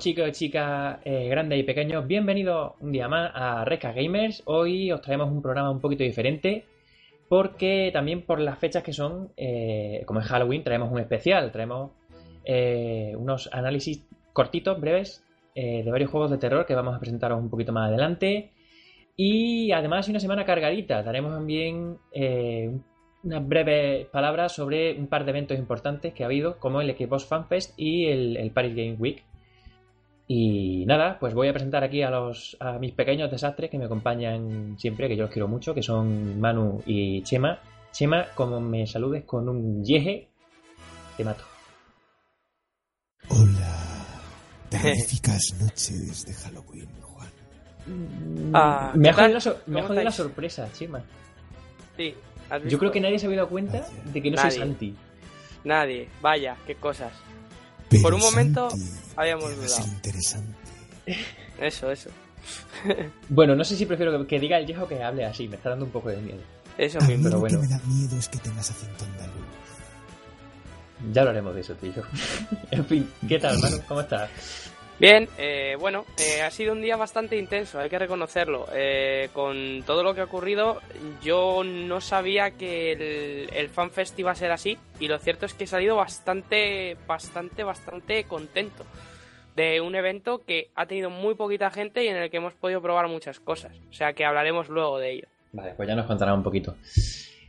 Chicos y chicas, eh, grandes y pequeños, bienvenidos un día más a Resca Gamers. Hoy os traemos un programa un poquito diferente porque también por las fechas que son, eh, como es Halloween, traemos un especial, traemos eh, unos análisis cortitos, breves, de varios juegos de terror que vamos a presentaros un poquito más adelante. Y además una semana cargadita, daremos también unas breves palabras sobre un par de eventos importantes que ha habido, como el Xbox Fan Fest y el Paris Game Week. Y nada, pues voy a presentar aquí a los a mis pequeños desastres que me acompañan siempre, que yo los quiero mucho, que son Manu y Chema. Chema, como me saludes con un yeje, te mato. Hola. Terríficas noches de Halloween, Juan. Ah, me ha jodido la, sorpresa, Chema. Sí. Yo creo que nadie se había dado cuenta de que no soy Santi. Nadie. Vaya, qué cosas. Por un momento habíamos dudado. interesante. Eso, eso. bueno, no sé si prefiero que, diga el viejo que hable así, me está dando un poco de miedo. Eso mismo, pero bueno. Lo que me da miedo es que tengas acento andaluz. Ya hablaremos de eso, tío. en fin, ¿qué tal, hermano? ¿Cómo estás? Bien, eh, bueno, eh, ha sido un día bastante intenso, hay que reconocerlo. Eh, con todo lo que ha ocurrido, yo no sabía que el, el FanFest iba a ser así y lo cierto es que he salido bastante, bastante, bastante contento de un evento que ha tenido muy poquita gente y en el que hemos podido probar muchas cosas. O sea que hablaremos luego de ello. Vale, pues ya nos contará un poquito.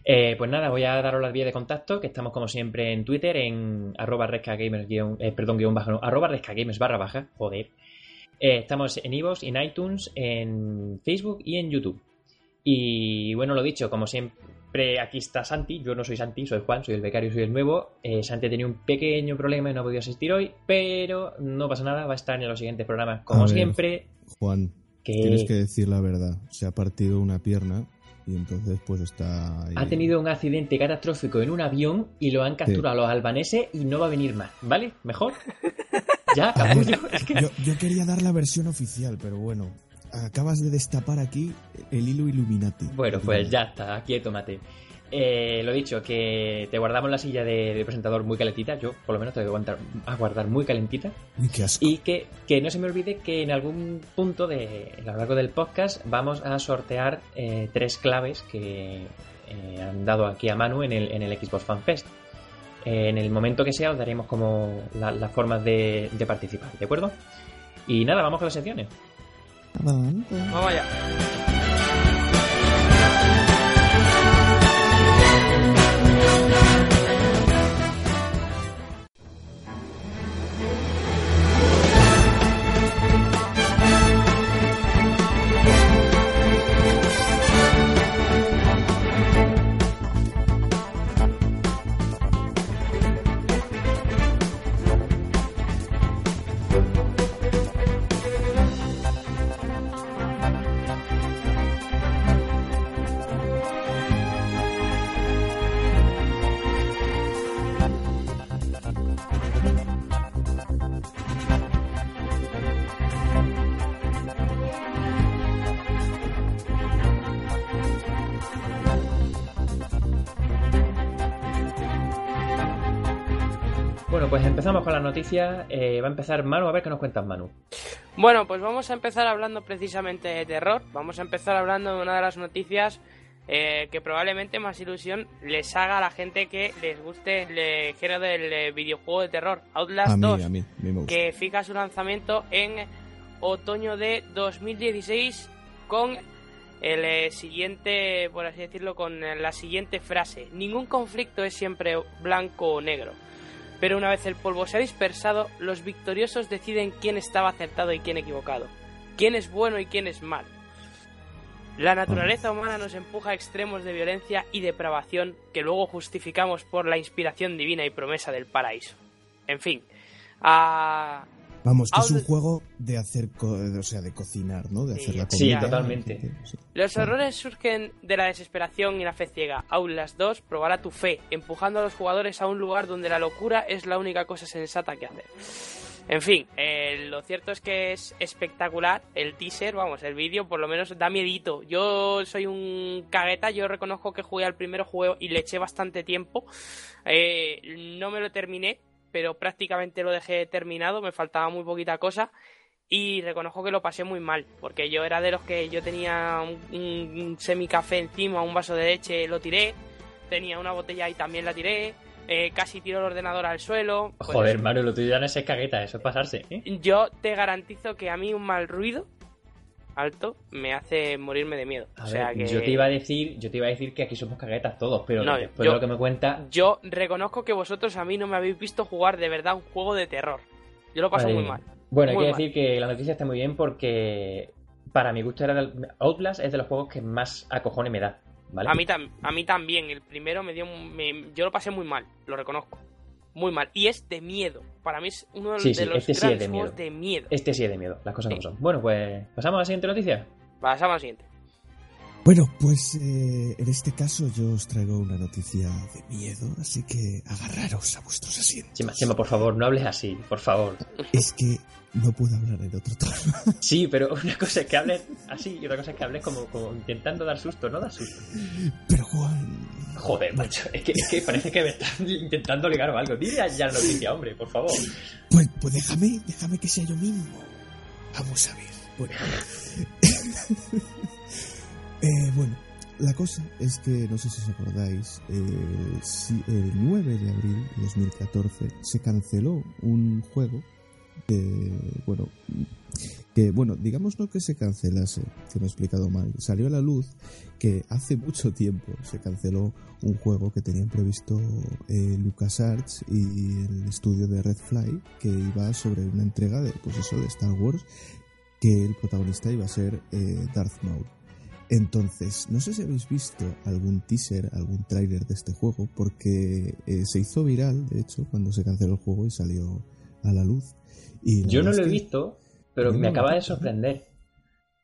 Eh, pues nada, voy a daros las vías de contacto, que estamos como siempre en Twitter, en arroba rescagamers, eh, perdón, guion bajo, arroba rescagamers barra baja, joder. Eh, estamos en Ivos, en iTunes, en Facebook y en YouTube. Y bueno, lo dicho, como siempre, aquí está Santi. Yo no soy Santi, soy Juan, soy el becario, soy el nuevo. Santi ha tenido un pequeño problema y no ha podido asistir hoy, pero no pasa nada, va a estar en los siguientes programas como siempre. Juan, tienes que decir la verdad. Se ha partido una pierna y entonces pues está... Ha tenido un accidente catastrófico en un avión y lo han capturado los albaneses y no va a venir más, ¿vale? ¿Mejor? ya, capullo. yo, yo quería dar la versión oficial, pero bueno, acabas de destapar aquí el hilo Illuminati. Bueno, pues ya está, quieto, mate. Eh, lo dicho, que te guardamos la silla de, presentador muy calentita. Yo, por lo menos, te voy a, guardar muy calentita. Y que, que, no se me olvide que en algún punto de, a lo largo del podcast vamos a sortear eh, tres claves que eh, han dado aquí a Manu en el, en el Xbox Fan Fest. en el momento que sea, os daremos como las formas de, de, participar, ¿de acuerdo? Y nada, vamos con las secciones. Vamos allá. Noticias. Eh, va a empezar Manu, a ver qué nos cuentas, Manu. Bueno, pues vamos a empezar hablando precisamente de terror. Vamos a empezar hablando de una de las noticias eh, que probablemente más ilusión les haga a la gente que les guste el género del eh, videojuego de terror, Outlast 2, que fija su lanzamiento en otoño de 2016 con el siguiente, por así decirlo, con la siguiente frase: ningún conflicto es siempre blanco o negro. Pero una vez el polvo se ha dispersado, los victoriosos deciden quién estaba acertado y quién equivocado, quién es bueno y quién es malo. La naturaleza humana nos empuja a extremos de violencia y depravación que luego justificamos por la inspiración divina y promesa del paraíso. En fin, a Vamos, que es un juego de hacer, o sea, de cocinar, ¿no? De hacer la comida. Sí, totalmente. Los horrores surgen de la desesperación y la fe ciega. Aulas 2 probará tu fe, empujando a los jugadores a un lugar donde la locura es la única cosa sensata que hacer. En fin, eh, lo cierto es que es espectacular el teaser, vamos, el vídeo por lo menos da miedito. Yo soy un cagueta, yo reconozco que jugué al primero juego y le eché bastante tiempo. Eh, no me lo terminé, pero prácticamente lo dejé terminado, me faltaba muy poquita cosa y reconozco que lo pasé muy mal, porque yo era de los que yo tenía un, semi café encima, un vaso de leche, lo tiré, tenía una botella y también la tiré, eh, casi tiro el ordenador al suelo. Pues Joder, Mario, lo tuyo ya no es cagueta, eso es pasarse. ¿eh? Yo te garantizo que a mí un mal ruido alto me hace morirme de miedo. o sea que... Yo te iba a decir, yo te iba a decir que aquí somos caguetas todos, pero después de lo que me cuenta. Yo reconozco que vosotros a mí no me habéis visto jugar de verdad un juego de terror. Yo lo paso muy mal. Bueno, hay que decir que la noticia está muy bien porque para mi gusto era Outlast es de los juegos que más acojones me da. ¿vale? A, mí a mí también, el primero me dio. yo lo pasé muy mal, lo reconozco muy mal. Y es de miedo. Para mí es uno de, los este grandes de juegos de miedo. Este sí es de miedo, las cosas como son. Bueno, pues pasamos a la siguiente noticia. Pasamos a la siguiente. Bueno, pues eh, en este caso yo os traigo una noticia de miedo, así que agarraros a vuestros asientos. Chema, por favor, no hables así, por favor. Es que no puedo hablar en otro tono. Sí, pero una cosa es que hables así y otra cosa es que hables como, como intentando dar susto, no dar susto. Pero Juan, Joder, macho, es que, es que parece que me están intentando ligar o algo. Dile ya la noticia, hombre, por favor. Pues, pues déjame, déjame que sea yo mismo. Vamos a ver. Bueno. eh, bueno, la cosa es que, no sé si os acordáis, eh, el 9 de abril de 2014 se canceló un juego de, bueno, que, bueno, digamos no que se cancelase, que me he explicado mal, salió a la luz que hace mucho tiempo se canceló un juego que tenían previsto eh, LucasArts y el estudio de Redfly, que iba sobre una entrega de, pues eso, de Star Wars, que el protagonista iba a ser eh, Darth Maul. Entonces, no sé si habéis visto algún teaser, algún tráiler de este juego, porque eh, se hizo viral, de hecho, cuando se canceló el juego y salió a la luz. Y Yo no lo he visto, pero me acaba de sorprender.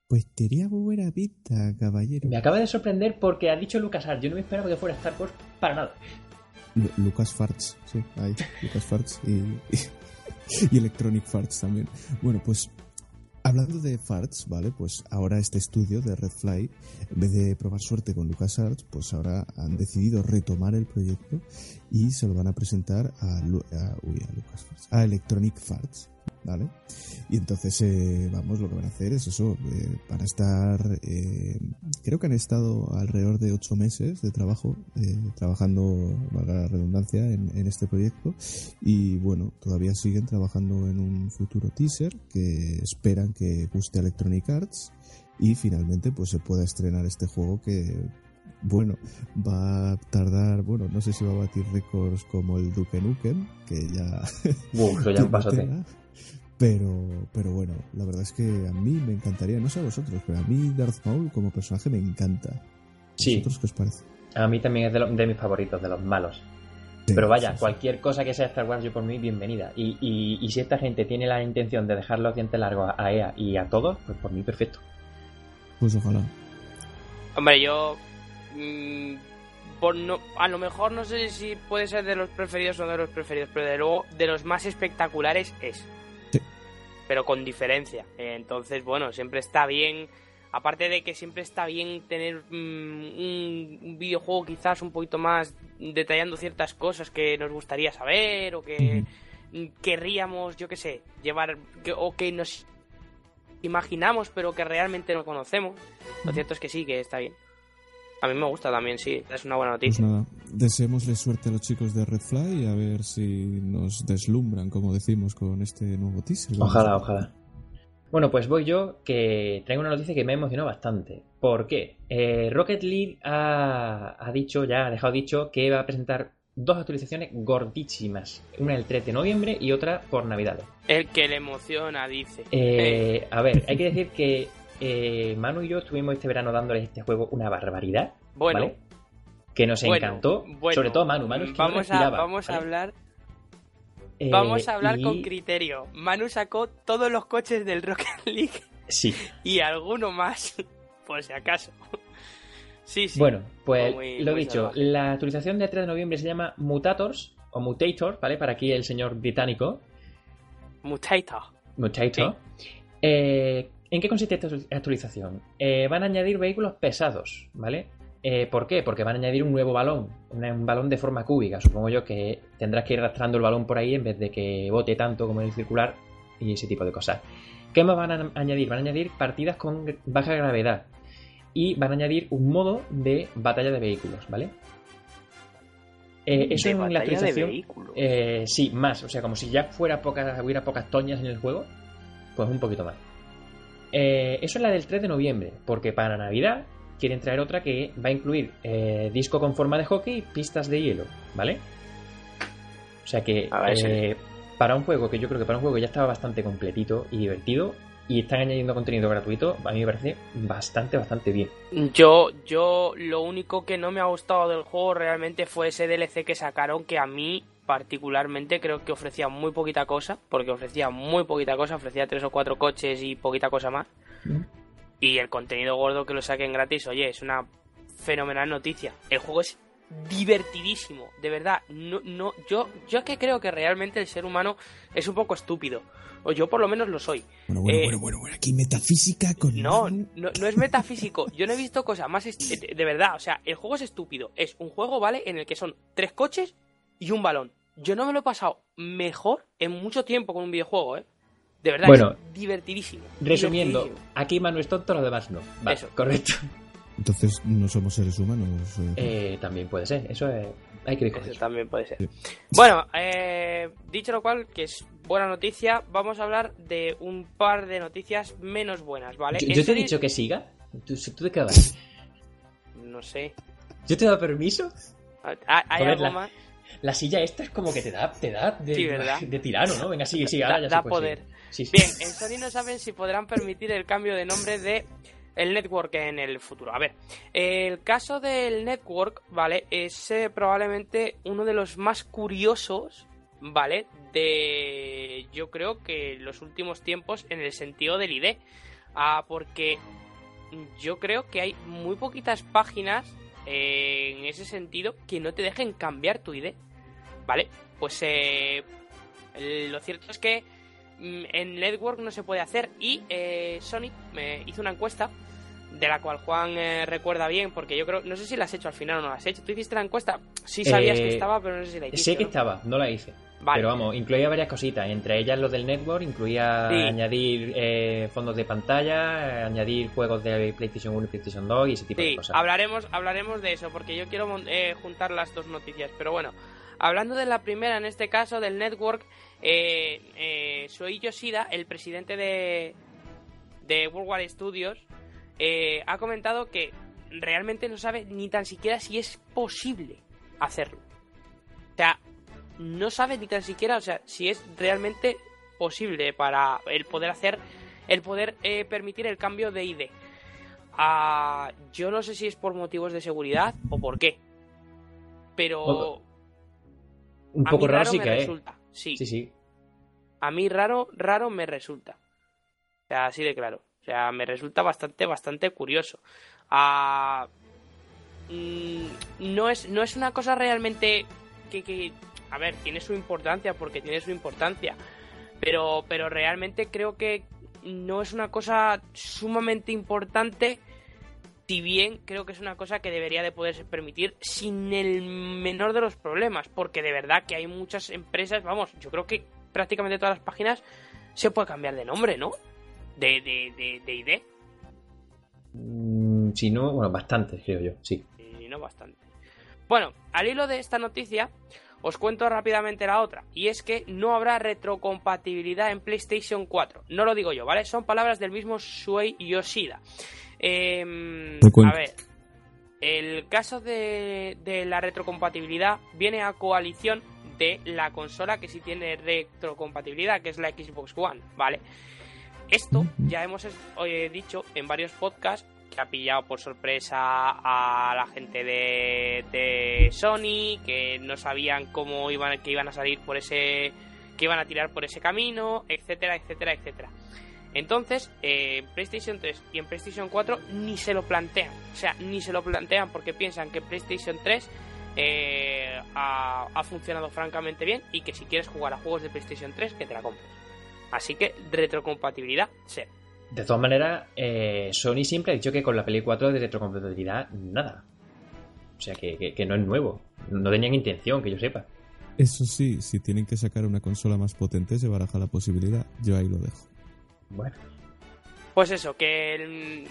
Pues tenía buena pinta, caballero. Me acaba de sorprender porque ha dicho Lucas Arts. Yo no me esperaba que fuera Star Wars para nada. Lucas Farts, sí, ahí. Lucas Farts y, y, Electronic Farts también. Bueno, pues Hablando de farts, ¿vale? Pues ahora este estudio de Redfly, en vez de probar suerte con LucasArts, pues ahora han decidido retomar el proyecto y se lo van a presentar a, a, uy, a, a Electronic Farts, ¿vale? Y entonces, eh, vamos, lo que van a hacer es eso, eh, van a estar, eh, creo que han estado alrededor de ocho meses de trabajo, trabajando, valga la redundancia, en, este proyecto. Y bueno, todavía siguen trabajando en un futuro teaser que esperan que guste Electronic Arts y finalmente pues se pueda estrenar este juego que bueno, va a tardar, bueno, no sé si va a batir récords como el Duke Nukem, que ya... Wow, eso ya un pero, pero bueno, la verdad es que a mí me encantaría, no sé a vosotros, pero a mí Darth Maul como personaje me encanta. Sí. ¿Vosotros qué os parece? A mí también es de, mis favoritos, de los malos. pero vaya, cualquier cosa que sea Star Wars, yo por mí, bienvenida. Y, y, si esta gente tiene la intención de dejar los dientes largos a EA y a todos, pues por mí perfecto. Pues ojalá. Hombre, yo. Mm, por no, a lo mejor no sé si puede ser de los preferidos o de los preferidos, pero de luego de los más espectaculares es pero con diferencia. Entonces, bueno, siempre está bien. Aparte de que siempre está bien tener mm, un videojuego quizás un poquito más detallando ciertas cosas que nos gustaría saber o que querríamos, yo qué sé, llevar o que nos imaginamos pero que realmente no conocemos. Lo cierto es que sí, que está bien. A mí me gusta también, sí, es una buena noticia. Pues nada, deseémosle suerte a los chicos de Redfly a ver si nos deslumbran, como decimos, con este nuevo teaser. Ojalá, ojalá. Bueno, pues voy yo, que traigo una noticia que me emocionó bastante. ¿Por qué? Eh, Rocket League ha, dicho, ya ha dejado dicho, que va a presentar dos actualizaciones gordísimas. Una el 3 de noviembre y otra por Navidad. El que le emociona, dice. Eh, a ver, hay que decir que eh, Manu y yo estuvimos este verano dándoles este juego una barbaridad. Bueno. Que nos encantó. sobre todo Manu. Manu vamos, a, vamos a hablar. Eh, vamos a hablar con criterio. Manu sacó todos los coches del Rocket League. Sí. Y alguno más, por si acaso. Sí, sí. Bueno, pues lo dicho, la actualización de 3 de noviembre se llama Mutators o Mutator, ¿vale? Para aquí el señor británico. Mutator. Mutator. Eh, ¿En qué consiste esta actualización? Eh, van a añadir vehículos pesados, ¿vale? Eh, ¿Por qué? Porque van a añadir un nuevo balón, un balón de forma cúbica. Supongo yo que tendrás que ir arrastrando el balón por ahí en vez de que bote tanto como en el circular y ese tipo de cosas. ¿Qué más van a añadir? Van a añadir partidas con baja gravedad y van a añadir un modo de batalla de vehículos, ¿vale? Eh, eso en la actualización. Eh, sí, más. O sea, como si ya fuera pocas, hubiera pocas toñas en el juego, pues un poquito más. Eh, eso es la del 3 de noviembre, porque para Navidad quieren traer otra que va a incluir eh, disco con forma de hockey y pistas de hielo, ¿vale? O sea que para un juego que yo creo que para un juego que ya estaba bastante completito y divertido, y están añadiendo contenido gratuito, a mí me parece bastante, bastante bien. Yo, yo lo único que no me ha gustado del juego realmente fue ese DLC que sacaron que a mí particularmente creo que ofrecía muy poquita cosa, porque ofrecía muy poquita cosa, ofrecía tres o cuatro coches y poquita cosa más. Mm. Y el contenido gordo que lo saquen gratis, oye, es una fenomenal noticia. El juego es divertidísimo, de verdad. No, no, yo, yo que creo que realmente el ser humano es un poco estúpido. O yo por lo menos lo soy. Bueno, bueno, eh, bueno, bueno, aquí metafísica con... No, no, no es metafísico. Yo no he visto cosa más... De verdad, o sea, el juego es estúpido. Es un juego, ¿vale? En el que son tres coches y un balón. Yo no me lo he pasado mejor en mucho tiempo con un videojuego, ¿eh? De verdad, bueno, es divertidísimo. Resumiendo, aquí Manu es tonto, los demás no. Eso. Correcto. Entonces, ¿no somos seres humanos? Eh, también puede ser, eso hay que Eso también puede ser. Bueno, eh, dicho lo cual, que es buena noticia, vamos a hablar de un par de noticias menos buenas, ¿vale? ¿Yo, te he dicho que siga? ¿Tú, tú de qué vas? No sé. ¿Yo te he dado permiso? ¿Hay algo más? La silla esta es como que te da, te da de, de tirano, ¿no? Venga, sigue, sigue. Ahora da, poder. Bien, en Sony no saben si podrán permitir el cambio de nombre de el network en el futuro. A ver, el caso del network, ¿vale? Es eh, probablemente uno de los más curiosos, ¿vale? De yo creo que los últimos tiempos en el sentido del ID. Ah, porque yo creo que hay muy poquitas páginas eh, en ese sentido que no te dejen cambiar tu ID. ¿Vale? Pues eh, lo cierto es que mm, en Network no se puede hacer y Sony me hizo una encuesta de la cual Juan eh, recuerda bien, porque yo creo, no sé si la has hecho al final o no la has hecho. ¿Tú hiciste la encuesta? Sí sabías que eh, estaba, pero no sé si la hiciste. Sé que estaba, no la hice. Pero vamos, incluía varias cositas, entre ellas lo del network, incluía añadir eh, fondos de pantalla, añadir juegos de PlayStation 1 y PlayStation 2 y ese tipo de cosas. Hablaremos, hablaremos de eso, porque yo quiero juntar las dos noticias. Pero bueno, hablando de la primera, en este caso del network, eh, Soy Yoshida, el presidente de, de World War Studios, eh, ha comentado que realmente no sabe ni tan siquiera si es posible hacerlo. O sea, no sabe ni tan siquiera, o sea, si es realmente posible para el poder hacer, el poder eh, permitir el cambio de ID. Ah, yo no sé si es por motivos de seguridad o por qué. Pero... Un poco raro, sí me resulta. Sí. sí, sí. A mí raro, raro me resulta. O sea, así de claro. O sea, me resulta bastante, bastante curioso. Ah, mm, no, es, no es una cosa realmente que, que, a ver, tiene su importancia porque tiene su importancia. Pero, pero realmente creo que no es una cosa sumamente importante si bien creo que es una cosa que debería de poderse permitir sin el menor de los problemas, porque de verdad que hay muchas empresas, vamos, yo creo que prácticamente todas las páginas se puede cambiar de nombre, ¿no? de, de, de, ID. Mm, si no, bueno, bastante, creo yo, sí. Sí, no bastante. Bueno, al hilo de esta noticia, os cuento rápidamente la otra. Y es que no habrá retrocompatibilidad en PlayStation 4. No lo digo yo, ¿vale? Son palabras del mismo Shuei Yoshida. Em, a ver, el caso de, de la retrocompatibilidad viene a coalición de la consola que sí tiene retrocompatibilidad, que es la Xbox One, ¿vale? Esto ya hemos eh, dicho en varios podcasts que ha pillado por sorpresa a la gente de, Sony, que no sabían cómo iban, que iban a salir por ese, que iban a tirar por ese camino, etcétera, etcétera, etcétera. Entonces, eh, en PlayStation 3 y en PlayStation 4 ni se lo plantean. O sea, ni se lo plantean porque piensan que PlayStation 3 eh, ha, funcionado francamente bien y que si quieres jugar a juegos de PlayStation 3, que te la compres. Así que retrocompatibilidad, sí. De todas maneras, eh, Sony siempre ha dicho que con la Play 4 de retrocompatibilidad, nada. O sea que, que no es nuevo. No tenían intención, que yo sepa. Eso sí, si tienen que sacar una consola más potente, se baraja la posibilidad. Yo ahí lo dejo. Bueno. Pues eso, que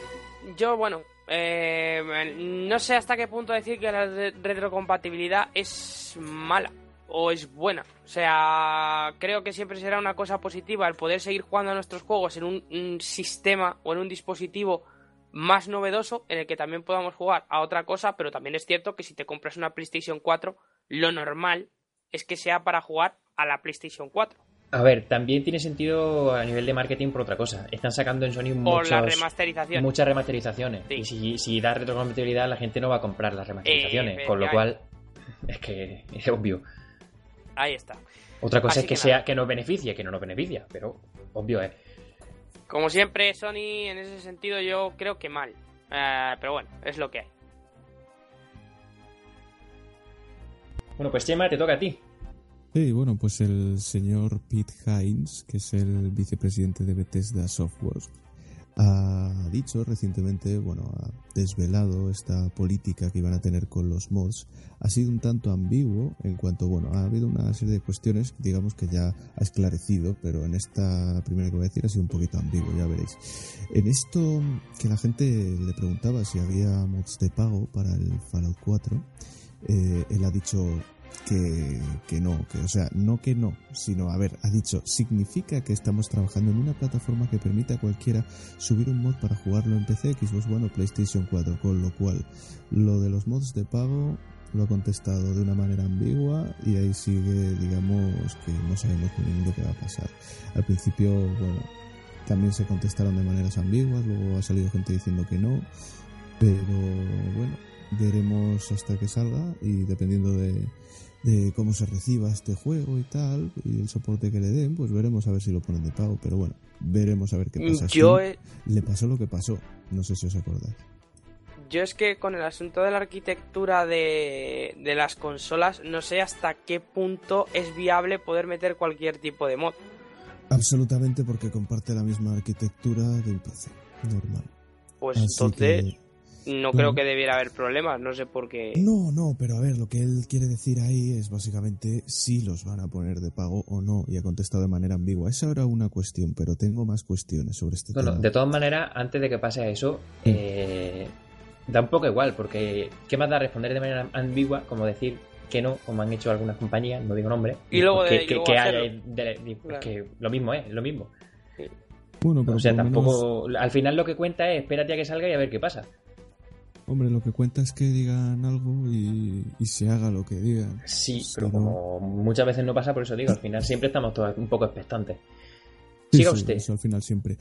yo, bueno, eh, no sé hasta qué punto decir que la retrocompatibilidad es mala o es buena. O sea, creo que siempre será una cosa positiva el poder seguir jugando a nuestros juegos en un, sistema o en un dispositivo más novedoso en el que también podamos jugar a otra cosa, pero también es cierto que si te compras una PlayStation 4, lo normal es que sea para jugar a la PlayStation 4. A ver, también tiene sentido a nivel de marketing por otra cosa. Están sacando en Sony muchas remasterizaciones. Y si, si, da retrocompatibilidad, la gente no va a comprar las remasterizaciones. con lo cual, es que es obvio. Ahí está. Otra cosa es que, sea que nos beneficie, que no nos beneficia, pero obvio es. Como siempre, Sony en ese sentido yo creo que mal. Eh, pero bueno, es lo que hay. Bueno, pues Chema, te toca a ti. Sí, bueno, pues el señor Pete Hines, que es el vicepresidente de Bethesda Software, ha dicho recientemente, bueno, ha desvelado esta política que iban a tener con los mods. Ha sido un tanto ambiguo en cuanto, bueno, ha habido una serie de cuestiones, digamos que ya ha esclarecido, pero en esta primera que voy a decir ha sido un poquito ambiguo, ya veréis. En esto que la gente le preguntaba si había mods de pago para el Fallout 4, eh, él ha dicho que, no, que, o sea, no que no, sino, a ver, ha dicho, significa que estamos trabajando en una plataforma que permita a cualquiera subir un mod para jugarlo en PC, Xbox One o PlayStation 4, con lo cual lo de los mods de pago lo ha contestado de una manera ambigua y ahí sigue, digamos, que no sabemos muy bien lo que va a pasar. Al principio, bueno, también se contestaron de maneras ambiguas, luego ha salido gente diciendo que no, pero bueno, veremos hasta que salga y dependiendo de, de cómo se reciba este juego y tal, y el soporte que le den, pues veremos a ver si lo ponen de pago. Pero bueno, veremos a ver qué pasa. Yo Le pasó lo que pasó, no sé si os acordáis. Yo es que con el asunto de la arquitectura de, de las consolas, no sé hasta qué punto es viable poder meter cualquier tipo de mod. Absolutamente, porque comparte la misma arquitectura de un PC normal. Pues entonces no creo que debiera haber problemas, no sé por qué. No, no, pero a ver, lo que él quiere decir ahí es básicamente si los van a poner de pago o no, y ha contestado de manera ambigua. Esa era una cuestión, pero tengo más cuestiones sobre este tema. de todas maneras, antes de que pase a eso, eh, da un poco igual, porque ¿qué más da responder de manera ambigua como decir que no, como han hecho algunas compañías, no digo nombre, y luego que, que, lo mismo es, lo mismo. Bueno, pero o sea, tampoco. Al final lo que cuenta es espérate a que salga y a ver qué pasa. Hombre, lo que cuenta es que digan algo y, se haga lo que digan. Sí, pero como muchas veces no pasa, por eso digo, al final siempre estamos todos un poco expectantes. Siga usted. Eso al final siempre.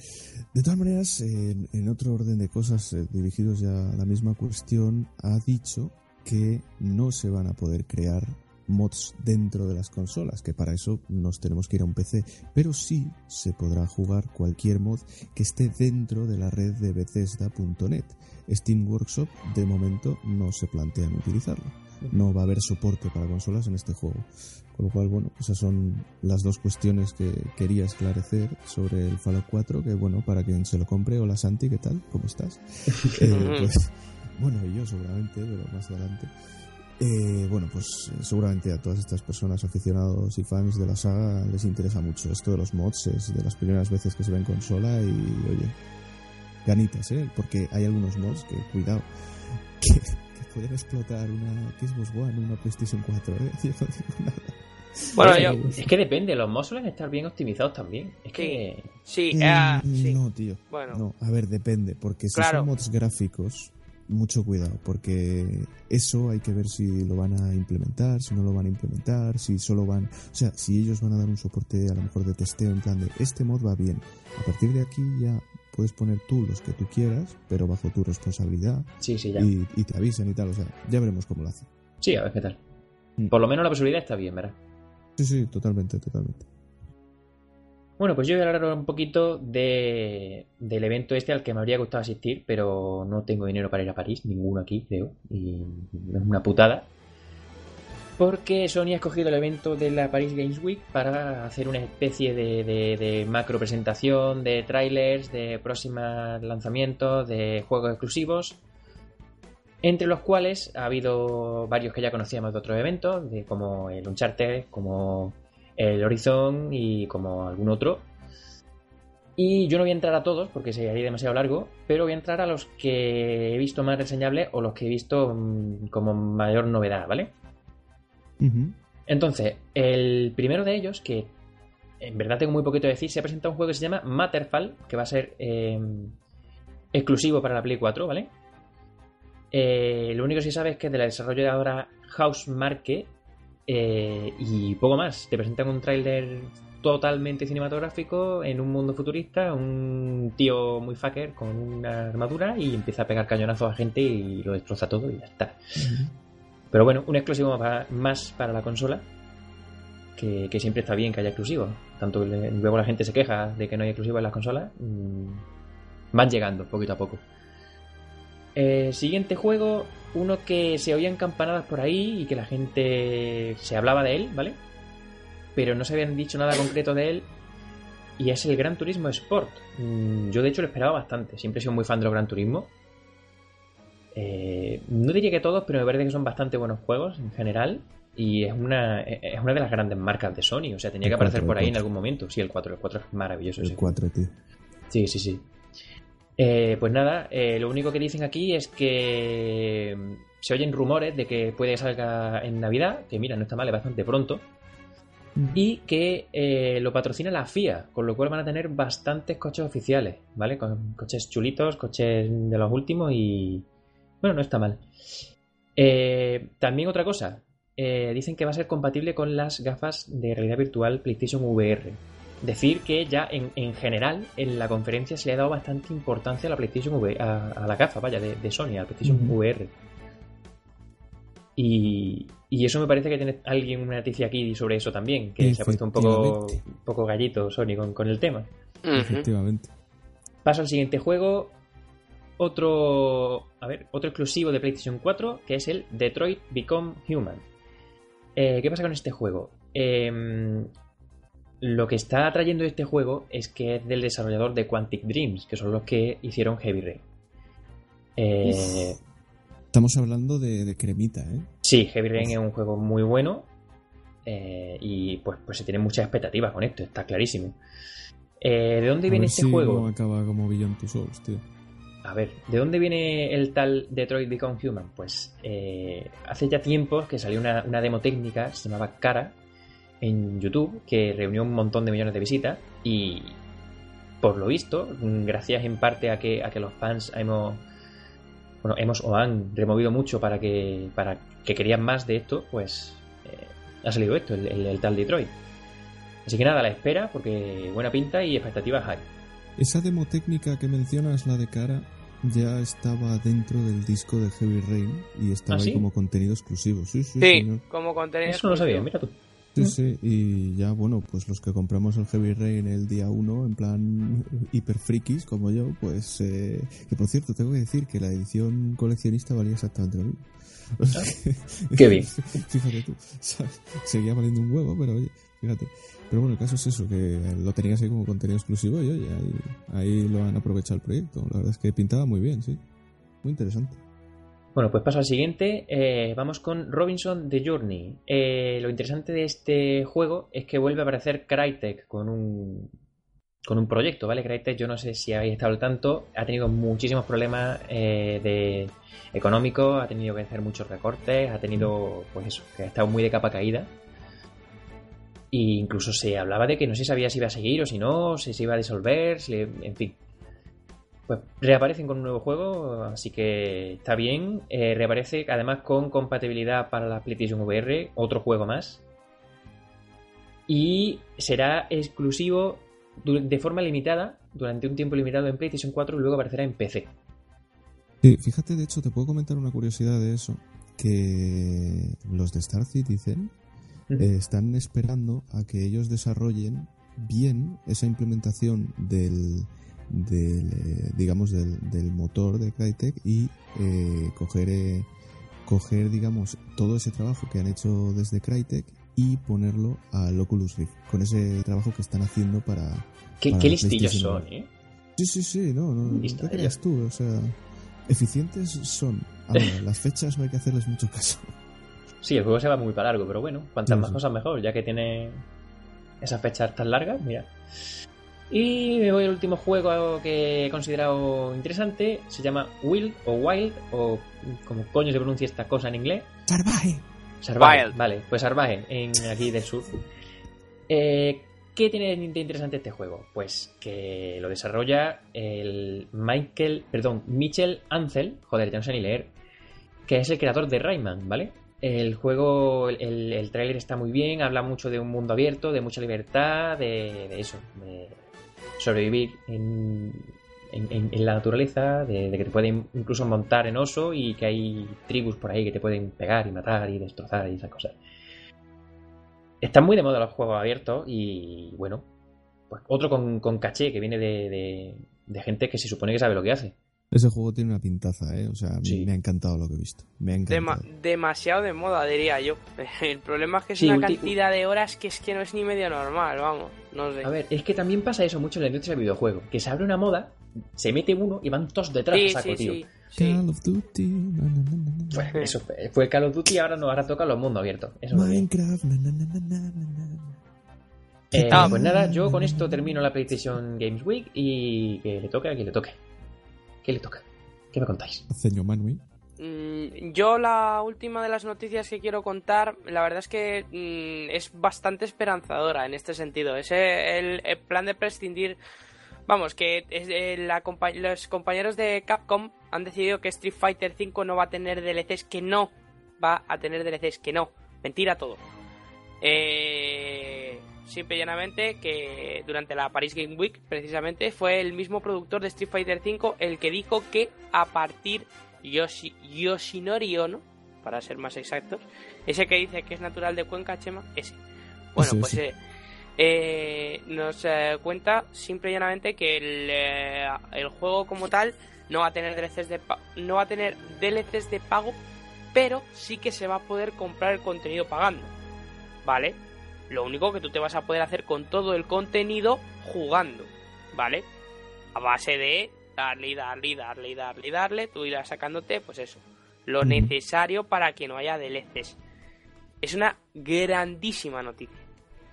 De todas maneras, en, otro orden de cosas eh, dirigidos ya a la misma cuestión, ha dicho que no se van a poder crear mods dentro de las consolas, que para eso nos tenemos que ir a un PC, pero sí se podrá jugar cualquier mod que esté dentro de la red de Bethesda.net. Steam Workshop de momento no se plantean utilizarlo. No va a haber soporte para consolas en este juego. Con lo cual, bueno, esas son las dos cuestiones que quería esclarecer sobre el Fallout 4, que bueno, para quien se lo compre, hola Santi, ¿qué tal? ¿Cómo estás? Eh, pues, bueno, yo seguramente, pero más adelante. Eh, bueno, pues seguramente a todas estas personas aficionados y fans de la saga les interesa mucho esto de los mods, es de las primeras veces que se ve en consola y oye, ganitas, ¿eh? Porque hay algunos mods que, cuidado, que, pueden explotar una Xbox One, una PlayStation 4, ¿eh? Bueno, es que depende, los mods suelen estar bien optimizados también. Es que. Sí, ah, No, tío. Bueno. No, a ver, depende, porque si son mods gráficos, mucho cuidado, porque eso hay que ver si lo van a implementar, si no lo van a implementar, si solo van, o sea, si ellos van a dar un soporte a lo mejor de testeo en plan de este mod va bien. A partir de aquí ya puedes poner tú los que tú quieras, pero bajo tu responsabilidad. Sí, sí, ya. Y, te avisan y tal, o sea, ya veremos cómo lo hacen. Sí, a ver qué tal. Mm. Por lo menos la posibilidad está bien, ¿verdad? Sí, sí, totalmente, totalmente. Bueno, pues yo voy a hablar un poquito de, del evento este al que me habría gustado asistir, pero no tengo dinero para ir a París, ninguno aquí, creo, y es una putada. Porque Sony ha escogido el evento de la Paris Games Week para hacer una especie de, macro presentación, de trailers, de próximos lanzamientos, de juegos exclusivos. Entre los cuales ha habido varios que ya conocíamos de otros eventos, de como el Uncharted, como el Horizon y como algún otro. Y yo no voy a entrar a todos porque sería demasiado largo, pero voy a entrar a los que he visto más reseñables o los que he visto mm, como mayor novedad, ¿vale? Entonces, el primero de ellos, que en verdad tengo muy poquito que decir, se ha presentado un juego que se llama Matterfall, que va a ser eh, exclusivo para la Play 4, ¿vale? Eh, lo único que sí sabes es que es de la desarrolladora Housemarque eh, y poco más. Te presentan un tráiler totalmente cinematográfico en un mundo futurista, un tío muy fucker con una armadura y empieza a pegar cañonazos a gente y lo destroza todo y ya está. Pero bueno, un exclusivo más para la consola. Que, que siempre está bien que haya exclusivos. Tanto que luego la gente se queja de que no hay exclusivos en las consolas. mm, van llegando poquito a poco. Eh, siguiente juego, uno que se oían campanadas por ahí y que la gente se hablaba de él, ¿vale? Pero no se habían dicho nada concreto de él. Y es el Gran Turismo Sport. Mm, Yo de hecho lo esperaba bastante. Siempre he sido muy fan de los Gran Turismo. Eh, no diría que todos, pero me parece que son bastante buenos juegos en general. Y es una, es una de las grandes marcas de Sony. O sea, tenía El que aparecer 4, por ahí en 4. algún momento. Sí, el 4. El 4 es maravilloso. El ese 4, tío. Sí, sí, sí. Eh, pues nada, eh, lo único que dicen aquí es que mm, se oyen rumores de que puede que salga en Navidad, que mira, no está mal, es bastante pronto, y que eh, lo patrocina la FIA, con lo cual van a tener bastantes coches oficiales, ¿vale? Con coches chulitos, coches de los últimos y... Bueno, no está mal. Eh, también otra cosa, dicen que va a ser compatible con las gafas de realidad virtual PlayStation VR. Decir que ya en, en general en la conferencia se le ha dado bastante importancia a la PlayStation VR, a, a la gafa, vaya, de, de Sony, a la PlayStation. VR. Y, y eso me parece que tiene alguien una noticia aquí sobre eso también, que se ha puesto un poco, un poco gallito Sony con, con el tema. Efectivamente. Paso al siguiente juego. Otro. A ver, otro exclusivo de PlayStation 4, que es el Detroit Become Human. Eh, ¿Qué pasa con este juego? Em, lo que está trayendo este juego es que es del desarrollador de Quantic Dreams, que son los que hicieron Heavy Rain. Eh, Estamos hablando de, de cremita, ¿eh? sí, Heavy Rain es un juego muy bueno. eh, y pues, pues se tienen muchas expectativas con esto, está clarísimo. Eh, ¿De dónde A viene ver este si juego? no acaba como Beyond Two Souls, tío. A ver, ¿de dónde viene el tal Detroit Become Human? Pues eh, hace ya tiempo que salió una, una demo técnica, se llamaba Cara, en YouTube, que reunió un montón de millones de visitas y, por lo visto, gracias en parte a que, a que los fans hemos, bueno, hemos o han removido mucho para que, para que querían más de esto, pues eh, ha salido esto, el, el- el tal Detroit. Así que nada, a la espera, porque buena pinta y expectativas hay. Esa demo técnica que mencionas, la de cara, ya estaba dentro del disco de Heavy Rain y estaba ¿Ah, ahí como contenido exclusivo. Sí, sí, Sí, señor. como contenido. Eso no lo sabía, mira tú. Sí, sí, y ya, bueno, pues los que compramos el Heavy Rain el día 1, en plan hiper frikis como yo, pues. Eh, que por cierto, tengo que decir que la edición coleccionista valía exactamente lo mismo. O sea Qué bien. Fíjate tú, ¿sabes? seguía valiendo un huevo, pero oye, fíjate. Pero bueno, el caso es eso, que lo tenías ahí como contenido exclusivo y oye, ahí, ahí lo han aprovechado el proyecto. La verdad es que pintaba muy bien, sí. Muy interesante. Bueno, pues paso al siguiente. Eh, vamos con Robinson The Journey. Eh, lo interesante de este juego es que vuelve a aparecer Crytek con un con un proyecto, ¿vale? Crytek, yo no sé si habéis estado al tanto, ha tenido muchísimos problemas eh, de económicos, ha tenido que hacer muchos recortes, ha tenido, pues eso, que ha estado muy de capa caída. E incluso se hablaba de que no se sabía si iba a seguir o si no, si se iba a disolver, si en fin. Pues reaparecen con un nuevo juego, así que está bien. Eh, reaparece además con compatibilidad para la PlayStation VR, otro juego más. Y será exclusivo de forma limitada, durante un tiempo limitado en PlayStation 4 y luego aparecerá en PC. Sí, fíjate, de hecho, te puedo comentar una curiosidad de eso. Que los de Star Citizen eh, están esperando a que ellos desarrollen bien esa implementación del, del eh, digamos del, del motor de Crytek y eh, coger eh, coger digamos todo ese trabajo que han hecho desde Crytek y ponerlo al Oculus Rift con ese trabajo que están haciendo para ¿Qué, para qué listillos son, eh? sí sí sí no no ¿qué creas tú o sea eficientes son Ahora, las fechas no hay que hacerles mucho caso. Sí, el juego se va muy para largo, pero bueno, cuantas Sí, más sí. cosas mejor, ya que tiene esas fechas tan largas, mira. Y me voy al último juego que he considerado interesante, se llama Wild o Wild, o como coño se pronuncia esta cosa en inglés. Sarvaje, Wild. vale, pues Sarvaje, en aquí del sur. Eh, ¿Qué tiene de interesante este juego? Pues que lo desarrolla el Michael, perdón, Michel Ancel, joder, ya no sé ni leer, que es el creador de Rayman, ¿vale? El juego, el, el tráiler está muy bien, habla mucho de un mundo abierto, de mucha libertad, de, de eso, de sobrevivir en, en- la naturaleza, de, que te pueden incluso montar en oso y que hay tribus por ahí que te pueden pegar y matar y destrozar y esas cosas. Están muy de moda los juegos abiertos y bueno, pues otro con, con caché que viene de- de gente que se supone que sabe lo que hace. Ese juego tiene una pintaza, ¿eh? O sea, Sí. me ha encantado lo que he visto. Me ha Dema- encantado. demasiado de moda, diría yo. El problema es que es Sí, una cantidad de horas que es que no es ni medio normal, vamos. No sé. A ver, es que también pasa eso mucho en la industria del videojuego, que se abre una moda, se mete uno y van todos detrás sí, a saco, sí, tío. sí, sí. Call of Duty, na, na, na, na, na. Pues eso fue, fue Call of Duty y ahora no, ahora toca los mundos abiertos. Eso. Minecraft, na, na, na, na, na, na, na. Eh, Ah. pues nada, yo con esto termino la PlayStation Games Week y que le toque a quien le toque. ¿Qué le toca? ¿Qué me contáis? Ceño Manui. Mm, Yo la última de las noticias que quiero contar, la verdad es que mm, es bastante esperanzadora en este sentido. Es eh, el, el plan de prescindir, vamos, que es, eh, la los compañeros de Capcom han decidido que Street Fighter V no va a tener DLCs, que no va a tener DLCs, que no. Mentira todo. Eh, simple y llanamente que durante la Paris Game Week, precisamente, fue el mismo productor de Street Fighter V el que dijo que a partir Yoshi, Yoshinori Ono, para ser más exactos, ese que dice que es natural de Cuenca, Chema, ese. Bueno, pues eh, eh, nos eh, cuenta simple y llanamente que el, el juego como tal no va a tener DLCs de no va a tener DLCs de pago, pero sí que se va a poder comprar el contenido pagando. ¿Vale? Lo único que tú te vas a poder hacer con todo el contenido jugando, ¿vale? A base de darle y darle y darle y darle y darle, tú irás sacándote, pues eso, lo necesario para que no haya DLCs. Es una grandísima noticia.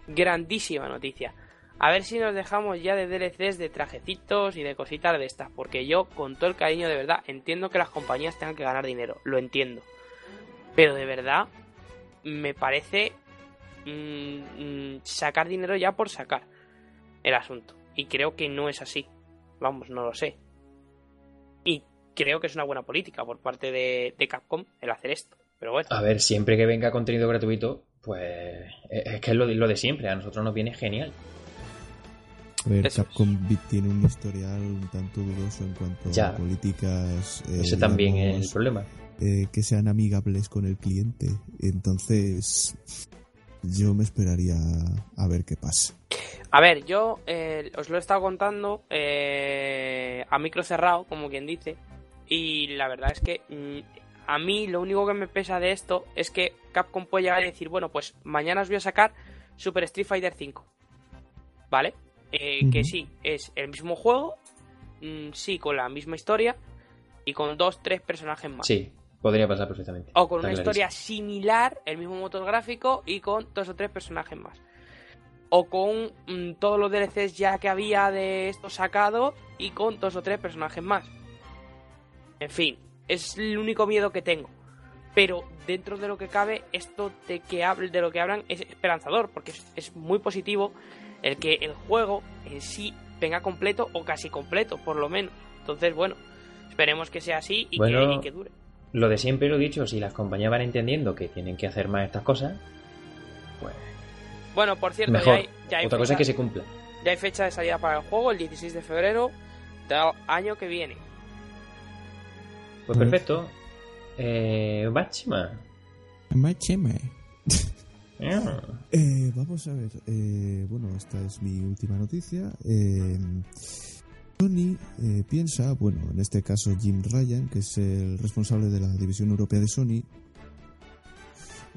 Grandísima noticia. A ver si nos dejamos ya de DLCs de trajecitos y de cositas de estas. Porque yo, con todo el cariño, de verdad, entiendo que las compañías tengan que ganar dinero. Lo entiendo. Pero de verdad, me parece mm, mm, sacar dinero ya por sacar el asunto. Y creo que no es así. Vamos, no lo sé. Y creo que es una buena política por parte de, de Capcom el hacer esto. Pero bueno. A ver, siempre que venga contenido gratuito, pues es es que es lo de, lo de siempre, a nosotros nos viene genial. A ver, Eso. Capcom tiene un historial un tanto dudoso en cuanto Ya. a políticas. eh, Ese también es el problema. eh, que sean amigables con el cliente. Entonces, yo me esperaría a ver qué pasa. A ver, yo eh, os lo he estado contando eh, a micro cerrado, como quien dice, y la verdad es que mm, a mí lo único que me pesa de esto es que Capcom puede llegar y decir, bueno, pues mañana os voy a sacar Super Street Fighter 5, ¿vale? Eh, Que sí, es el mismo juego, mm, sí, con la misma historia y con dos, tres personajes más. Sí, podría pasar perfectamente. O con Está una historia similar, el mismo motor gráfico y con dos o tres personajes más. O con mm, todos los DLCs ya que había de esto sacado y con dos o tres personajes más. En fin, es el único miedo que tengo. Pero dentro de lo que cabe, esto de, que hable, de lo que hablan es esperanzador, porque es, es muy positivo el que el juego en sí venga completo o casi completo, por lo menos. Entonces, bueno, esperemos que sea así y, Bueno, que, y que dure. Lo de siempre lo he dicho, si las compañías van entendiendo que tienen que hacer más estas cosas, pues Bueno, por cierto, mejor. ya hay, ya hay Otra cosa es fecha- que se cumpla. ya hay fecha de salida para el juego, el 16 de febrero del año que viene. Pues Mm. perfecto. Eh, Bachima. Macheme. Ah. Eh, vamos a ver. eh, bueno, esta es mi última noticia. Eh, Sony eh, piensa, bueno, en este caso Jim Ryan, que es el responsable de la división europea de Sony,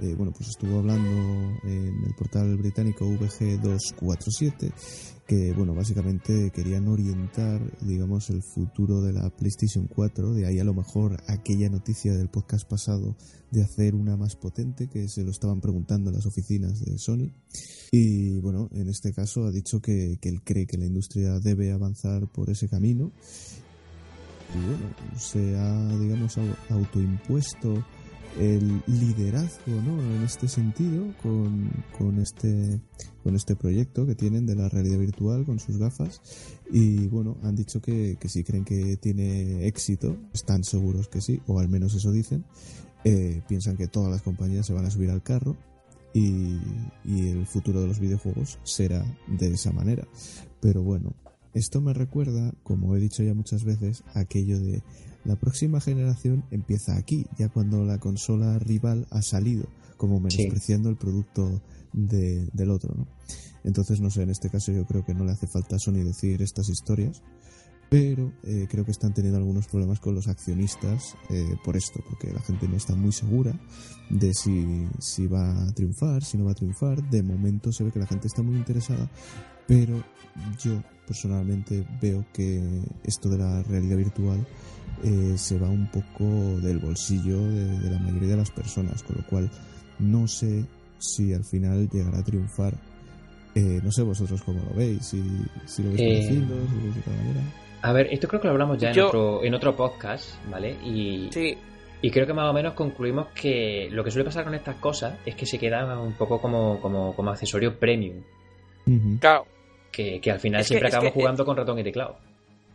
eh, bueno, pues estuvo hablando en el portal británico VG247 que, bueno, básicamente querían orientar, digamos, el futuro de la PlayStation 4, de ahí a lo mejor aquella noticia del podcast pasado de hacer una más potente, que se lo estaban preguntando en las oficinas de Sony. Y, bueno, en este caso ha dicho que, que él cree que la industria debe avanzar por ese camino. Y, bueno, se ha, digamos, autoimpuesto el liderazgo ¿no? en este sentido con, con, este con este proyecto que tienen de la realidad virtual con sus gafas y bueno han dicho que, que si creen que tiene éxito están seguros que sí o al menos eso dicen eh, piensan que todas las compañías se van a subir al carro y, y el futuro de los videojuegos será de esa manera pero bueno esto me recuerda como he dicho ya muchas veces aquello de la próxima generación empieza aquí, ya cuando la consola rival ha salido, como menospreciando el producto del otro, ¿no? Entonces, no sé, en este caso yo creo que no le hace falta a Sony decir estas historias, pero eh, creo que están teniendo algunos problemas con los accionistas eh, por esto, porque la gente no está muy segura de si, si va a triunfar, si no va a triunfar. De momento se ve que la gente está muy interesada, pero yo personalmente veo que esto de la realidad virtual eh, se va un poco del bolsillo de, la mayoría de las personas, con lo cual no sé si al final llegará a triunfar. Eh, no sé vosotros cómo lo veis, si, si lo veis eh, si lo veis de otra manera. A ver, esto creo que lo hablamos ya en, otro, en otro podcast, ¿vale? Y, y creo que más o menos concluimos que lo que suele pasar con estas cosas es que se quedan un poco como, como, como accesorio premium. Claro. Que, que, al final siempre acabamos jugando con ratón y teclado.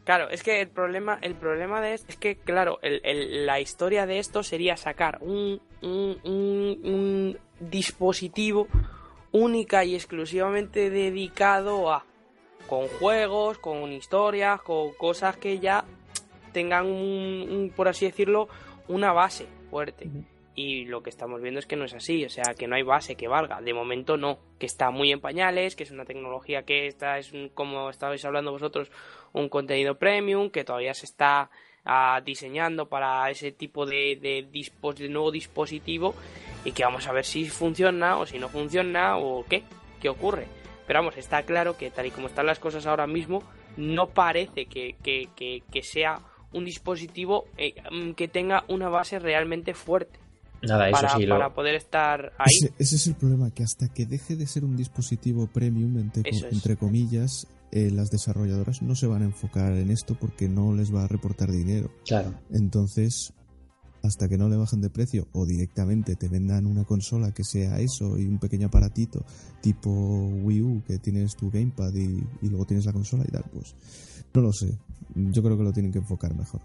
Claro, es que el problema, el problema de esto es que, claro, la historia de esto sería sacar un, un, dispositivo única y exclusivamente dedicado a con juegos, con historias, con cosas que ya tengan un, por así decirlo, una base fuerte. Y lo que estamos viendo es que no es así, o sea, que no hay base que valga. De momento no, que está muy en pañales, que es una tecnología que está, es como estabais hablando vosotros, un contenido premium, que todavía se está ah, diseñando para ese tipo de, de, nuevo dispositivo y que vamos a ver si funciona o si no funciona o qué, qué ocurre. Pero vamos, está claro que tal y como están las cosas ahora mismo, no parece que, que, que, sea un dispositivo eh, que tenga una base realmente fuerte. Nada, eso para, sí. Para poder estar ahí. Ese, es el problema, que hasta que deje de ser un dispositivo premium, entre, comillas, eh, las desarrolladoras no se van a enfocar en esto porque no les va a reportar dinero. Claro. Entonces, hasta que no le bajen de precio o directamente te vendan una consola que sea eso y un pequeño aparatito tipo Wii U que tienes tu gamepad y, y luego tienes la consola y tal, pues no lo sé. Yo creo que lo tienen que enfocar mejor.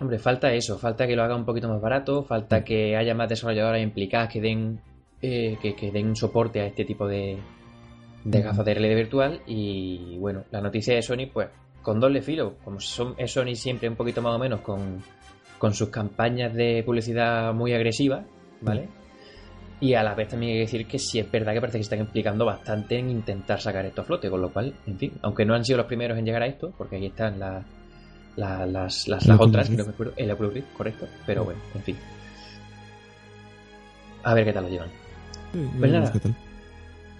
Hombre, falta eso, falta que lo haga un poquito más barato, falta que haya más desarrolladoras implicadas que den eh, que, den soporte a este tipo de, de gafas de realidad virtual. Y bueno, la noticia de Sony pues con doble filo, como son, es Sony siempre un poquito más o menos con, con sus campañas de publicidad muy agresivas, ¿vale? Y a la vez también hay que decir que sí es verdad que parece que se están implicando bastante en intentar sacar esto a flote, con lo cual, en fin, aunque no han sido los primeros en llegar a esto, porque ahí están las las, las, otras, que no me acuerdo, el Oculus correcto, pero bueno, en fin. A ver qué tal lo llevan. pues nada,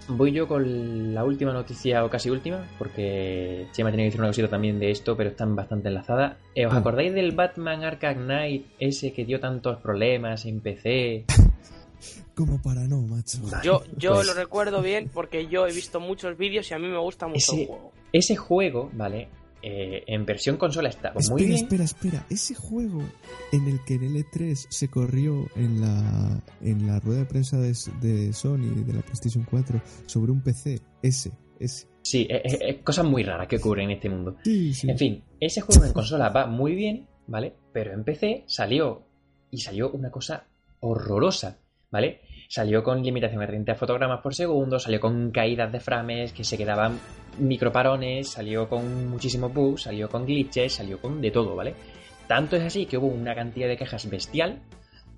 voy yo con la última noticia o casi última, porque Chema tiene que decir una cosita también de esto, pero están bastante enlazadas. Eh, ¿Os ah. acordáis del Batman Arkham Knight, ese que dio tantos problemas en PC? Como para no, macho. Yo, yo pues lo recuerdo bien porque yo he visto muchos vídeos y a mí me gusta mucho el juego. Ese juego, ¿vale? Eh, en versión consola está muy bien. Espera, espera, ese juego en el que en el E3 se corrió en la, en la rueda de prensa de, de Sony, de la PlayStation 4, sobre un PC, ese, ese. Sí, es, cosas muy raras que ocurren en este mundo. En fin, ese juego en consola va muy bien, ¿vale? Pero en PC salió y salió una cosa horrorosa, ¿vale? Salió con limitación de 30 fotogramas por segundo, salió con caídas de frames que se quedaban microparones, salió con muchísimos bugs, salió con glitches, salió con de todo, ¿vale? Tanto es así que hubo una cantidad de quejas bestial,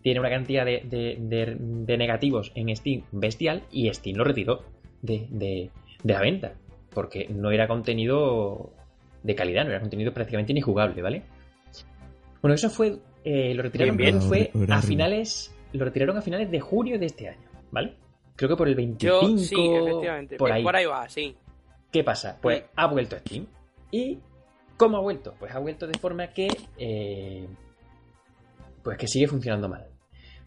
tiene una cantidad de, negativos en Steam bestial y Steam lo retiró de, la venta, porque no era contenido de calidad, no era contenido prácticamente ni jugable, ¿vale? Bueno, eso fue, eh, lo retiraron bien, fue a finales lo retiraron a finales de junio de este año. ¿vale? Creo que por el 25. Yo sí, efectivamente. Por ahí. Por ahí va, sí. ¿Qué pasa? Pues ha vuelto Steam. ¿Y cómo ha vuelto? Pues ha vuelto de forma que. eh, pues que sigue funcionando mal.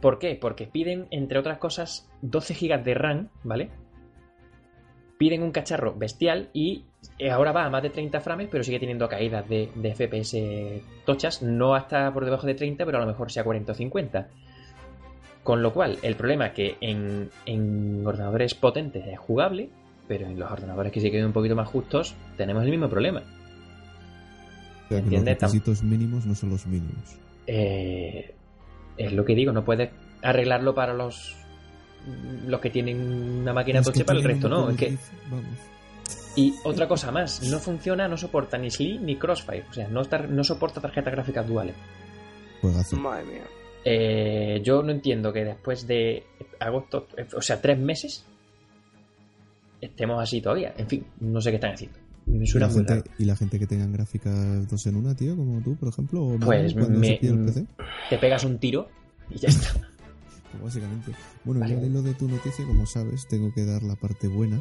¿Por qué? Porque piden, entre otras cosas, 12 GB de RAM, ¿vale? Piden un cacharro bestial y eh, ahora va a más de 30 frames, pero sigue teniendo caídas de, de FPS tochas. No hasta por debajo de 30, pero a lo mejor sea 40 o 50. Con lo cual, el problema es que en, en ordenadores potentes es jugable, pero en los ordenadores que se queden un poquito más justos tenemos el mismo problema. O sea, que los ¿Entiendes? Tam- requisitos mínimos no son los mínimos. Eh, es lo que digo, no puedes arreglarlo para los los que tienen una máquina Es que tocha para el resto, ¿no? modo Es que, GIF, Vamos. y otra cosa más, no funciona, no soporta ni SLI ni Crossfire, o sea, no, está- no soporta tarjetas gráficas duales. Juegazo. Madre mía. Eh, yo no entiendo que después de agosto, eh, o sea, tres meses, estemos así todavía. En fin, no sé qué están haciendo. Me ¿Y suena la, muy gente, raro. y la gente que tengan gráficas dos en una, tío, como tú, por ejemplo, o Pues me- el PC. Te pegas un tiro y ya está. Pues básicamente. Bueno, Vale. ya de lo de tu noticia, como sabes, tengo que dar la parte buena.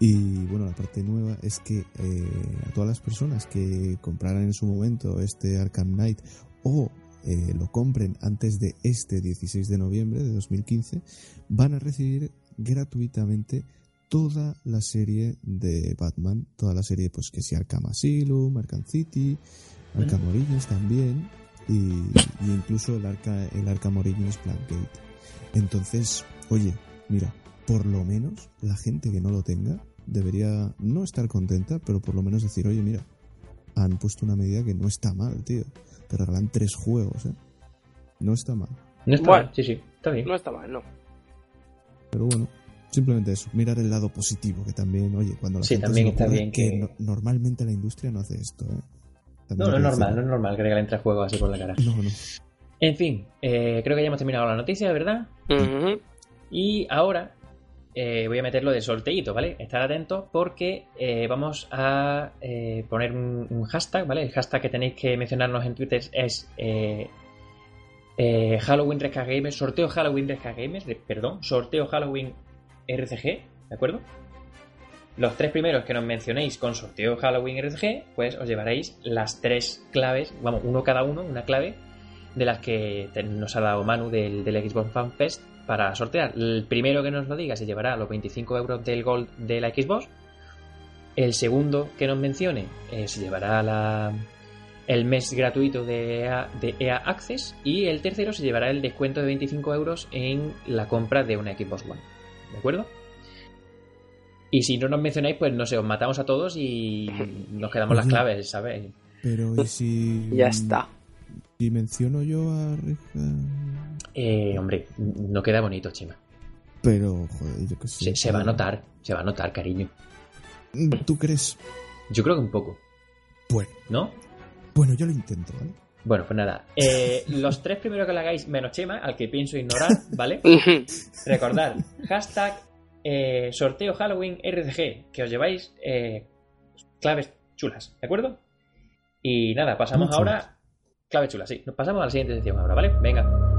Y bueno, la parte nueva es que eh, a todas las personas que compraran en su momento este Arkham Knight o eh, lo compren antes de este 16 de noviembre de 2015, van a recibir gratuitamente toda la serie de Batman, toda la serie pues que sea Arkham Asylum, Arkham City, Arkham Origins también y, y incluso el, Arca, el Arkham Origins Blackgate. Entonces, oye, mira, por lo menos la gente que no lo tenga debería no estar contenta, pero por lo menos decir, oye, mira, han puesto una medida que no está mal, tío. Te regalan tres juegos, ¿eh? No está mal. No está Bueno. mal, sí, sí, está bien. No está mal, no. Pero bueno, simplemente eso, mirar el lado positivo, que también, oye, cuando la Sí, gente también se está bien que que- no- normalmente la industria no hace esto, ¿eh? También No, no es normal, no es normal que regalen tres juegos así por la cara. No, no. En fin, eh, creo que ya hemos terminado la noticia, ¿verdad? Y ahora eh, voy a meterlo de sorteito, ¿vale? Estar atentos porque eh, vamos a eh, poner un, hashtag, ¿vale? El hashtag que tenéis que mencionarnos en Twitter es Halloween RK Gamers, sorteo Halloween Gamers, de- perdón, sorteo Halloween RCG, ¿de acuerdo? Los tres primeros que nos mencionéis con sorteo Halloween RCG, pues os llevaréis las tres claves, vamos, uno cada uno, una clave de las que nos ha dado Manu del, del Xbox Fan Fest para sortear. El primero que nos lo diga se llevará los 25 euros del Gold de la Xbox. El segundo que nos mencione eh, se llevará la, el mes gratuito de EA, de EA Access. Y el tercero se llevará el descuento de 25 euros en la compra de una Xbox One. ¿De acuerdo? Y si no nos mencionáis, pues no sé, os matamos a todos y nos quedamos las Oye. claves, ¿sabes? Pero ¿y si... Ya está. Si menciono yo a Reja... Eh, hombre, no queda bonito, Chema. Pero, joder, yo qué sé. Se, se va a notar, se va a notar, cariño. ¿Tú crees? Yo creo que un poco, Bueno, ¿no? bueno, yo lo intento, ¿vale? Bueno, pues nada. Eh, los tres primeros que le hagáis, menos Chema, al que pienso ignorar, ¿vale? Recordad, hashtag eh, sorteo Halloween RCG, que os lleváis eh, claves chulas, ¿de acuerdo? Y nada, pasamos ahora. Claves chulas, sí. Nos pasamos a la siguiente sección ahora, ¿vale? Venga.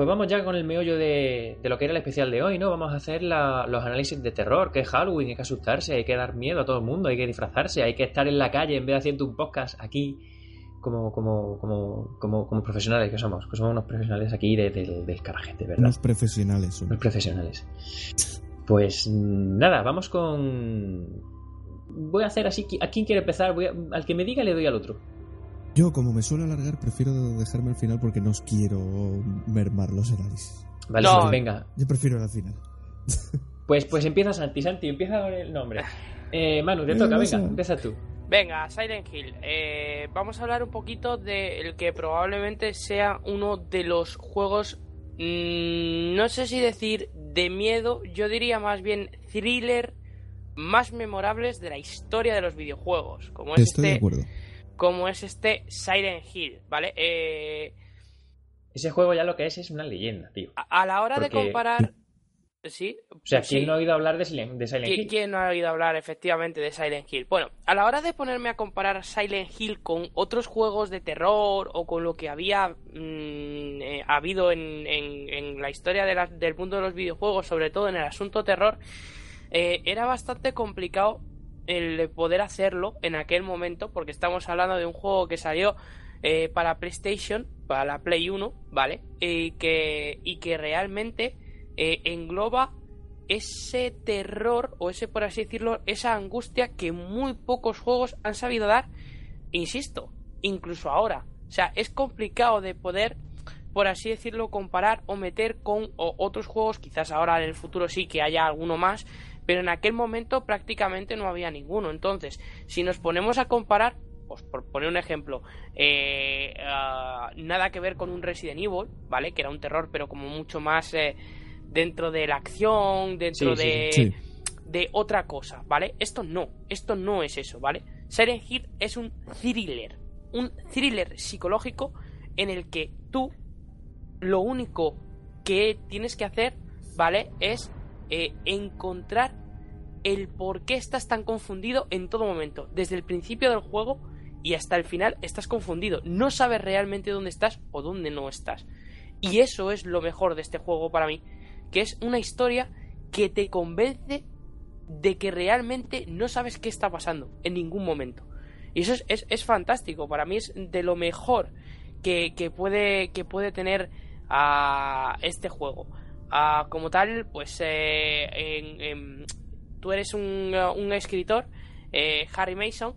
Pues vamos ya con el meollo de, de lo que era el especial de hoy, ¿no? Vamos a hacer la- los análisis de terror, que es Halloween, hay que asustarse, hay que dar miedo a todo el mundo, hay que disfrazarse, hay que estar en la calle en vez de haciendo un podcast aquí como, como, como, como, como profesionales que somos, que somos unos profesionales aquí de- de- del carajete, ¿verdad? Unos profesionales. Unos profesionales. Pues nada, vamos con... Voy a hacer así, ¿a quién quiere empezar? Voy a- Al que me diga le doy al otro. Yo, como me suelo alargar, prefiero dejarme al final porque no os quiero mermar los análisis. Vale, No. pues venga, Yo prefiero al final. Pues, pues empieza Santi, Santi, empieza con el nombre. Eh, Manu, te Venga, toca, venga, empieza tú. Venga, Silent Hill. Eh, vamos a hablar un poquito del que probablemente sea uno de los juegos mm, no sé si decir de miedo, yo diría más bien thriller más memorables de la historia de los videojuegos, como es Estoy de este, acuerdo. Como es este Silent Hill, ¿vale? Eh, Ese juego ya lo que es es una leyenda, tío. a, a la hora de comparar, sí, O sea, sí. ¿quién no ha oído hablar de Silent, de Silent ¿Qui- Hill? ¿Quién no ha oído hablar efectivamente de Silent Hill? Bueno, a la hora de ponerme a comparar Silent Hill con otros juegos de terror o con lo que había mm, eh, habido en, en- en la historia de la- del mundo de los videojuegos, sobre todo en el asunto terror, eh, era bastante complicado el de poder hacerlo en aquel momento, porque estamos hablando de un juego que salió eh, para PlayStation, para la Play 1, ¿vale? Y que, y que realmente eh, engloba ese terror, o ese, por así decirlo, esa angustia que muy pocos juegos han sabido dar, insisto, incluso ahora. O sea, es complicado de poder, por así decirlo, comparar o meter con otros juegos, quizás ahora en el futuro sí que haya alguno más, pero en aquel momento prácticamente no había ninguno. Entonces, si nos ponemos a comparar, pues por poner un ejemplo, eh, ah, nada que ver con un Resident Evil, ¿vale? Que era un terror, pero como mucho más eh, dentro de la acción, dentro Sí, sí, de, Sí. de otra cosa, ¿vale? Esto no, esto no es eso, ¿vale? Silent Hill es un thriller, un thriller psicológico en el que tú lo único que tienes que hacer, ¿vale? Es eh, encontrar el por qué estás tan confundido en todo momento. Desde el principio del juego y hasta el final estás confundido. No sabes realmente dónde estás o dónde no estás. Y eso es lo mejor de este juego para mí. Que es una historia que te convence de que realmente no sabes qué está pasando en ningún momento. Y eso es, es- fantástico. Para mí es de lo mejor que, que puede, que puede tener a este juego. Ah, como tal, pues eh, en- tú eres un, eh, un escritor, eh, Harry Mason,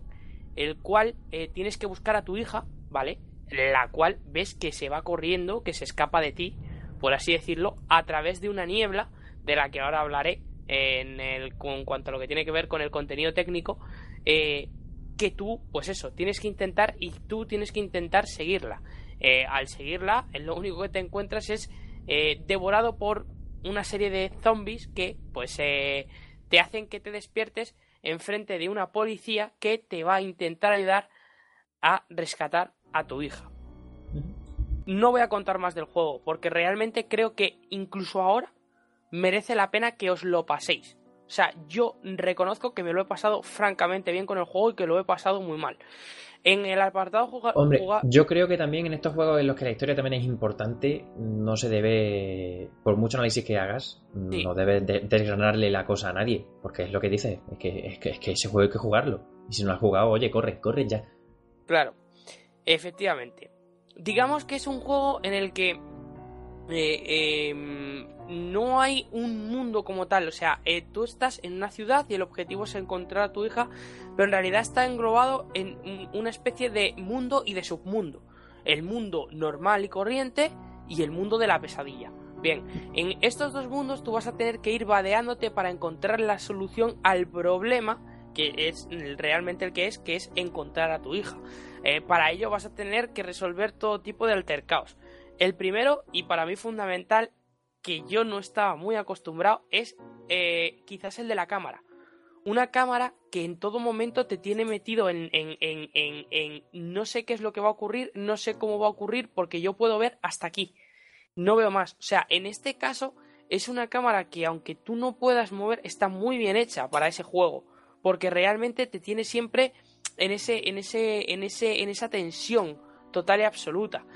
el cual eh, tienes que buscar a tu hija, ¿vale? La cual ves que se va corriendo, que se escapa de ti, por así decirlo, a través de una niebla, de la que ahora hablaré en el, con cuanto a lo que tiene que ver con el contenido técnico, eh, que tú, pues eso, tienes que intentar y tú tienes que intentar seguirla. Eh, al seguirla, eh, lo único que te encuentras es devorado por una serie de zombies que, pues, eh, te hacen que te despiertes enfrente de una policía que te va a intentar ayudar a rescatar a tu hija. No voy a contar más del juego, porque realmente creo que incluso ahora merece la pena que os lo paséis. O sea, yo reconozco que me lo he pasado francamente bien con el juego y que lo he pasado muy mal. En el apartado juga- Hombre, juga- yo creo que también en estos juegos en los que la historia también es importante, no se debe, por mucho análisis que hagas, Sí. no debes de- desgranarle la cosa a nadie, porque es lo que dice, es que, es que, es que ese juego hay que jugarlo. Y si no lo has jugado, oye, corre, corre ya. Claro, efectivamente. Digamos que es un juego en el que eh, em, no hay un mundo como tal. O sea, eh, tú estás en una ciudad y el objetivo es encontrar a tu hija, pero en realidad está englobado en un- una especie de mundo y de submundo. El mundo normal y corriente y el mundo de la pesadilla. Bien, en estos dos mundos tú vas a tener que ir vadeándote para encontrar la solución al problema que es realmente el que es, que es encontrar a tu hija. Eh, para ello vas a tener que resolver todo tipo de altercaos. El primero, y para mí fundamental, que yo no estaba muy acostumbrado, es eh, quizás el de la cámara. Una cámara que en todo momento te tiene metido en, en, en, en, no sé qué es lo que va a ocurrir, no sé cómo va a ocurrir, porque yo puedo ver hasta aquí. No veo más. O sea, en este caso es una cámara que aunque tú no puedas mover, está muy bien hecha para ese juego. Porque realmente te tiene siempre en ese, en ese, en ese, en esa tensión total y absoluta.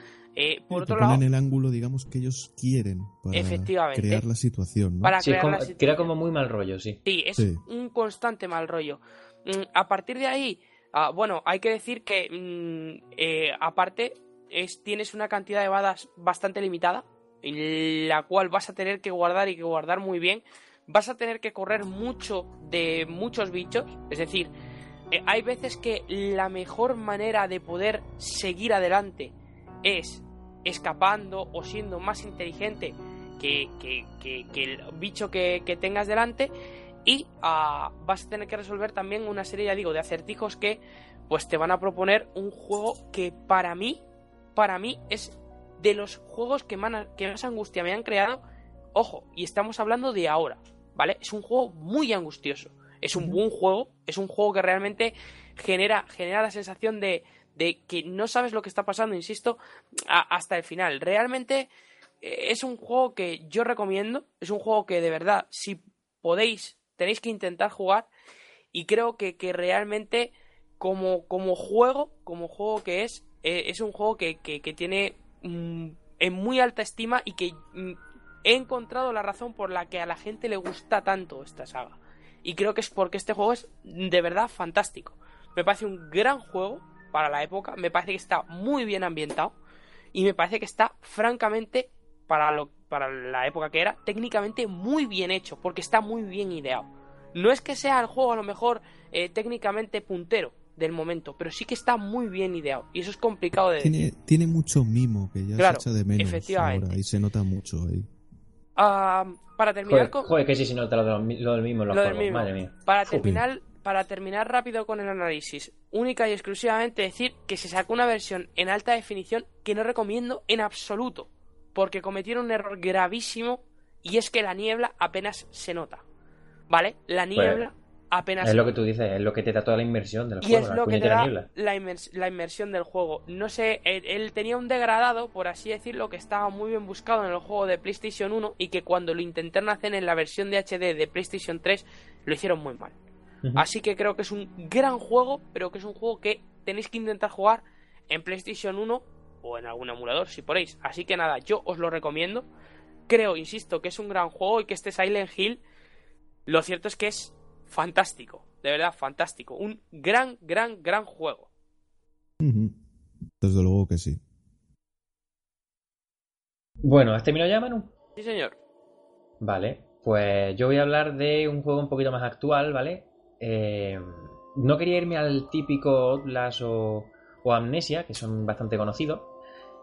Eh, por otro lado, ponen el ángulo, digamos, que ellos quieren para Efectivamente. crear la situación, ¿no? para Sí, crear como- la crea situación. como muy mal rollo, sí. Sí, es Sí. un constante mal rollo. Mm, a partir de ahí, ah, bueno, hay que decir que mm, eh, aparte es, tienes una cantidad de balas bastante limitada, en la cual vas a tener que guardar y que guardar muy bien. Vas a tener que correr mucho de muchos bichos, es decir, eh, hay veces que la mejor manera de poder seguir adelante es escapando o siendo más inteligente que, que- que- que el bicho que, tengas delante y ah, vas a tener que resolver también una serie, ya digo, de acertijos que pues te van a proponer un juego que para mí, para mí es de los juegos que más, que más angustia me han creado. Ojo, y estamos hablando de ahora, ¿vale? Es un juego muy angustioso. Es un buen juego, es un juego que realmente genera, genera la sensación de, de que no sabes lo que está pasando, insisto, hasta el final. Realmente eh, es un juego que yo recomiendo, es un juego que de verdad, si podéis, tenéis que intentar jugar y creo que, que realmente como, como juego, como juego que es, eh, es un juego que, que, tiene mm, en muy alta estima y que mm, he encontrado la razón por la que a la gente le gusta tanto esta saga. Y creo que es porque este juego es de verdad fantástico. Me parece un gran juego para la época, me parece que está muy bien ambientado y me parece que está francamente para lo para la época que era técnicamente muy bien hecho porque está muy bien ideado. No es que sea el juego a lo mejor eh, técnicamente puntero del momento, pero sí que está muy bien ideado y eso es complicado de tiene, decir. Tiene mucho mimo que ya se echa de menos efectivamente. ahora y se nota mucho ahí. Ah, para terminar joder, con... joder, que sí se nota lo, lo del mismo en los Lo del juegos, mismo. madre mía. Para terminar, para terminar rápido con el análisis, única y exclusivamente decir que se sacó una versión en alta definición que no recomiendo en absoluto, porque cometieron un error gravísimo y es que la niebla apenas se nota. ¿Vale? La niebla apenas Es se lo nota. que tú dices, es lo que te da toda la inmersión del Y juego, es la lo que te puñetera da niebla. la, inmers- la inmersión del juego. No sé, él, él tenía un degradado, por así decirlo, que estaba muy bien buscado en el juego de PlayStation 1 y que cuando lo intentaron hacer en la versión de HD de PlayStation 3 lo hicieron muy mal. Así que creo que es un gran juego, pero que es un juego que tenéis que intentar jugar en PlayStation 1 o en algún emulador si podéis. Así que nada, yo os lo recomiendo. Creo, insisto, que es un gran juego y que este Silent Hill, lo cierto es que es fantástico, de verdad fantástico. Un gran, gran, gran juego. Desde luego que sí. Bueno, ¿has terminado ya, Manu? Sí, señor. Vale, pues yo voy a hablar de un juego un poquito más actual, ¿vale? Eh, no quería irme al típico Outlast o, o Amnesia, que son bastante conocidos.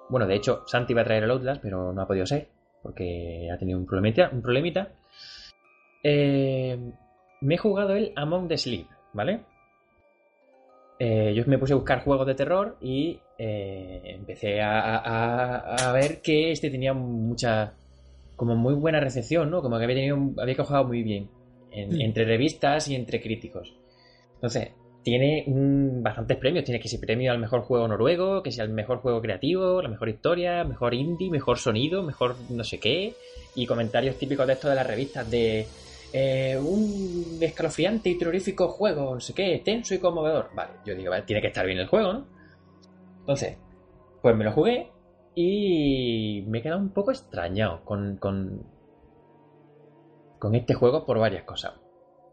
Bueno, de hecho, Santi iba a traer el Outlast, pero no ha podido ser, porque ha tenido un problemita. Un problemita. Eh, me he jugado el Among the Sleep, ¿vale? Eh, yo me puse a buscar juegos de terror y eh, empecé a, a- a ver que este tenía mucha como muy buena recepción, ¿no? Como que había tenido había cojado muy bien en- Mm. entre revistas y entre críticos. Entonces, tiene un- bastantes premios. Tiene que ser premio al mejor juego noruego, que sea el mejor juego creativo, la mejor historia, mejor indie, mejor sonido, mejor no sé qué. Y comentarios típicos de esto de las revistas de eh, un escalofriante y terrorífico juego, no sé qué, tenso y conmovedor. Vale, yo digo, vale, tiene que estar bien el juego, ¿no? Entonces, pues me lo jugué y me he quedado un poco extrañado con, con, con este juego por varias cosas.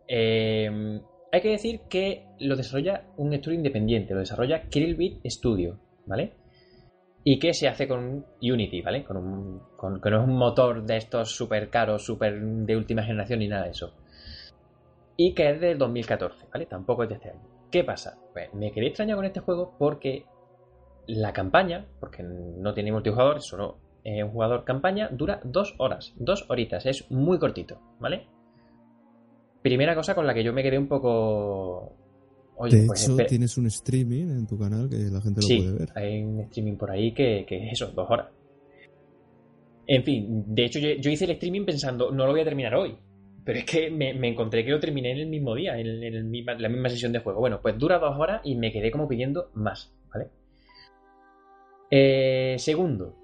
Eh, hay que decir que lo desarrolla un estudio independiente, lo desarrolla Krillbit Studio, ¿vale? Y que se hace con Unity, ¿vale? Con un, con, no es un motor de estos súper caros, súper de última generación ni nada de eso. Y que es del 2014, ¿vale? Tampoco es de este año. ¿Qué pasa? Pues me quedé extrañado con este juego porque la campaña, porque no tiene multijugador, es solo eh, un jugador campaña, dura dos horas, dos horitas, es muy cortito, ¿vale? Primera cosa con la que yo me quedé un poco... Oye, de pues hecho, espera- tienes un streaming en tu canal que la gente lo Sí, puede ver. hay un streaming por ahí que, que es eso, dos horas. En fin, de hecho yo, yo hice el streaming pensando, no lo voy a terminar hoy. Pero es que me, me encontré que lo terminé en el mismo día, en, el- en el misma- la misma sesión de juego. Bueno, pues dura dos horas y me quedé como pidiendo más, ¿vale? Eh, segundo,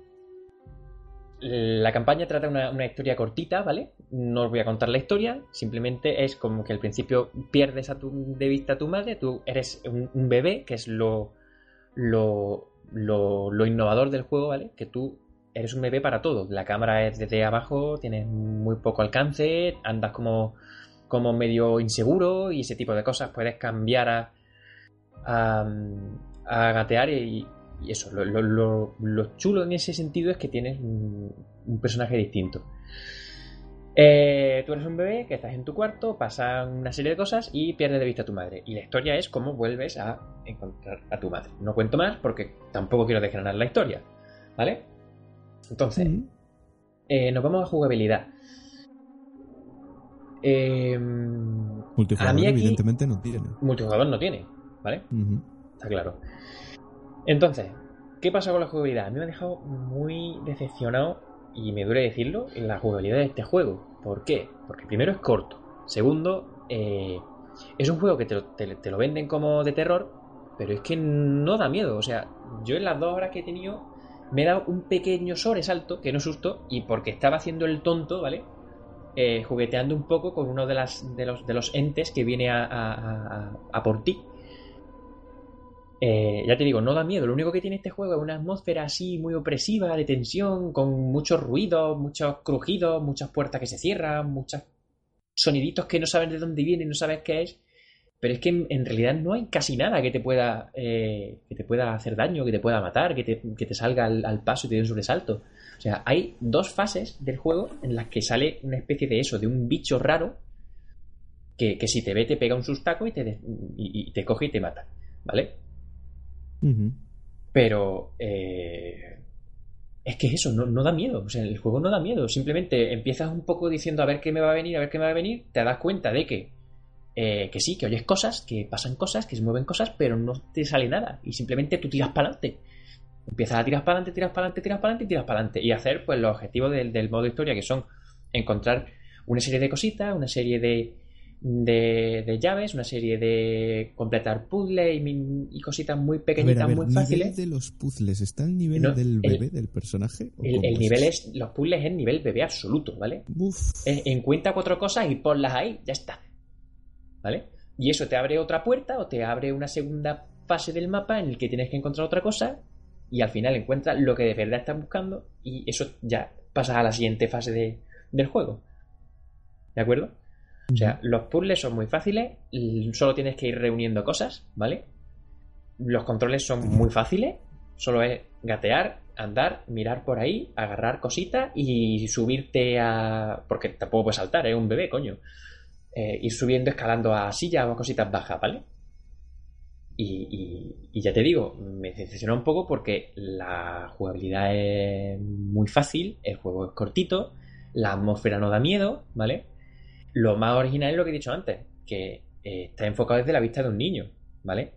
la campaña trata una, una historia cortita, ¿vale? No os voy a contar la historia, simplemente es como que al principio pierdes a tu, de vista a tu madre, tú eres un, bebé, que es lo, lo, lo, lo innovador del juego, ¿vale? Que tú eres un bebé para todo. La cámara es desde abajo, tienes muy poco alcance, andas como, como medio inseguro y ese tipo de cosas. Puedes cambiar a, a, a gatear y, y eso. Lo, lo- lo- lo chulo en ese sentido es que tienes un, un personaje distinto. Eh, tú eres un bebé que estás en tu cuarto, pasan una serie de cosas y pierdes de vista a tu madre. Y la historia es cómo vuelves a encontrar a tu madre. No cuento más porque tampoco quiero desgranar la historia. ¿Vale? Entonces, eh, nos vamos a jugabilidad. Eh, Multijugador, a mí aquí- evidentemente, no tiene. multijugador no tiene, ¿vale? Está claro. Entonces, ¿qué pasa con la jugabilidad? A mí me ha dejado muy decepcionado, y me duele decirlo, en la jugabilidad de este juego. ¿Por qué? Porque primero es corto. Segundo, eh, es un juego que te, lo venden como de terror, pero es que no da miedo. O sea, yo en las dos horas que he tenido me he dado un pequeño sobresalto, que no susto, y porque estaba haciendo el tonto, ¿vale? Eh, jugueteando un poco con uno de, las, de, los, de los entes que viene a, a, por ti. Eh, ya te digo, no da miedo. Lo único que tiene este juego es una atmósfera así muy opresiva, de tensión, con muchos ruidos, muchos crujidos, muchas puertas que se cierran, muchos soniditos que no sabes de dónde vienen, no sabes qué es. Pero es que en, realidad no hay casi nada que te pueda eh, que te pueda hacer daño, que te pueda matar, que te, salga al, paso y te dé un sobresalto. O sea, hay dos fases del juego en las que sale una especie de eso, de un bicho raro que, si te ve te pega un sustaco y te, y, te coge y te mata. ¿Vale? Pero eh, es que eso no, no, da miedo. O sea, el juego no da miedo. Simplemente empiezas un poco diciendo a ver qué me va a venir, a ver qué me va a venir. Te das cuenta de que eh, que sí, que oyes cosas, que pasan cosas, que se mueven cosas, pero no te sale nada. Y simplemente tú tiras para adelante. Empiezas a tirar para adelante, tiras para adelante, tiras para adelante y tiras para adelante. Y hacer pues los objetivos del, modo historia, que son encontrar una serie de cositas, una serie de, de, llaves, una serie de completar puzzles y, cositas muy pequeñitas, muy fáciles. ¿El de los puzzles está al nivel del bebé del personaje? El, nivel es, los puzzles es nivel bebé absoluto, ¿vale? encuentra cuatro cosas y ponlas ahí, ya está. ¿vale? Y eso te abre otra puerta o te abre una segunda fase del mapa en el que tienes que encontrar otra cosa y al final encuentras lo que de verdad estás buscando y eso ya pasa a la siguiente fase de, del juego. ¿De acuerdo? O sea, los puzzles son muy fáciles, solo tienes que ir reuniendo cosas, ¿vale? Los controles son muy fáciles, solo es gatear, andar, mirar por ahí, agarrar cositas y subirte a... porque tampoco puedes saltar, es un bebé, coño. Eh, ir subiendo, escalando a silla o cositas bajas, ¿vale? Y, ya te digo, me decepciona un poco porque la jugabilidad es muy fácil, el juego es cortito, la atmósfera no da miedo, ¿vale? Lo más original es lo que he dicho antes, que eh, está enfocado desde la vista de un niño, ¿vale?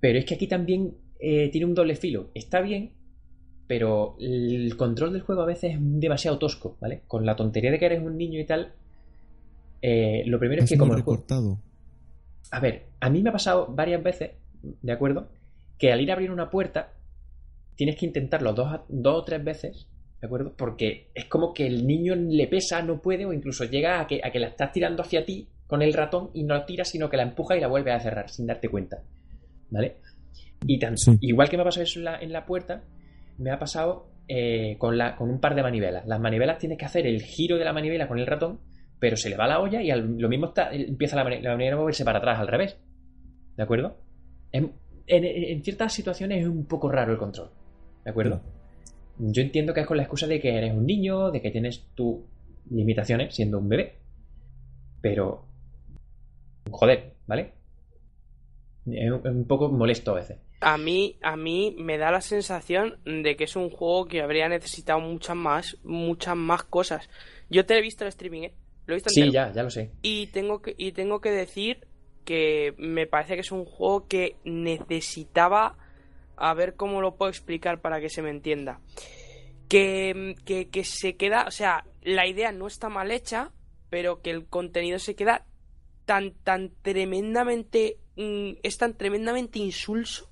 Pero es que aquí también eh, tiene un doble filo. Está bien, pero el control del juego a veces es demasiado tosco, ¿vale? Con la tontería de que eres un niño y tal, eh, lo primero es, que como... recortado. A ver, a mí me ha pasado varias veces, ¿de acuerdo? Que al ir a abrir una puerta, tienes que intentarlo dos, dos o tres veces, ¿de acuerdo? Porque es como que el niño le pesa, no puede, o incluso llega a que, a que la estás tirando hacia ti con el ratón y no la tira, sino que la empuja y la vuelve a cerrar sin darte cuenta. ¿Vale? Y tan, igual que me ha pasado eso en la, puerta, me ha pasado eh, con, la, con un par de manivelas. Las manivelas tienes que hacer el giro de la manivela con el ratón pero se le va la olla y lo mismo está, empieza la, manera de moverse para atrás al revés. ¿De acuerdo? En, ciertas situaciones es un poco raro el control. ¿De acuerdo? Yo entiendo que es con la excusa de que eres un niño, de que tienes tus limitaciones siendo un bebé. Pero. Joder, ¿vale? Es un poco molesto a veces. A mí, a mí me da la sensación de que es un juego que habría necesitado muchas más, muchas más cosas. Yo te he visto el streaming, ¿eh? Sí, ya, ya lo sé. Y tengo que, y tengo que decir que me parece que es un juego que necesitaba a ver cómo lo puedo explicar para que se me entienda. Que, que, se queda, o sea, la idea no está mal hecha, pero que el contenido se queda tan, tan tremendamente, mm, es tan tremendamente insulso.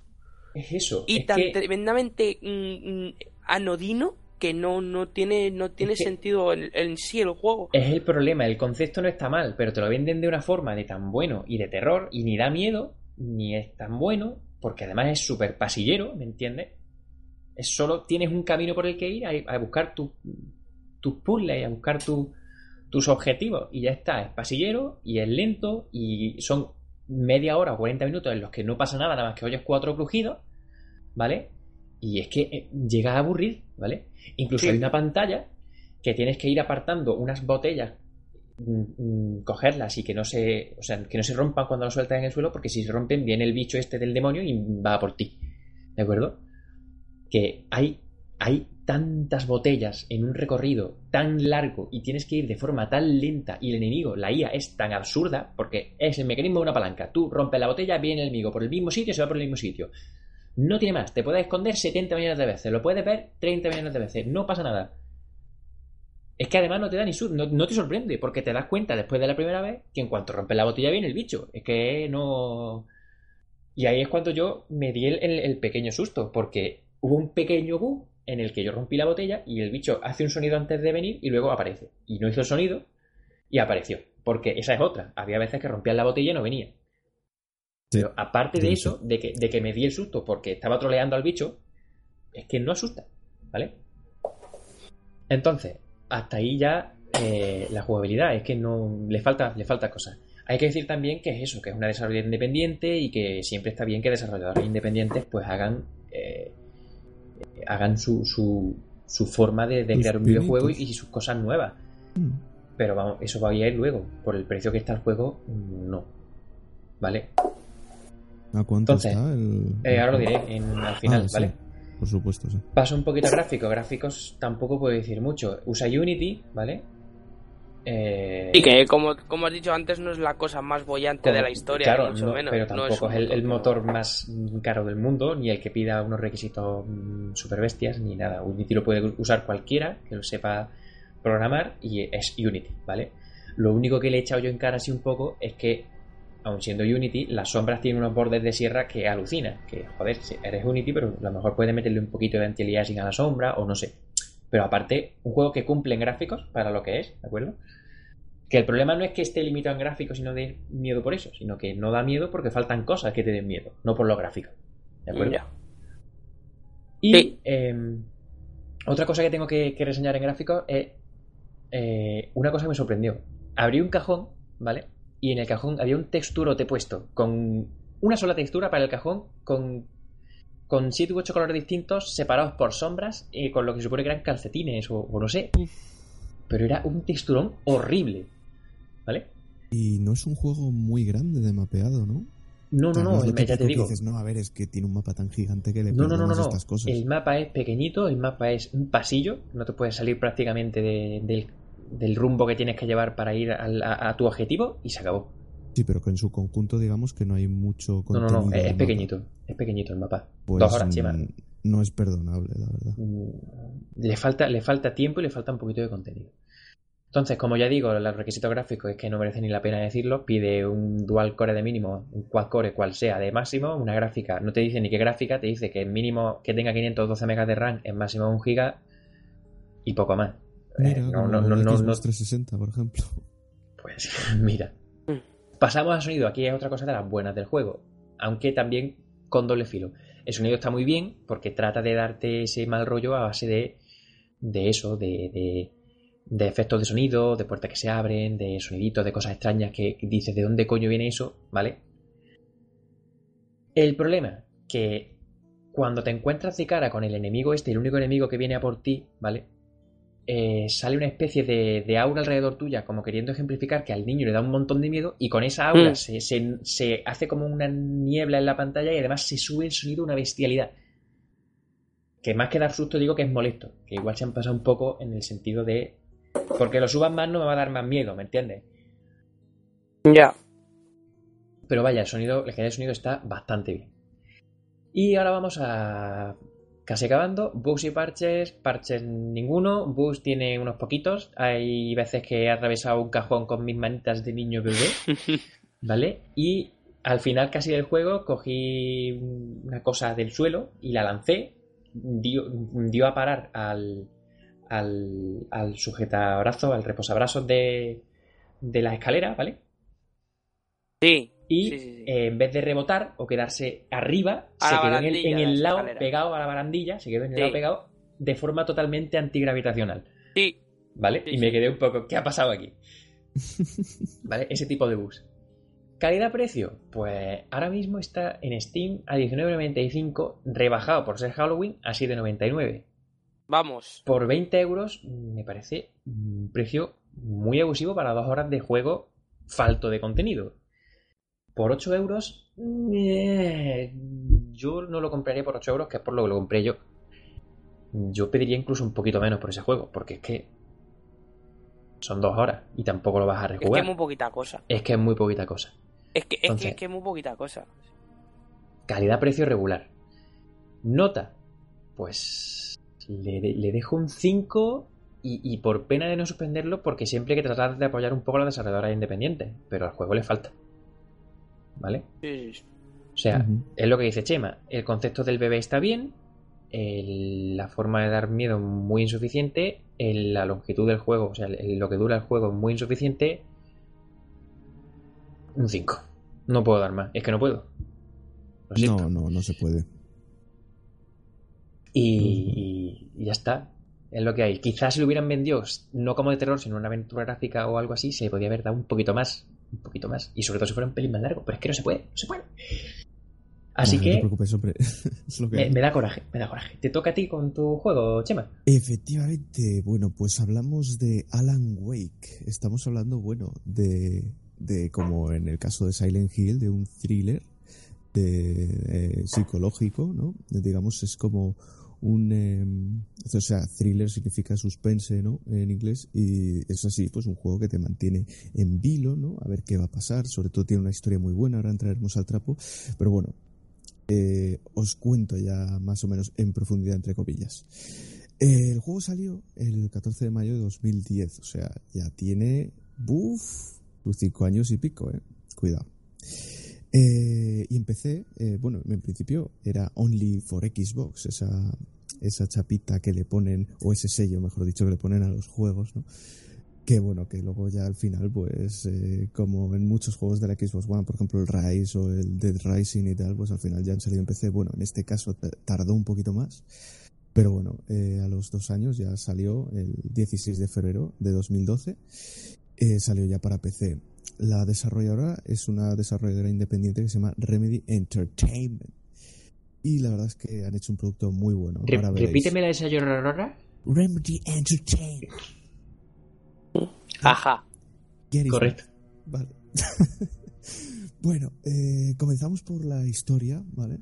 Es eso. Y tan tremendamente mm, mm, anodino que no, no tiene, no tiene sentido en, sí el juego. Es el problema, el concepto no está mal, pero te lo venden de una forma de tan bueno y de terror y ni da miedo, ni es tan bueno, porque además es súper pasillero, ¿me entiendes? Es solo tienes un camino por el que ir a, buscar tus puzzles, a buscar tus objetivos y ya está, es pasillero y es lento y son media hora o 40 minutos en los que no pasa nada, nada más que oyes cuatro crujidos, ¿vale? Y es que eh, llega a aburrir, ¿vale? Incluso hay una pantalla que tienes que ir apartando unas botellas, mm, cogerlas y que no se, o sea, que no se rompan cuando las sueltas en el suelo, porque si se rompen viene el bicho este del demonio y va por ti. ¿De acuerdo? Que hay, hay tantas botellas en un recorrido tan largo y tienes que ir de forma tan lenta y el enemigo, la IA, es tan absurda porque es el mecanismo de una palanca. Tú rompes la botella, viene el enemigo por el mismo sitio, se va por el mismo sitio. No tiene más. Te puedes esconder 70 millones de veces. Lo puedes ver 30 millones de veces. No pasa nada. Es que además no te da ni sur, no, te sorprende, porque te das cuenta después de la primera vez que en cuanto rompes la botella viene el bicho. Es que no. Y ahí es cuando yo me di el, pequeño susto, porque hubo un pequeño bug en el que yo rompí la botella y el bicho hace un sonido antes de venir y luego aparece. Y no hizo el sonido y apareció. Porque esa es otra. Había veces que rompían la botella y no venía. Pero aparte de eso, de que, de que me di el susto porque estaba troleando al bicho, es que no asusta. ¿Vale? Entonces, hasta ahí ya eh, la jugabilidad, es que no le falta, le falta cosas. Hay que decir también que es eso, que es una desarrolladora independiente y que siempre está bien que desarrolladores independientes pues hagan eh, hagan su, su, su forma de, crear un videojuego y, sus cosas nuevas. Mm. Pero vamos, eso va a ir luego. Por el precio que está el juego, no. ¿Vale? ¿A cuánto está el... Eh, ahora lo diré al final, ah, ¿vale? Por supuesto, sí. Paso un poquito a gráficos. Gráficos tampoco puedo decir mucho. Usa Unity, ¿vale? Eh... Y que, como, como has dicho antes, no es la cosa más bollante de la historia, claro, mucho menos. Pero tampoco es, el, motor más caro del mundo, ni el que pida unos requisitos mm, super bestias, ni nada. Unity lo puede usar cualquiera que lo sepa programar y es Unity, ¿vale? Lo único que le he echado yo en cara así un poco es que aun siendo Unity, las sombras tienen unos bordes de sierra que alucina. Que, joder, eres Unity, pero a lo mejor puedes meterle un poquito de anti-aliasing a la sombra, o no sé. Pero aparte, un juego que cumple en gráficos para lo que es, ¿de acuerdo? Que el problema no es que esté limitado en gráficos y no dé miedo por eso, sino que no da miedo porque faltan cosas que te den miedo, no por lo gráfico. ¿De acuerdo? Y em, otra cosa que tengo que, reseñar en gráficos es eh, una cosa que me sorprendió. Abrí un cajón, ¿vale? Y en el cajón había un texturote puesto con una sola textura para el cajón con con 7 u 8 colores distintos separados por sombras y con lo que se supone que eran calcetines o, no sé. Pero era un texturón horrible. ¿Vale? Y no es un juego muy grande de mapeado, ¿no? No, no, no, ya te digo. Dices, no, a ver, es que tiene un mapa tan gigante que le no, no, no, no, estas cosas. El mapa es pequeñito, el mapa es un pasillo, no te puedes salir prácticamente del del rumbo que tienes que llevar para ir a, tu objetivo y se acabó. Sí, pero que en su conjunto digamos que no hay mucho contenido. No, no, no, es, pequeñito, es pequeñito el mapa. Pues Dos horas, No es perdonable, la verdad. Mm, le falta, le falta tiempo y le falta un poquito de contenido. Entonces, como ya digo, el requisito gráfico es que no merece ni la pena decirlo. Pide un dual core de mínimo, un quad core cual sea de máximo, una gráfica. No te dice ni qué gráfica, te dice que mínimo que tenga 512 megas de RAM es máximo 1 giga y poco más. Mira, no, no, no, no, 360, por ejemplo. Pues mira. Pasamos al sonido. Aquí es otra cosa de las buenas del juego. Aunque también con doble filo. El sonido está muy bien porque trata de darte ese mal rollo a base de, de eso, de, de, de efectos de sonido, de puertas que se abren, de soniditos, de cosas extrañas que dices de dónde coño viene eso, ¿vale? El problema, que cuando te encuentras de cara con el enemigo este, el único enemigo que viene a por ti, ¿vale? Eh, sale una especie de, aura alrededor tuya, como queriendo ejemplificar que al niño le da un montón de miedo, y con esa aura mm. se, hace como una niebla en la pantalla y además se sube el sonido una bestialidad. Que más que dar susto digo que es molesto, que igual se han pasado un poco en el sentido de... Porque lo suban más no me va a dar más miedo, ¿me entiendes? Ya. Pero vaya, el sonido, el sonido está bastante bien. Y ahora vamos a casi acabando. Bugs y parches, parches ninguno. Bugs tiene unos poquitos. Hay veces que he atravesado un cajón con mis manitas de niño bebé. ¿Vale? Y al final casi del juego cogí una cosa del suelo y la lancé. Dio, dio a parar al, al, al sujetabrazo, al reposabrazos de, de la escalera, ¿vale? Sí. Y eh, en vez de rebotar o quedarse arriba, se quedó en el, lado pegado a la barandilla, se quedó en el lado pegado de forma totalmente antigravitacional. Sí. ¿Vale? y me quedé un poco, ¿qué ha pasado aquí? ¿Vale? Ese tipo de bus. Calidad-precio, pues ahora mismo está en Steam a 19.95, rebajado por ser Halloween a 7.99. Vamos. Por 20 euros me parece un precio muy abusivo para dos horas de juego falto de contenido. Por 8 euros, eh, yo no lo compraría por 8 euros, que es por lo que lo compré yo. Yo pediría incluso un poquito menos por ese juego, porque es que son dos horas y tampoco lo vas a rejugar. Es que es muy poquita cosa. Es que es muy poquita cosa. Es que es, que, es, muy poquita cosa. Calidad-precio regular. Nota, pues le, le dejo un 5 y, por pena de no suspenderlo, porque siempre hay que tratar de apoyar un poco a la desarrolladora independiente, pero al juego le falta. ¿Vale? O sea, es lo que dice Chema, el concepto del bebé está bien, la forma de dar miedo muy insuficiente, la longitud del juego, o sea, lo que dura el juego es muy insuficiente. Un 5. No puedo dar más, es que no puedo. No, no, no se puede. y, ya está es lo que hay. Quizás si lo hubieran vendido no como de terror, sino una aventura gráfica o algo así, se podía haber dado un poquito más. Un poquito más. Y sobre todo si fuera un pelín más largo. Pero es que no se puede, no se puede. Así que. No te preocupes, hombre. me, da coraje, me da coraje. ¿Te toca a ti con tu juego, Chema? Efectivamente. Bueno, pues hablamos de Alan Wake. Estamos hablando, bueno, de, de como en el caso de Silent Hill, de un thriller de, eh, psicológico, ¿no? Digamos, es como un em, o sea thriller significa suspense no en inglés y es así pues un juego que te mantiene en vilo no a ver qué va a pasar sobre todo tiene una historia muy buena ahora entraremos al trapo pero bueno eh, os cuento ya más o menos en profundidad entre comillas. El juego salió el 14 de mayo de 2010 o sea ya tiene buf cinco años y pico eh cuidado. Eh, y empecé, eh, bueno, en principio era only for Xbox, esa, esa chapita que le ponen, o ese sello, mejor dicho, que le ponen a los juegos, ¿no? Que bueno, que luego ya al final, pues, eh, como en muchos juegos de la Xbox One, por ejemplo el Rise o el Dead Rising y tal, pues al final ya han salido en PC. Bueno, en este caso tardó un poquito más, pero bueno, eh, a los dos años ya salió el 16 de febrero de 2012, eh, salió ya para PC. La desarrolladora es una desarrolladora independiente que se llama Remedy Entertainment y la verdad es que han hecho un producto muy bueno. repíteme la de esa llorarora. Remedy Entertainment. Ajá. Correcto. Vale. bueno, eh, comenzamos por la historia, ¿vale?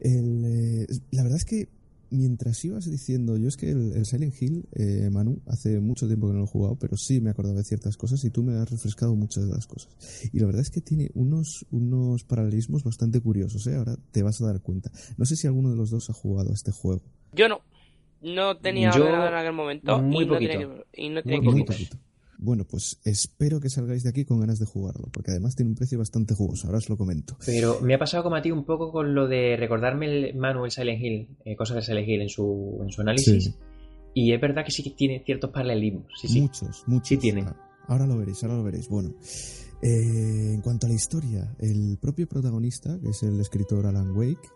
Eh, la verdad es que mientras ibas diciendo, yo es que el, Silent Hill, eh, Manu, hace mucho tiempo que no lo he jugado, pero sí me acordaba de ciertas cosas y tú me has refrescado muchas de las cosas. Y la verdad es que tiene unos, unos paralelismos bastante curiosos, ¿eh? Ahora te vas a dar cuenta. No sé si alguno de los dos ha jugado a este juego. Yo no. No tenía yo, en aquel momento muy y, poquito. No y no tenía muy, poquito. Bueno, pues espero que salgáis de aquí con ganas de jugarlo, porque además tiene un precio bastante jugoso, ahora os lo comento. Pero me ha pasado como a ti un poco con lo de recordarme el Manuel Silent Hill, eh, cosas de Silent Hill en su, en su análisis. Y es verdad que sí que tiene ciertos paralelismos. Sí, muchos, muchos. Sí tiene. Ahora lo veréis, ahora lo veréis. Bueno, eh, en cuanto a la historia, el propio protagonista, que es el escritor Alan Wake,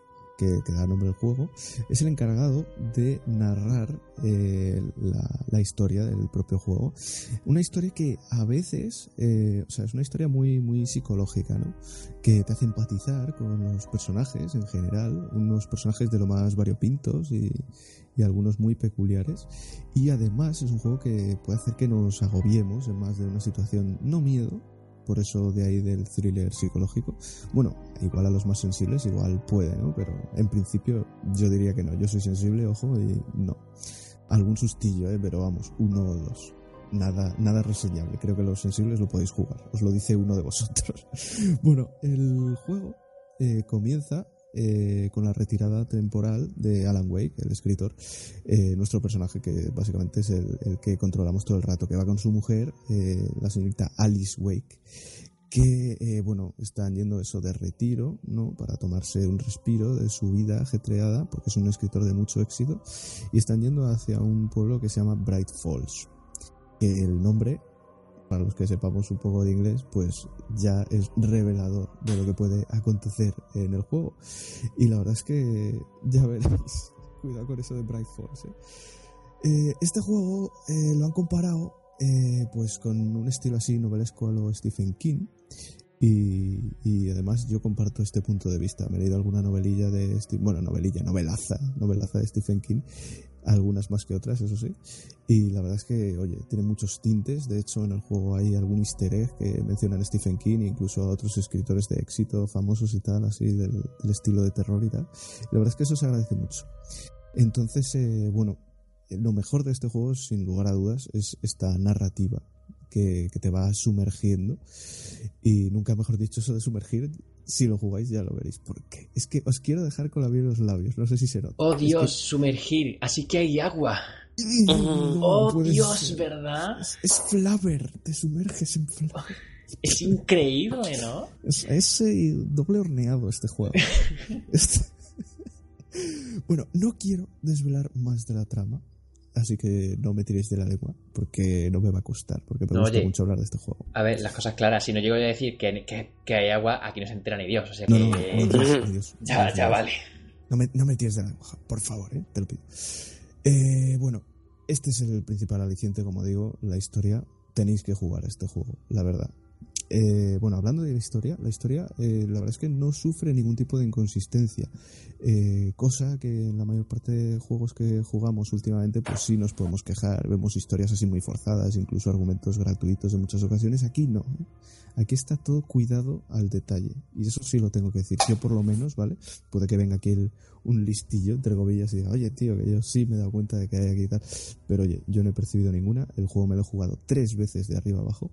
que, da nombre al juego, es el encargado de narrar eh, la, historia del propio juego. Una historia que a veces, eh, o sea, es una historia muy, muy psicológica, ¿no? Que te hace empatizar con los personajes en general, unos personajes de lo más variopintos y, y algunos muy peculiares. Y además es un juego que puede hacer que nos agobiemos en más de una situación, no miedo, por eso de ahí del thriller psicológico. Bueno, igual a los más sensibles, igual puede, ¿no? Pero en principio yo diría que no. Yo soy sensible, ojo, y no. Algún sustillo, ¿eh? Pero vamos, uno o dos. Nada, nada reseñable. Creo que los sensibles lo podéis jugar. Os lo dice uno de vosotros. bueno, el juego eh, comienza eh, con la retirada temporal de Alan Wake, el escritor, eh, nuestro personaje que básicamente es el, que controlamos todo el rato, que va con su mujer, eh, la señorita Alice Wake, que bueno, están yendo eso de retiro, ¿no? Para tomarse un respiro de su vida ajetreada, porque es un escritor de mucho éxito, y están yendo hacia un pueblo que se llama Bright Falls, el nombre para los que sepamos un poco de inglés, pues ya es revelador de lo que puede acontecer en el juego. Y la verdad es que ya veréis, cuidado con eso de Bright Force. ¿eh? Eh, este juego eh, lo han comparado pues con un estilo así novelesco a lo Stephen King. Y, y, además yo comparto este punto de vista. Me he leído alguna novelilla de... Bueno, novelilla, novelaza, novelaza de Stephen King algunas más que otras, eso sí. Y la verdad es que, oye, tiene muchos tintes. De hecho, en el juego hay algún easter egg que mencionan Stephen King, incluso a otros escritores de éxito famosos y tal, así del, estilo de terror y tal. la verdad es que eso se agradece mucho. Entonces, eh, bueno, lo mejor de este juego, sin lugar a dudas, es esta narrativa que, que te va sumergiendo. Y nunca mejor dicho eso de sumergir, si lo jugáis ya lo veréis. Porque es que os quiero dejar con la piel los labios, no sé si se nota. Oh Es Dios, sumergir. Así que hay agua. No oh Dios. ¿verdad? Es, es Flaver, te sumerges en Flaver. Es increíble, ¿no? Es y doble horneado este juego. Este- bueno, no quiero desvelar más de la trama, así que no me tiréis de la lengua, porque no me va a costar, porque me No, gusta oye. mucho hablar de este juego. A ver, las cosas claras. Si no llego a decir que, que, que hay agua, aquí no se entera ni Dios. O sea que. No, no, Dios, Dios, ya, ya vale. No me, no me tires de la lengua, por favor, ¿eh? te lo pido. Eh, bueno, este es el principal aliciente, como digo, la historia. Tenéis que jugar este juego, la verdad. Eh, bueno, hablando de la historia, la historia, eh, la verdad es que no sufre ningún tipo de inconsistencia. Eh, cosa que en la mayor parte de juegos que jugamos últimamente, pues sí nos podemos quejar. Vemos historias así muy forzadas, incluso argumentos gratuitos en muchas ocasiones. Aquí no. ¿eh? Aquí está todo cuidado al detalle. Y eso sí lo tengo que decir. Yo por lo menos, ¿vale? Puede que venga aquí el- un listillo entre gobillas y diga, oye, tío, que yo sí me he dado cuenta de que hay aquí y tal. Pero oye, yo no he percibido ninguna. El juego me lo he jugado tres veces de arriba abajo.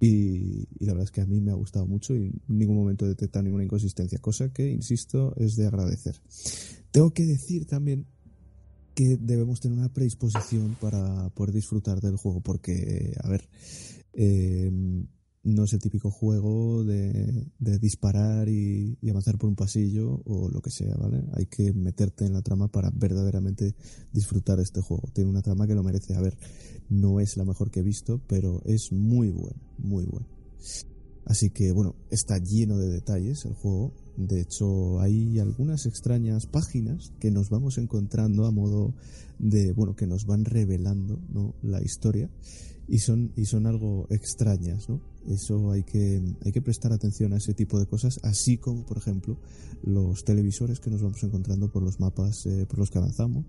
Y, la verdad es que a mí me ha gustado mucho y en ningún momento he ninguna inconsistencia, cosa que, insisto, es de agradecer. Tengo que decir también que debemos tener una predisposición para poder disfrutar del juego, porque, a ver, eh, no es el típico juego de, disparar y, avanzar por un pasillo o lo que sea, ¿vale? Hay que meterte en la trama para verdaderamente disfrutar este juego. Tiene una trama que lo merece. A ver, no es la mejor que he visto, pero es muy buena, muy buena. Así que bueno, está lleno de detalles el juego. De hecho, hay algunas extrañas páginas que nos vamos encontrando a modo de, bueno, que nos van revelando la historia y son, y son algo extrañas, ¿no? Eso hay que, hay que prestar atención a ese tipo de cosas, así como, por ejemplo, los televisores que nos vamos encontrando por los mapas eh, por los que avanzamos.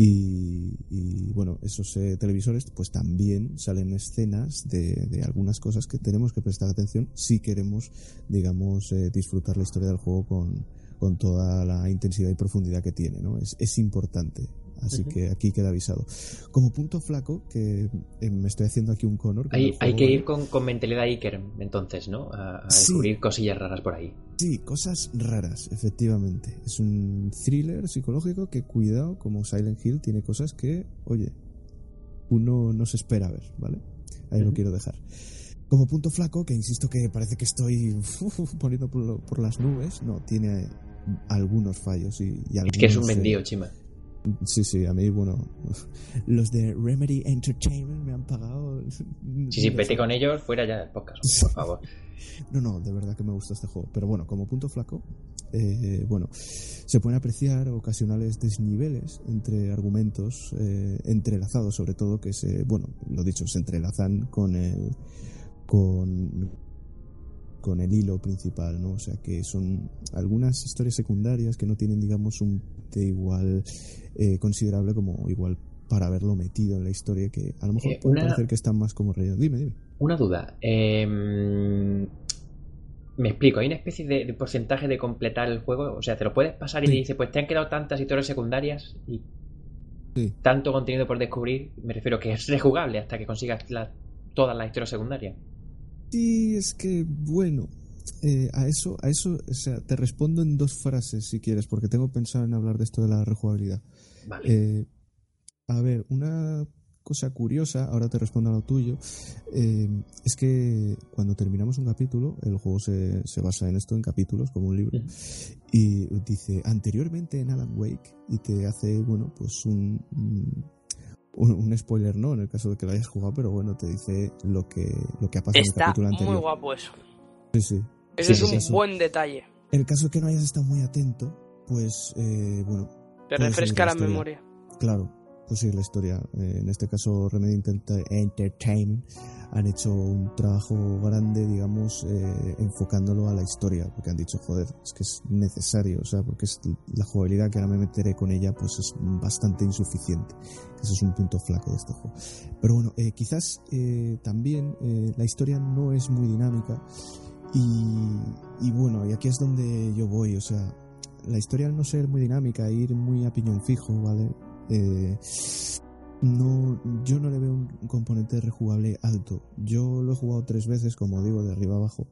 Y, bueno, esos eh, televisores pues también salen escenas de, de algunas cosas que tenemos que prestar atención si queremos, digamos, eh, disfrutar la historia del juego con, con toda la intensidad y profundidad que tiene, ¿no? Es, es importante. Así que aquí queda avisado. Como punto flaco, que eh, me estoy haciendo aquí un Connor. con Hay, que ir con, con mentalidad Iker, entonces, ¿no? A, a Sí. descubrir cosillas raras por ahí. Sí, cosas raras, efectivamente. Es un thriller psicológico que, cuidado, como Silent Hill, tiene cosas que, oye, uno no se espera ver, ¿vale? Ahí lo Ujú. quiero dejar. Como punto flaco, que insisto que parece que estoy uf, poniendo por, lo- por las nubes, no, tiene algunos fallos y, y algunos... Es que es un eh, vendido, Chima. Sí, sí, a mí, bueno, los de Remedy Entertainment me han pagado. Sí, sí, vete con ellos fuera ya del podcast, por favor. No, no, de verdad que me gusta este juego. Pero bueno, como punto flaco, eh, bueno, se pueden apreciar ocasionales desniveles entre argumentos eh, entrelazados, sobre todo que se, bueno, lo dicho, se entrelazan con el, con, con el hilo principal, ¿no? O sea que son algunas historias secundarias que no tienen, digamos, un de igual eh, considerable como igual para haberlo metido en la historia que a lo mejor Eh, puede una- parecer que están más como relleno. Dime, dime. Una duda. em, me explico, hay una especie de, de porcentaje de completar el juego. O sea, te lo puedes pasar y Sí. te dice, pues te han quedado tantas historias secundarias y Sí. tanto contenido por descubrir. Me refiero que es rejugable hasta que consigas la- todas las historias secundarias. Sí, es que bueno, eh, a eso, a eso, o sea, te respondo en dos frases si quieres, porque tengo pensado en hablar de esto de la rejugabilidad. Vale. Eh, a ver, una cosa curiosa, ahora te respondo a lo tuyo, eh, es que cuando terminamos un capítulo, el juego se, se basa en esto, en capítulos, como un libro, y dice anteriormente en Alan Wake, y te hace, bueno, pues un, un, un spoiler, ¿no? En el caso de que lo hayas jugado, pero bueno, te dice lo que, lo que ha pasado en el Está capítulo anterior. muy guapo eso. Sí, sí. Sí, es un buen detalle. En el caso de que no hayas estado muy atento, pues, eh, bueno, Te refresca la la historia. memoria. claro, pues la historia. Eh, en este caso, Remedy Enter- Entertainment han hecho un trabajo grande, digamos, eh, enfocándolo a la historia, porque han dicho, joder, es que es necesario, o sea, porque es la jugabilidad que ahora me meteré con ella, pues es bastante insuficiente. Ese es un punto flaco de este juego. Pero bueno, eh, quizás eh, también eh, la historia no es muy dinámica y, y bueno, y aquí es donde yo voy, o sea, la historia al no ser muy dinámica, ir muy a piñón fijo, ¿vale? Eh, no, yo no le veo un componente rejugable alto. Yo lo he jugado tres veces, como digo, de arriba abajo,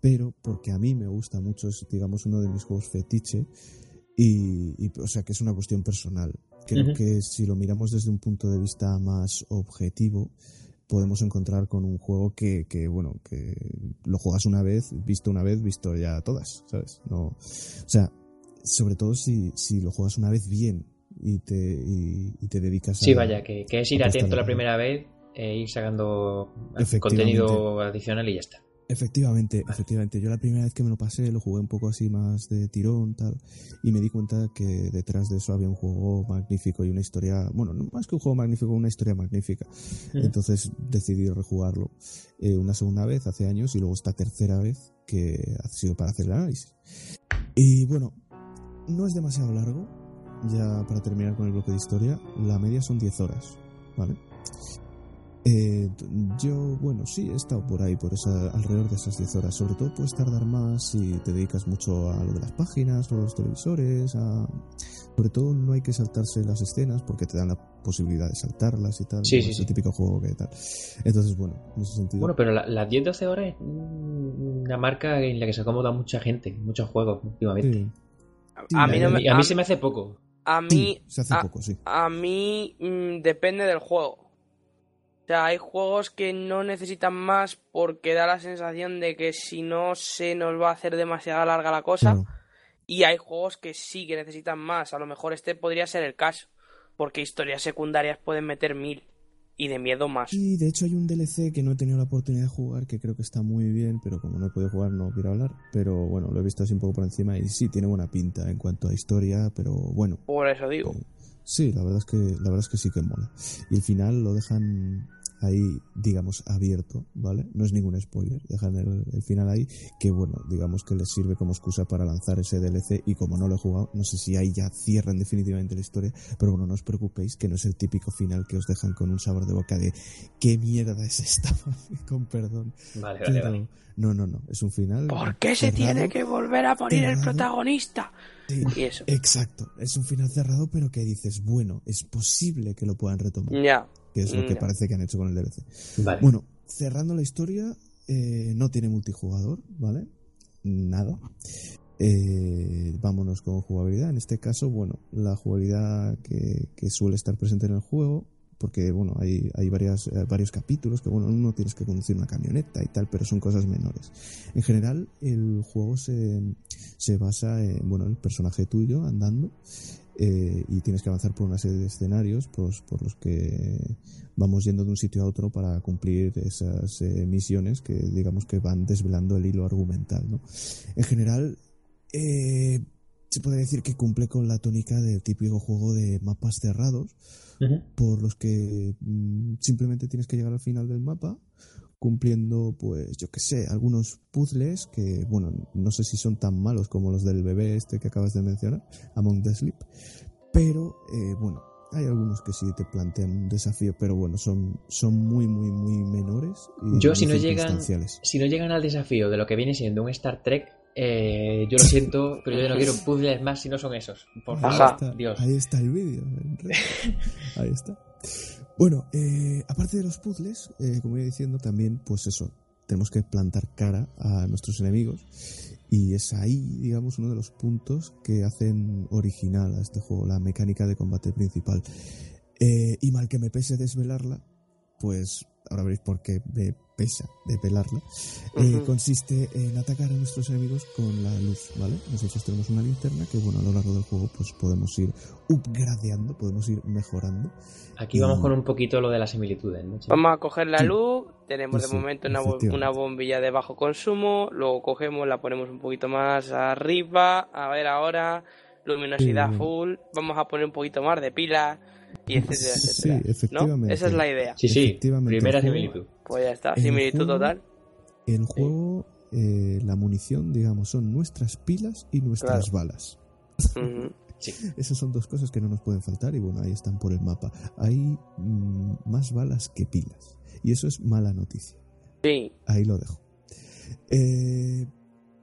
pero porque a mí me gusta mucho, es digamos uno de mis juegos fetiche y, o sea que es una cuestión personal. Creo que si lo miramos desde un punto de vista más objetivo, podemos encontrar con un juego que, que, bueno, que lo juegas una vez, visto una vez, visto ya todas, ¿sabes? No, o sea, sobre todo si, si lo juegas una vez bien y te, y, te dedicas a... Sí, vaya, que, que es ir atento la primera vez e ir sacando contenido adicional y ya está. Efectivamente, efectivamente. Yo la primera vez que me lo pasé lo jugué un poco así más de tirón, tal, y me di cuenta que detrás de eso había un juego magnífico y una historia, bueno, no más que un juego magnífico, una historia magnífica. Entonces decidí rejugarlo eh, una segunda vez hace años y luego esta tercera vez que ha sido para hacer el análisis. Y bueno, no es demasiado largo, ya para terminar con el bloque de historia, la media son 10 horas, ¿vale? Eh, yo, bueno, sí, he estado por ahí, por esa, alrededor de esas 10 horas. Sobre todo puedes tardar más si te dedicas mucho a lo de las páginas, o los televisores. Sobre todo no hay que saltarse las escenas porque te dan la posibilidad de saltarlas y tal. Sí, sí, es el típico juego que tal. Entonces, bueno, en ese sentido. Bueno, pero las 10-12 horas es una marca en la que se acomoda mucha gente, muchos juegos últimamente. a, mí a, mí se me hace poco. A mí, se hace poco, sí. A mí mm, depende del juego. O sea, hay juegos que no necesitan más porque da la sensación de que si no se nos va a hacer demasiado larga la cosa. Y hay juegos que sí que necesitan más. A lo mejor este podría ser el caso. Porque historias secundarias pueden meter mil. Y de miedo más. Y de hecho hay un DLC que no he tenido la oportunidad de jugar, que creo que está muy bien, pero como no he podido jugar no quiero hablar. Pero bueno, lo he visto así un poco por encima y sí, tiene buena pinta en cuanto a historia, pero bueno. Por eso digo. Eh, sí, la verdad es que la verdad es que sí que mola. Y el final lo dejan ahí, digamos, abierto, ¿vale? No es ningún spoiler, dejan el, final ahí, que bueno, digamos que les sirve como excusa para lanzar ese DLC y como no lo he jugado, no sé si ahí ya cierran definitivamente la historia, pero bueno, no os preocupéis que no es el típico final que os dejan con un sabor de boca de qué mierda es esta, con perdón. Vale, vale, vale. No, no, no, es un final. ¿Por qué se tiene que volver a poner el protagonista? y eso. Exacto, es un final cerrado, pero que dices, bueno, es posible que lo puedan retomar. Ya que es lo que parece que han hecho con el DLC. Bueno, cerrando la historia, eh, no tiene multijugador, ¿vale? Nada. Eh, vámonos con jugabilidad. En este caso, bueno, la jugabilidad que, suele estar presente en el juego, porque bueno, hay, hay varias, eh, varios capítulos que bueno, uno tienes que conducir una camioneta y tal, pero son cosas menores. En general, el juego se, se basa en bueno, el personaje tuyo andando eh, y tienes que avanzar por una serie de escenarios pues, por los que vamos yendo de un sitio a otro para cumplir esas eh, misiones que digamos que van desvelando el hilo argumental. ¿no? En general, eh, se puede decir que cumple con la tónica del típico juego de mapas cerrados, por los que mm, simplemente tienes que llegar al final del mapa, cumpliendo, pues, yo qué sé, algunos puzzles que, bueno, no sé si son tan malos como los del bebé este que acabas de mencionar, Among the Sleep, pero, eh, bueno, hay algunos que sí te plantean un desafío, pero bueno, son, son muy, muy, muy menores. Y yo, si no, llegan, si no llegan al desafío de lo que viene siendo un Star Trek, eh, yo lo siento, pero yo no quiero puzzles más si no son esos. Por favor, Dios. Ahí está el vídeo. Ahí está. Bueno, eh, aparte de los puzzles, eh, como iba diciendo, también, pues eso, tenemos que plantar cara a nuestros enemigos. Y es ahí, digamos, uno de los puntos que hacen original a este juego, la mecánica de combate principal. Eh, y mal que me pese desvelarla, pues ahora veréis por qué me pesa de pelarla, eh, consiste en atacar a nuestros enemigos con la luz, ¿vale? Nosotros tenemos una linterna que, bueno, a lo largo del juego pues podemos ir upgradeando, podemos ir mejorando. Aquí vamos con un poquito lo de las similitudes, ¿no? Vamos a coger la luz, tenemos de momento una, una, bombilla de bajo consumo, luego cogemos, la ponemos un poquito más arriba, a ver ahora, luminosidad full, vamos a poner un poquito más de pila y etcétera, Sí, efectivamente. Esa es la idea. Sí, sí, primera similitud. Pues ya está, similitud total. El juego, eh, la munición, digamos, son nuestras pilas y nuestras balas. Esas son dos cosas que no nos pueden faltar y bueno, ahí están por el mapa. Hay mm, más balas que pilas y eso es mala noticia. Sí. Ahí lo dejo. Eh,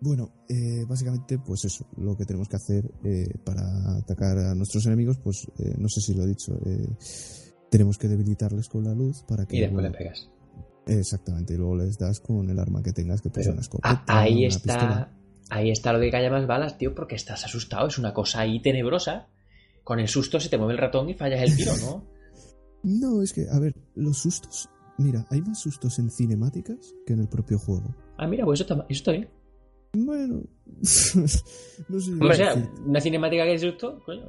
bueno, eh, básicamente, pues eso, lo que tenemos que hacer eh, para atacar a nuestros enemigos, pues eh, no sé si lo he dicho, tenemos que debilitarles con la luz para que... Y después bueno, le pegas. Exactamente, y luego les das con el arma que tengas, que Pero, una escopeta, ah, ahí una está. pistola. Ahí está lo de que haya más balas, tío, porque estás asustado. Es una cosa ahí tenebrosa. Con el susto se te mueve el ratón y fallas el tiro, ¿no? No, es que, a ver, los sustos... Mira, hay más sustos en cinemáticas que en el propio juego. Ah, mira, pues eso está, eso está bien. Bueno, no sé. O sea, una cinemática que es susto, coño.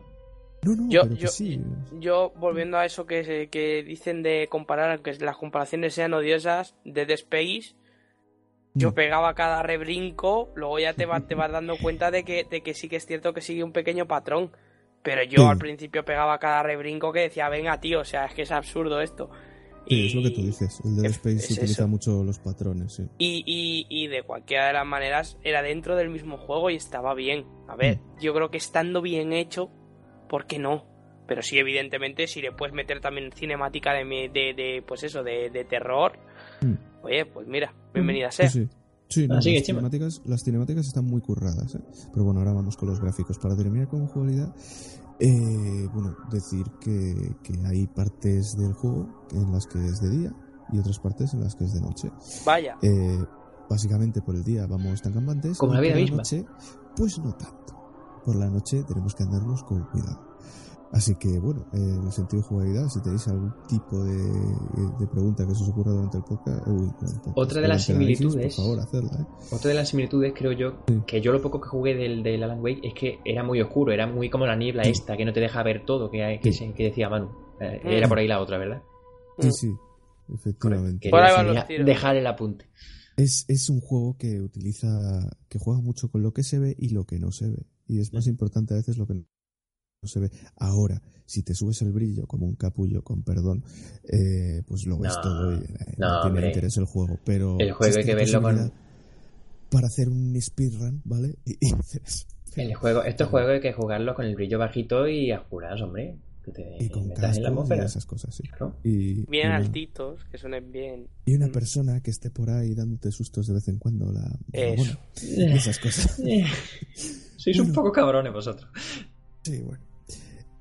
no, no, Yo- yo- sí. Yo, volviendo a eso que, se- que dicen de comparar, que las comparaciones sean odiosas, de The Space, yo Mm. pegaba cada rebrinco, luego ya te, va- te vas dando cuenta de que, de que sí que es cierto que sigue un pequeño patrón. Pero yo Sí. al principio pegaba cada rebrinco que decía, venga tío, o sea, es que es absurdo esto. Sí, es lo que tú dices. El Dead Space es utiliza eso. mucho los patrones, sí. Y, y, y de cualquiera de las maneras era dentro del mismo juego y estaba bien. A ver, yo creo que estando bien hecho, ¿por qué no? Pero sí, evidentemente, si le puedes meter también cinemática de, de, de, pues eso, de, de terror, Mm. oye, pues mira, bienvenida sea. Sí, sí. Sí, no, Así que, las, cinemáticas, las cinemáticas están muy curradas, ¿eh? Pero bueno, ahora vamos con los gráficos. Para terminar con jugabilidad, eh, bueno, decir que, que hay partes del juego en las que es de día y otras partes en las que es de noche. Vaya, Eh, básicamente por el día vamos tan campantes. Como la vida misma. noche, pues no tanto. Por la noche tenemos que andarnos con cuidado. Así que, bueno, eh, en el sentido de jugabilidad, si tenéis algún tipo de, de pregunta que se os ocurra durante el podcast, uy, Otra de las análisis, similitudes- Por favor, hacerla, ¿eh? Otra de las similitudes, creo yo, Sí. que yo lo poco que jugué del, del Alan Wake es que era muy oscuro, era muy como la niebla Sí. esta, que no te deja ver todo, que, que, Sí. se- que decía Manu. Eh, Mm. Era por ahí la otra, ¿verdad? Sí, Mm. sí, efectivamente. Por dejar el apunte. Es, es un juego que utiliza, que juega mucho con lo que se ve y lo que no se ve. Y es más importante a veces lo que no se ve. Ahora, si te subes el brillo como un capullo, con perdón, eh, pues lo ves No, todo y eh, no, no, tiene hombre. interés el juego. Pero El juego hay que verlo con- Para hacer un speedrun, ¿vale? Y, y dices, El juego, estos juegos hay que jugarlos con el brillo bajito y a oscuras, hombre. Que te y con metas en la cascos y esas cosas, sí. Claro. Y, y bien altitos, que suenen bien. y una Mm. persona que esté por ahí dándote sustos de vez en cuando, la, Eso. esas cosas. Sois un poco cabrones vosotros. Sí, bueno.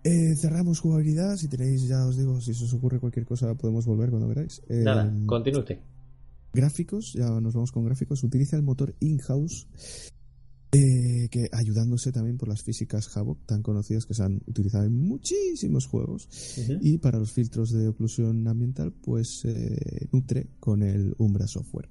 Eh, cerramos jugabilidad. Si tenéis, ya os digo, si se os ocurre cualquier cosa, podemos volver cuando queráis. Eh, Nada, continúe usted. Gráficos, ya nos vamos con gráficos. Utiliza el motor in-house, eh, que ayudándose también por las físicas Havoc, tan conocidas que se han utilizado en muchísimos juegos. Y para los filtros de oclusión ambiental, pues eh, nutre con el Umbra Software.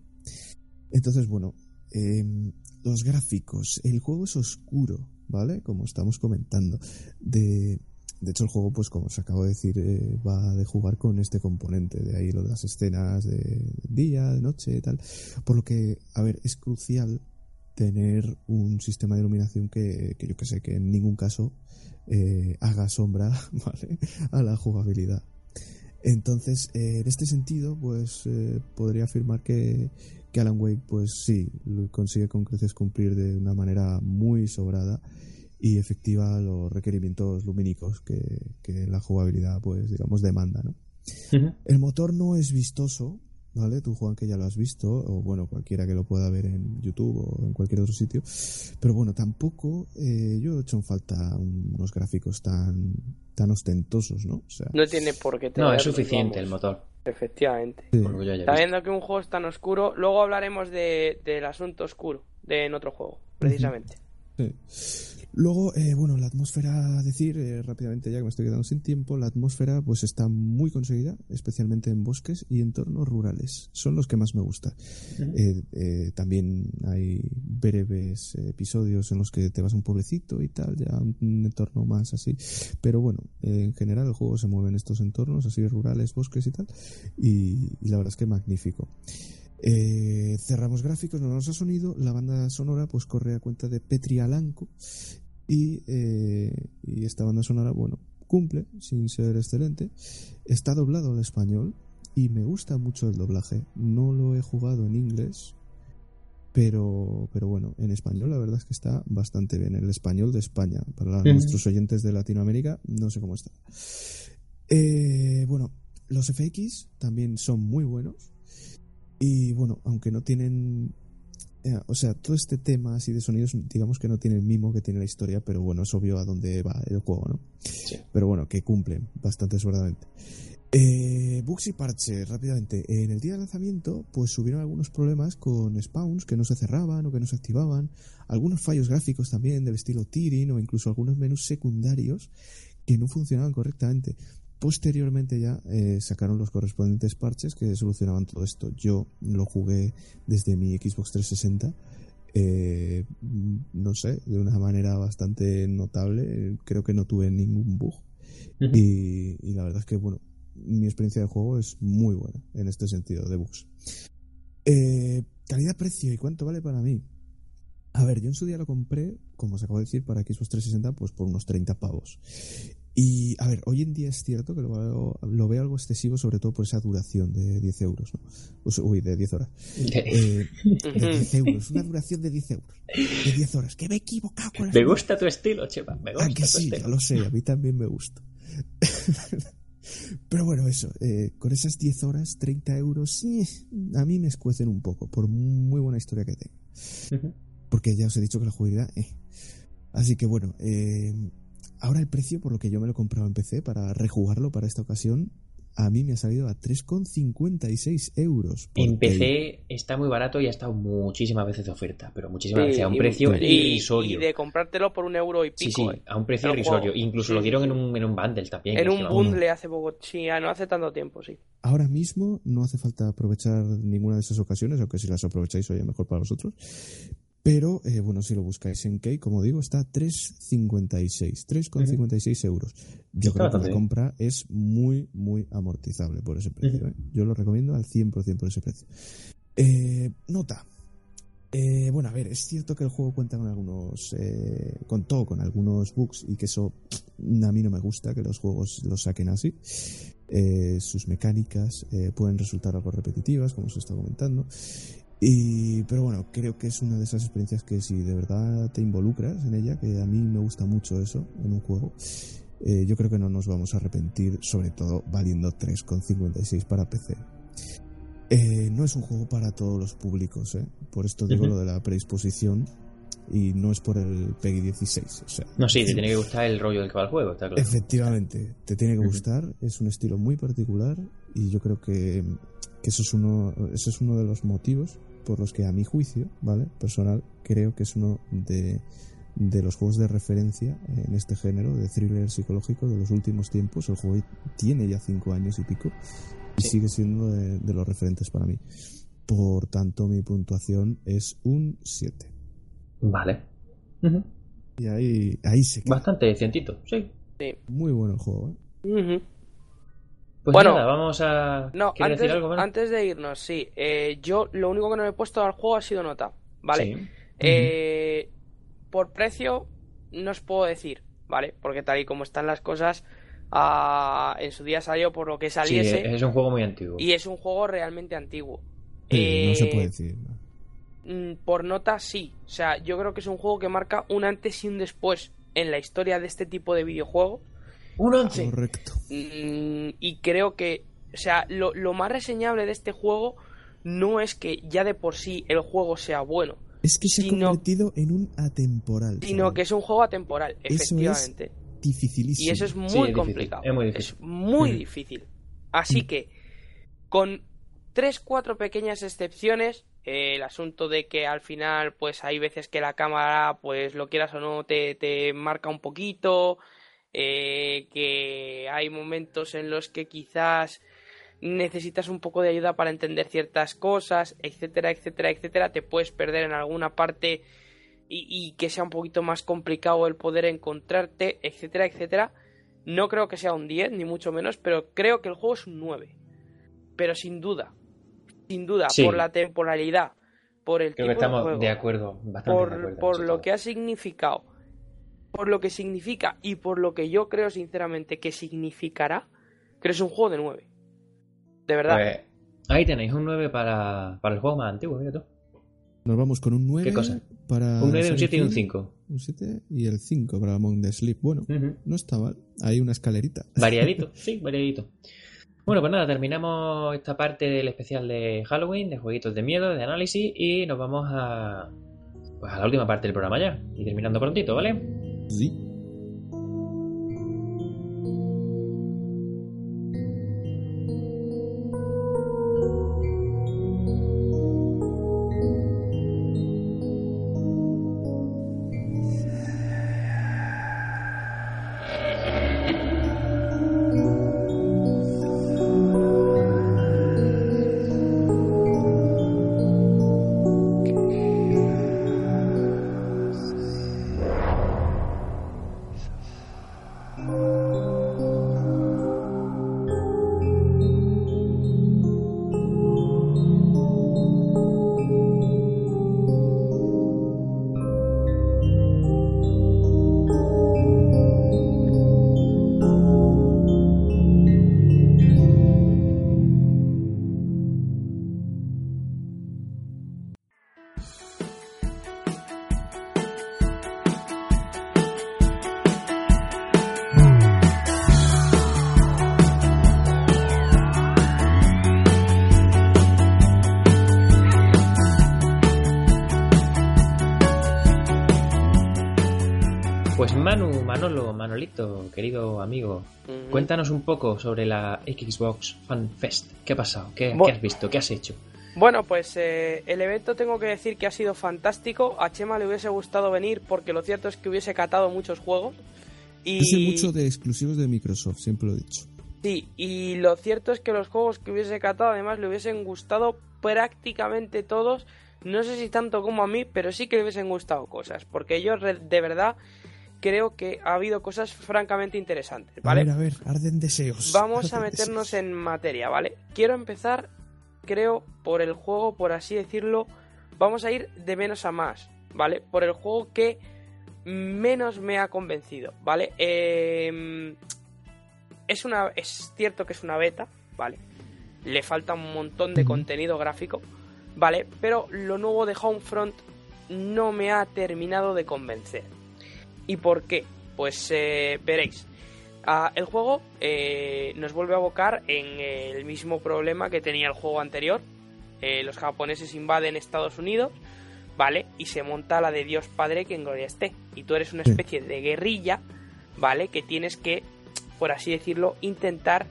Entonces, bueno, eh, los gráficos. El juego es oscuro, ¿vale? Como estamos comentando. De, de hecho, el juego, pues como os acabo de decir, eh, va de jugar con este componente. De ahí lo de las escenas de día, de noche tal. Por lo que, a ver, es crucial tener un sistema de iluminación que, que yo que sé, que en ningún caso eh, haga sombra ¿vale? a la jugabilidad. Entonces, eh, en este sentido, pues eh, podría afirmar que, que Alan Wake, pues sí, lo consigue con creces cumplir de una manera muy sobrada y efectiva los requerimientos lumínicos que, que la jugabilidad, pues digamos, demanda, ¿no? El motor no es vistoso, ¿vale? Tú, Juan, que ya lo has visto, o bueno, cualquiera que lo pueda ver en YouTube o en cualquier otro sitio. Pero bueno, tampoco eh, yo he hecho en falta unos gráficos tan, tan ostentosos, ¿no? O sea, No tiene por qué No, tenerlos, es suficiente el motor. Efectivamente. sí. Sabiendo que un juego es tan oscuro, luego hablaremos de, del asunto oscuro de en otro juego, precisamente. Sí. Luego, eh, bueno, la atmósfera, a decir eh, rápidamente ya que me estoy quedando sin tiempo, la atmósfera pues está muy conseguida, especialmente en bosques y entornos rurales. Son los que más me gustan. Eh, eh, también hay breves episodios en los que te vas a un pueblecito y tal, ya un, entorno más así. Pero bueno, en general el juego se mueve en estos entornos así rurales, bosques y tal. Y, y la verdad es que magnífico. Eh, cerramos gráficos, nos vamos a sonido. La banda sonora pues corre a cuenta de Petri Alanco. Y, eh, y esta banda sonora, bueno, cumple sin ser excelente. Está doblado al español y me gusta mucho el doblaje. No lo he jugado en inglés, pero, pero bueno, en español la verdad es que está bastante bien. El español de España, para nuestros oyentes de Latinoamérica, no sé cómo está. Eh, bueno, los FX también son muy buenos. Y bueno, aunque no tienen. eh, o sea, todo este tema así de sonidos, digamos que no tiene el mimo que tiene la historia, pero bueno, es obvio a dónde va el juego, ¿no? Sí. Pero bueno, que cumplen bastante sobradamente. Eh, bugs y parches, rápidamente. En el día de lanzamiento, pues hubieron algunos problemas con spawns que no se cerraban o que no se activaban, algunos fallos gráficos también del estilo tearing o incluso algunos menús secundarios que no funcionaban correctamente. Posteriormente ya eh, sacaron los correspondientes parches que solucionaban todo esto. Yo lo jugué desde mi Xbox 360. Eh, no sé, de una manera bastante notable. Creo que no tuve ningún bug. y, y, la verdad es que, bueno, mi experiencia de juego es muy buena en este sentido de bugs. Eh, calidad-precio y cuánto vale para mí. A ver, yo en su día lo compré, como se acaba de decir, para Xbox 360, pues por unos 30 pavos. Y, a ver, hoy en día es cierto que lo veo, lo veo algo excesivo, sobre todo por esa duración de 10 euros, ¿no? Pues, uy, de 10 horas. Eh, de 10 euros, una duración de 10 euros. De 10 horas, que me he equivocado con Me gusta tu estilo, Chema, me gusta ah, que sí, ya lo sé, a mí también me gusta. Pero bueno, eso, eh, con esas 10 horas, 30 euros, a mí me escuecen un poco, por muy buena historia que tenga. Porque ya os he dicho que la jugabilidad... Eh. Así que bueno, eh, ahora el precio por lo que yo me lo he comprado en PC para rejugarlo para esta ocasión a mí me ha salido a 3,56 euros. En PC está muy barato y ha estado muchísimas veces de oferta, pero muchísimas veces a un precio irrisorio. Y de comprártelo por un euro y pico. Sí, sí, eh. a un precio irrisorio. Incluso lo dieron en un, en un bundle también. En un bundle hace poco, sí, no hace tanto tiempo, sí. Ahora mismo no hace falta aprovechar ninguna de esas ocasiones, aunque si las aprovecháis, oye, mejor para vosotros. Pero, eh, bueno, si lo buscáis en Key, como digo, está 3,56. 3,56 euros. Yo creo que la compra es muy, muy amortizable por ese precio. ¿eh? Yo lo recomiendo al 100% por ese precio. Eh, nota. bueno, a ver, es cierto que el juego cuenta con algunos. contó con algunos bugs y que eso a mí no me gusta que los juegos los saquen así. sus mecánicas pueden resultar algo repetitivas, como se está comentando. Y, pero bueno, creo que es una de esas experiencias que si de verdad te involucras en ella, que a mí me gusta mucho eso en un juego, eh, yo creo que no nos vamos a arrepentir, sobre todo valiendo 3,56 para PC. Eh, no es un juego para todos los públicos, ¿eh? por esto digo lo de la predisposición y no es por el PEGI 16. O sea, no, sí, te tiene que gustar el rollo del que va el juego, está claro. Efectivamente, te tiene que gustar, es un estilo muy particular y yo creo que que eso es uno, eso es uno de los motivos por los que a mi juicio, ¿vale? Personal, creo que es uno de, los juegos de referencia en este género de thriller psicológico de los últimos tiempos. El juego tiene ya cinco años y pico y sigue siendo de, los referentes para mí. Por tanto, mi puntuación es un 7. Vale. Y ahí, ahí se Bastante cientito, sí. Muy bueno el juego, ¿eh? Pues bueno, vamos a. No, antes, decir algo, antes de irnos, sí. Eh, yo lo único que no me he puesto al juego ha sido nota. ¿Vale? Eh, por precio, no os puedo decir, ¿vale? Porque tal y como están las cosas, ah, en su día salió por lo que saliese. Sí, es un juego muy antiguo. Y es un juego realmente antiguo. no se puede decir. Mm, por nota, sí. O sea, yo creo que es un juego que marca un antes y un después en la historia de este tipo de videojuego un 11. Correcto. Mm, y creo que, o sea, lo, lo, más reseñable de este juego no es que ya de por sí el juego sea bueno. Es que se ha convertido en un atemporal. Sino que es un juego atemporal, efectivamente. es dificilísimo. Y eso es muy complicado. Es muy difícil. Es muy mm. difícil. Así mm. que, con tres, cuatro pequeñas excepciones, eh, el asunto de que al final, pues hay veces que la cámara, pues lo quieras o no, te, te marca un poquito, eh, que hay momentos en los que quizás necesitas un poco de ayuda para entender ciertas cosas, etcétera, etcétera, etcétera, te puedes perder en alguna parte y, que sea un poquito más complicado el poder encontrarte, etcétera, etcétera. No creo que sea un 10, ni mucho menos, pero creo que el juego es un 9. Pero sin duda, sin duda, por la temporalidad, por el creo que estamos de, acuerdo, por, por lo que ha significado por lo que significa y por lo que yo creo sinceramente que significará, creo que es un juego de 9. De verdad. Pues, ahí tenéis un 9 para, para el juego más antiguo, mira tú. Nos vamos con un 9 ¿Qué cosa? para. Un 9, un 7 y un 5. Un 7 y el 5 para Among the Sleep. Bueno, no está mal. Hay una escalerita. Variadito, sí, variadito. Bueno, pues nada, terminamos esta parte del especial de Halloween, de jueguitos de miedo, de análisis, y nos vamos a, pues a la última parte del programa ya. Y terminando prontito, ¿vale? Sí. Manolito, querido amigo, cuéntanos un poco sobre la Xbox Fan Fest. ¿Qué ha pasado? ¿Qué, Bu- qué has visto? ¿Qué has hecho? Bueno, pues eh, el evento tengo que decir que ha sido fantástico. A Chema le hubiese gustado venir porque lo cierto es que hubiese catado muchos juegos. Y... Yo soy mucho de exclusivos de Microsoft, siempre lo he dicho. Sí, y lo cierto es que los juegos que hubiese catado además le hubiesen gustado prácticamente todos. No sé si tanto como a mí, pero sí que le hubiesen gustado cosas. Porque yo re- de verdad creo que ha habido cosas francamente interesantes, ¿vale? A ver, a ver, arden deseos. Vamos a meternos deseos. en materia, ¿vale? Quiero empezar, creo, por el juego, por así decirlo. Vamos a ir de menos a más, ¿vale? Por el juego que menos me ha convencido, ¿vale? Eh, es una. Es cierto que es una beta, ¿vale? Le falta un montón de contenido gráfico, ¿vale? Pero lo nuevo de Homefront no me ha terminado de convencer. ¿Y por qué? Pues eh, veréis. Ah, el juego eh, nos vuelve a abocar en el mismo problema que tenía el juego anterior. Eh, los japoneses invaden Estados Unidos, ¿vale? Y se monta la de Dios Padre que en gloria esté. Y tú eres una especie de guerrilla, ¿vale? Que tienes que, por así decirlo, intentar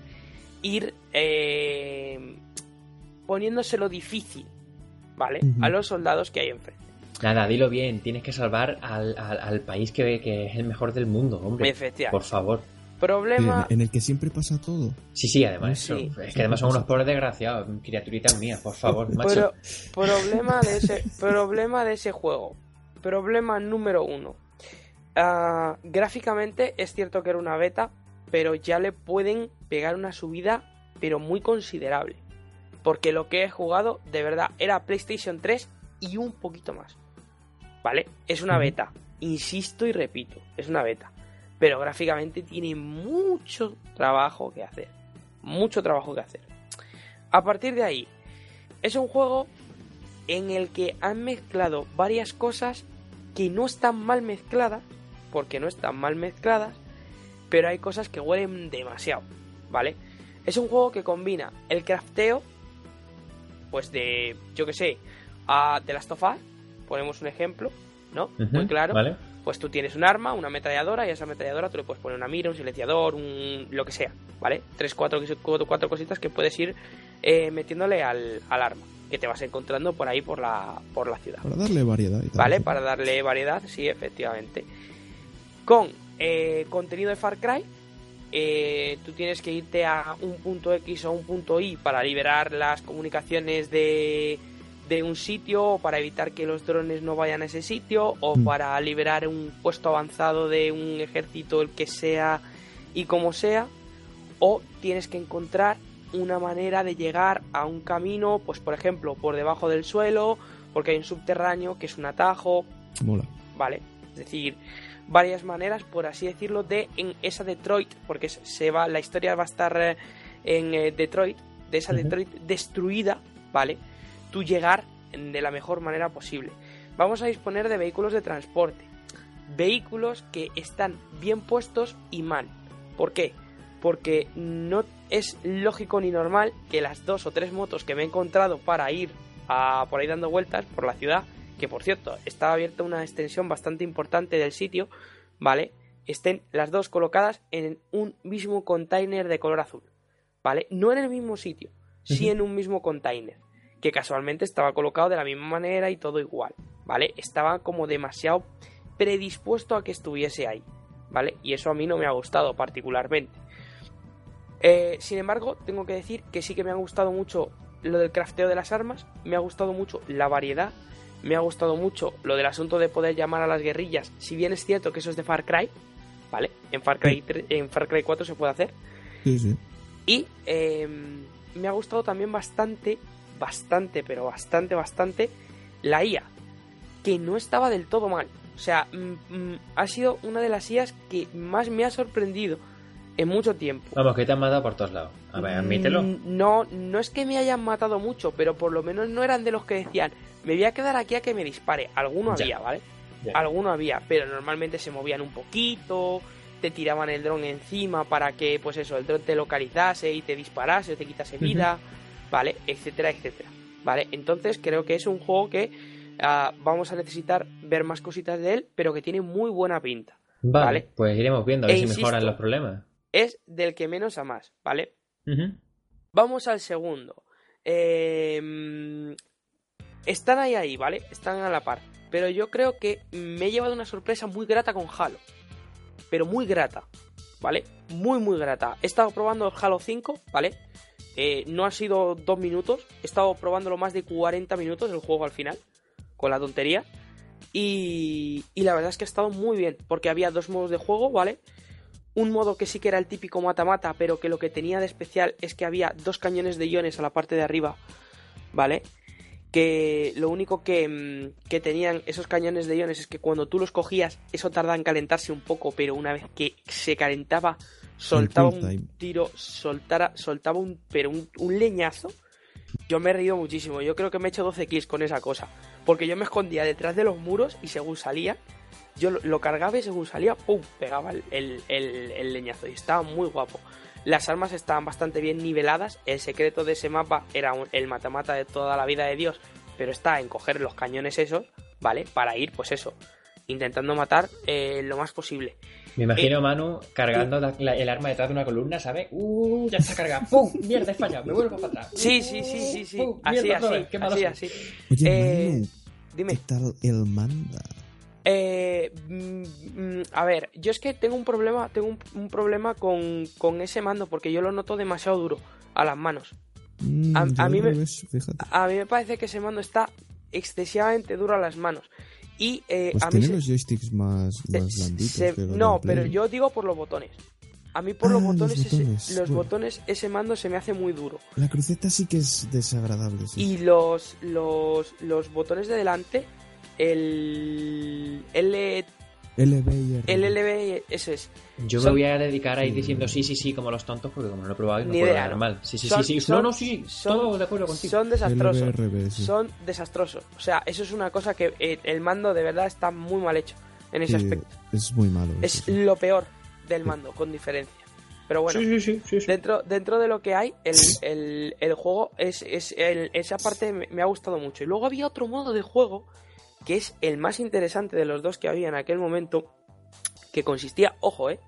ir eh, poniéndoselo difícil, ¿vale? A los soldados que hay enfrente. Nada, dilo bien, tienes que salvar al, al- al país que, que es el mejor del mundo, hombre. Efectivamente. Por favor. Problema... En el que siempre pasa todo. Sí, sí, además, Sí. eso- es que además son unos pobres desgraciados, criaturitas mías, por favor, macho. Pero, problema de ese problema de ese juego. Problema número uno. Ah, gráficamente es cierto que era una beta, pero ya le pueden pegar una subida, pero muy considerable. Porque lo que he jugado, de verdad, era PlayStation 3 y un poquito más. ¿Vale? Es una beta. Insisto y repito, es una beta. Pero gráficamente tiene mucho trabajo que hacer. Mucho trabajo que hacer. A partir de ahí, es un juego en el que han mezclado varias cosas que no están mal mezcladas, porque no están mal mezcladas, pero hay cosas que huelen demasiado, ¿vale? Es un juego que combina el crafteo, pues de, yo que sé, a The Last of Us, ponemos un ejemplo, ¿no? Muy claro. ¿Vale? Pues tú tienes un arma, una ametralladora, y a esa ametralladora tú le puedes poner una mira, un silenciador, un lo que sea, ¿vale? Tres, cuatro, cuatro, cuatro cositas que puedes ir eh, metiéndole al, al arma, que te vas encontrando por ahí por la, por la ciudad. Para darle variedad y tal. ¿Vale? Para darle variedad, sí, efectivamente. Con eh, contenido de Far Cry, eh, tú tienes que irte a un punto X o un punto Y para liberar las comunicaciones de, de un sitio, o para evitar que los drones no vayan a ese sitio, o Mm. para liberar un puesto avanzado de un ejército, el que sea y como sea, o tienes que encontrar una manera de llegar a un camino, pues por ejemplo, por debajo del suelo, porque hay un subterráneo que es un atajo, Mola. ¿vale? Es decir, varias maneras, por así decirlo, de en esa Detroit, porque se- va, la historia va a estar eh, en eh, Detroit, de esa. Detroit destruida, ¿vale? Tú llegar de la mejor manera posible. Vamos a disponer de vehículos de transporte. Vehículos que están bien puestos y mal. ¿Por qué? Porque no es lógico ni normal que las dos o tres motos que me he encontrado para ir a, por ahí dando vueltas por la ciudad, que por cierto estaba abierta una extensión bastante importante del sitio, ¿vale? Estén las dos colocadas en un mismo container de color azul, ¿vale? No en el mismo sitio, sí en un mismo container, que casualmente estaba colocado de la misma manera y todo igual, ¿vale? Estaba como demasiado predispuesto a que estuviese ahí, ¿vale? Y eso a mí no me ha gustado particularmente. Eh, sin embargo, tengo que decir que sí que me ha gustado mucho lo del crafteo de las armas, me ha gustado mucho la variedad, me ha gustado mucho lo del asunto de poder llamar a las guerrillas, si bien es cierto que eso es de Far Cry, ¿vale? En Far Cry, en Far Cry 4 se puede hacer. Sí, sí. Y eh, me ha gustado también bastante, bastante, pero bastante, bastante la IA, que no estaba del todo mal. O sea, mm, mm, ha sido una de las IAs que más me ha sorprendido en mucho tiempo. Vamos, que te han matado por todos lados. A ver, admítelo. Mm, No, no es que me hayan matado mucho, pero por lo menos no eran de los que decían, me voy a quedar aquí a que me dispare. Alguno Ya. había, ¿vale? Ya. Alguno había, pero normalmente se movían un poquito, te tiraban el dron encima para que, pues eso, el dron te localizase y te disparase, te quitase vida, ¿vale? Etcétera, etcétera. ¿Vale? Entonces creo que es un juego que ah, vamos a necesitar ver más cositas de él, pero que tiene muy buena pinta. Vale, ¿vale? pues iremos viendo a ver E si insisto, mejoran los problemas. Es del que menos a más, ¿vale? Vamos al segundo. Eh, están ahí, ahí, ¿vale? Están a la par. Pero yo creo que me he llevado una sorpresa muy grata con Halo. Pero muy grata, ¿vale? Muy, muy grata. He estado probando el Halo 5, ¿vale? Eh, no han sido dos minutos. He estado probándolo más de 40 minutos el juego al final. Con la tontería. Y, y la verdad es que ha estado muy bien. Porque había dos modos de juego, ¿vale? Un modo que sí que era el típico mata-mata, pero que lo que tenía de especial es que había dos cañones de iones a la parte de arriba, ¿vale? Que lo único que, mm, que tenían esos cañones de iones es que cuando tú los cogías, eso tardaba en calentarse un poco, pero una vez que se calentaba, soltaba un tiro, soltara, soltaba un, pero un, un leñazo. Yo me he reído muchísimo, yo creo que me he hecho 12 kills con esa cosa, porque yo me escondía detrás de los muros y según salía, yo lo, lo cargaba y según salía, ¡pum! pegaba el, el- el- el leñazo y estaba muy guapo. Las armas estaban bastante bien niveladas. El secreto de ese mapa era un- el matamata de toda la vida de Dios, pero está en coger los cañones esos, ¿vale? Para ir, pues eso, intentando matar eh, lo más posible. Me imagino a Manu cargando la- la- el arma detrás de una columna, ¿sabes? ¡Uh! Ya está cargada. ¡Pum! ¡Mierda, he fallado! Me vuelvo para atrás. Sí, sí, sí, sí, sí. ¡Pum! Así, ¡Mierda, otra así, vez! ¡Qué malo así, así. Oye, Eh, Manu, Dime. ¿qué tal el manda? Eh, mm, mm, a ver, yo es que tengo un problema, tengo un, un problema con, con ese mando porque yo lo noto demasiado duro a las manos. Mm, a- a mí me- fíjate. A mí me parece que ese mando está excesivamente duro a las manos. Y eh, Pues a mí se- los joysticks más, blanditos. se- los no, pero yo digo por los botones. A mí por Ah, los los botones, ese- botones, los bueno. botones, ese mando se me hace muy duro. La cruceta sí que es desagradable. Sí. Y los, los, los botones de delante, el L, LB y R. el LB, ese es. Yo me voy a dedicar a ir diciendo sí, sí, sí, como los tontos, porque como no lo he probado, no Ni puedo idea, hablar mal. Sí, sí, Son- sí, sí. son- no, no, sí, son- todo de acuerdo contigo. Son desastrosos. LBRB, sí. Son desastrosos. O sea, eso es una cosa que eh, el mando de verdad está muy mal hecho en ese Sí, aspecto. Es muy malo. Es eso, sí. lo peor del mando, con diferencia. Pero bueno, Sí, sí, sí, sí, sí. dentro, dentro de lo que hay, el, el- el juego, es, es- el- esa parte me, me ha gustado mucho. Y luego había otro modo de juego, que es el más interesante de los dos que había en aquel momento, que consistía, ojo, eh,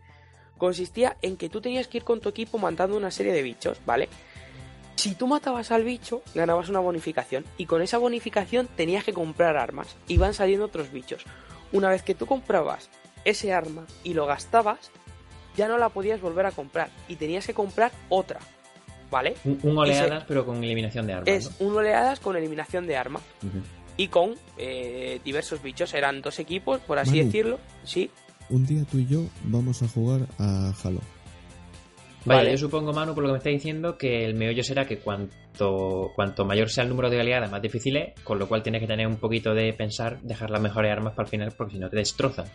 consistía en que tú tenías que ir con tu equipo matando una serie de bichos, ¿vale? Si tú matabas al bicho, ganabas una bonificación. Y con esa bonificación tenías que comprar armas. Y van saliendo otros bichos. Una vez que tú comprabas ese arma y lo gastabas, ya no la podías volver a comprar. Y tenías que comprar otra. ¿Vale? Un, un oleadas, pero con eliminación de armas. Es un oleadas con eliminación de arma. Ujú. Y con eh, diversos bichos. Eran dos equipos, por así Manu. decirlo. Sí. Un día tú y yo vamos a jugar a Halo. Vale, Vale. yo supongo, Manu, por lo que me está diciendo, que el meollo será que cuanto, cuanto mayor sea el número de oleadas, más difícil es, con lo cual tienes que tener un poquito de pensar, dejar las mejores armas para el final, porque si no te destrozan.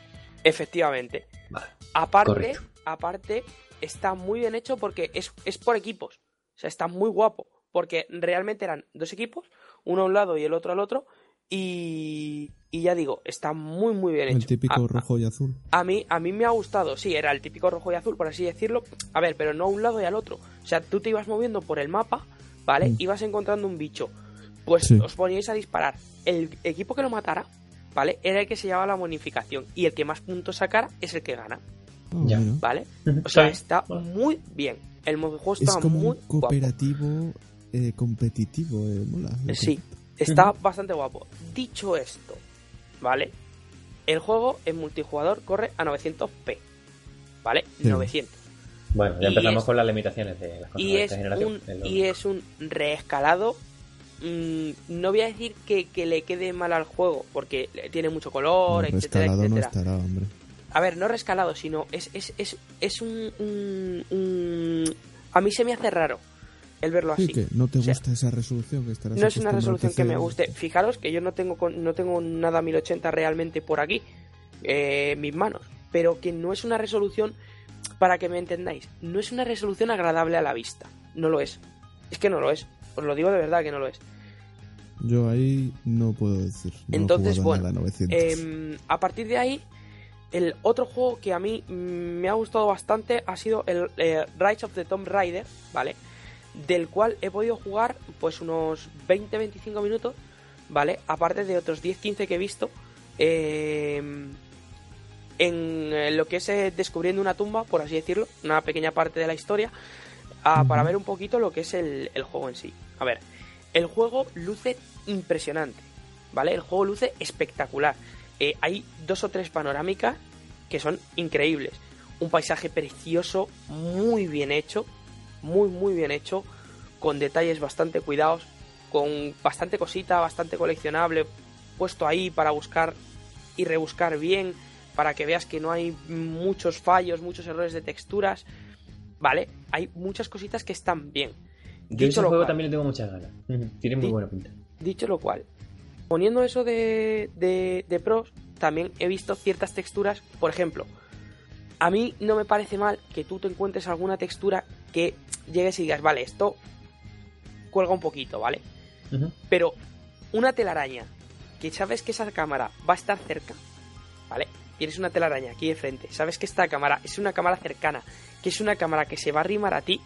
Efectivamente. Vale. Aparte, Correcto. aparte, está muy bien hecho porque es, es por equipos. O sea, está muy guapo. Porque realmente eran dos equipos, uno a un lado y el otro al otro. Y, y ya digo, está muy, muy bien hecho. El típico A- rojo y azul. A mí, a mí me ha gustado, sí, era el típico rojo y azul, por así decirlo. A ver, pero no a un lado y al otro. O sea, tú te ibas moviendo por el mapa, ¿vale? Mm. Ibas encontrando un bicho. Pues Sí. os poníais a disparar. El equipo que lo matara, ¿vale? Era el que se llevaba la bonificación. Y el que más puntos sacara es el que gana, Ah, Ya. ¿vale? O sea, está muy bien. El modo de juego Es está como muy un guapo. cooperativo eh, competitivo. eh, mola. Sí, está bastante guapo. Dicho esto, ¿vale? El juego en multijugador corre a 900p, ¿vale? Sí. 900. Bueno, ya empezamos es- con las limitaciones de las cosas y de es esta generación. un y es un reescalado mm, no voy a decir que, que le quede mal al juego porque tiene mucho color No, etcétera no etcétera estará, hombre. a ver no rescalado sino es es, es, es un, un- un- a mí se me hace raro el verlo Sí, así que no te O sea, gusta esa resolución que estarás no es una resolución que me guste fijaros que yo no tengo con- no tengo nada 1080 realmente por aquí eh, en mis manos pero que no es una resolución para que me entendáis no es una resolución agradable a la vista no lo es es que no lo es os lo digo de verdad que no lo es Yo ahí no puedo decir. No Entonces, bueno, nada a 900. Em, a partir de ahí, el otro juego que a mí me ha gustado bastante ha sido el eh, Rise of the Tomb Raider, ¿vale? Del cual he podido jugar pues unos 20-25 minutos, ¿vale? Aparte de otros 10-15 que he visto. Em, en eh, lo que es eh, descubriendo una tumba, por así decirlo, una pequeña parte de la historia, a- para ver un poquito lo que es el, el juego en sí. A ver, el juego luce impresionante, ¿vale? El juego luce espectacular. Eh, hay dos o tres panorámicas que son increíbles. Un paisaje precioso, muy bien hecho, muy, muy bien hecho, con detalles bastante cuidados, con bastante cosita, bastante coleccionable, puesto ahí para buscar y rebuscar bien, para que veas que no hay muchos fallos, muchos errores de texturas. Vale, hay muchas cositas que están bien. Yo ese lo juego cual- también le tengo muchas ganas. Tiene muy buena pinta. Dicho lo cual, poniendo eso de, de, de pros, también he visto ciertas texturas. Por ejemplo, a mí no me parece mal que tú te encuentres alguna textura que llegues y digas, vale, esto cuelga un poquito, ¿vale? Pero una telaraña, que sabes que esa cámara va a estar cerca, ¿vale? Tienes una telaraña aquí de frente, sabes que esta cámara es una cámara cercana, que es una cámara que se va a arrimar a ti,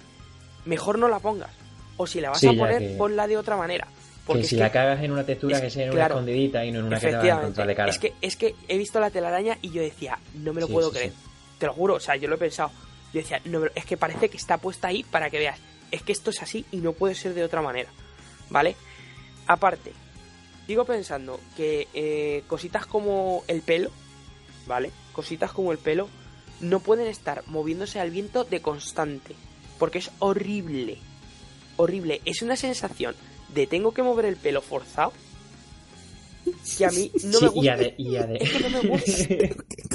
mejor no la pongas. O si la vas Sí, a poner, que- ponla de otra manera. Porque Que si que- la cagas en una textura es- que sea en claro. una escondidita y no en una que te va a Efectivamente. encontrar de cara. Es que, es que he visto la telaraña y yo decía, no me lo Sí, puedo sí, creer. Te lo juro, o sea, yo lo he pensado. Yo decía, no, me lo- es que parece que está puesta ahí para que veas. Es que esto es así y no puede ser de otra manera. ¿Vale? Aparte, sigo pensando que eh, cositas como el pelo, ¿vale? Cositas como el pelo no pueden estar moviéndose al viento de constante. Porque es horrible. Horrible. Es una sensación de tengo que mover el pelo forzado. Que a mí no Sí, me y, gusta. y Es que no me gusta.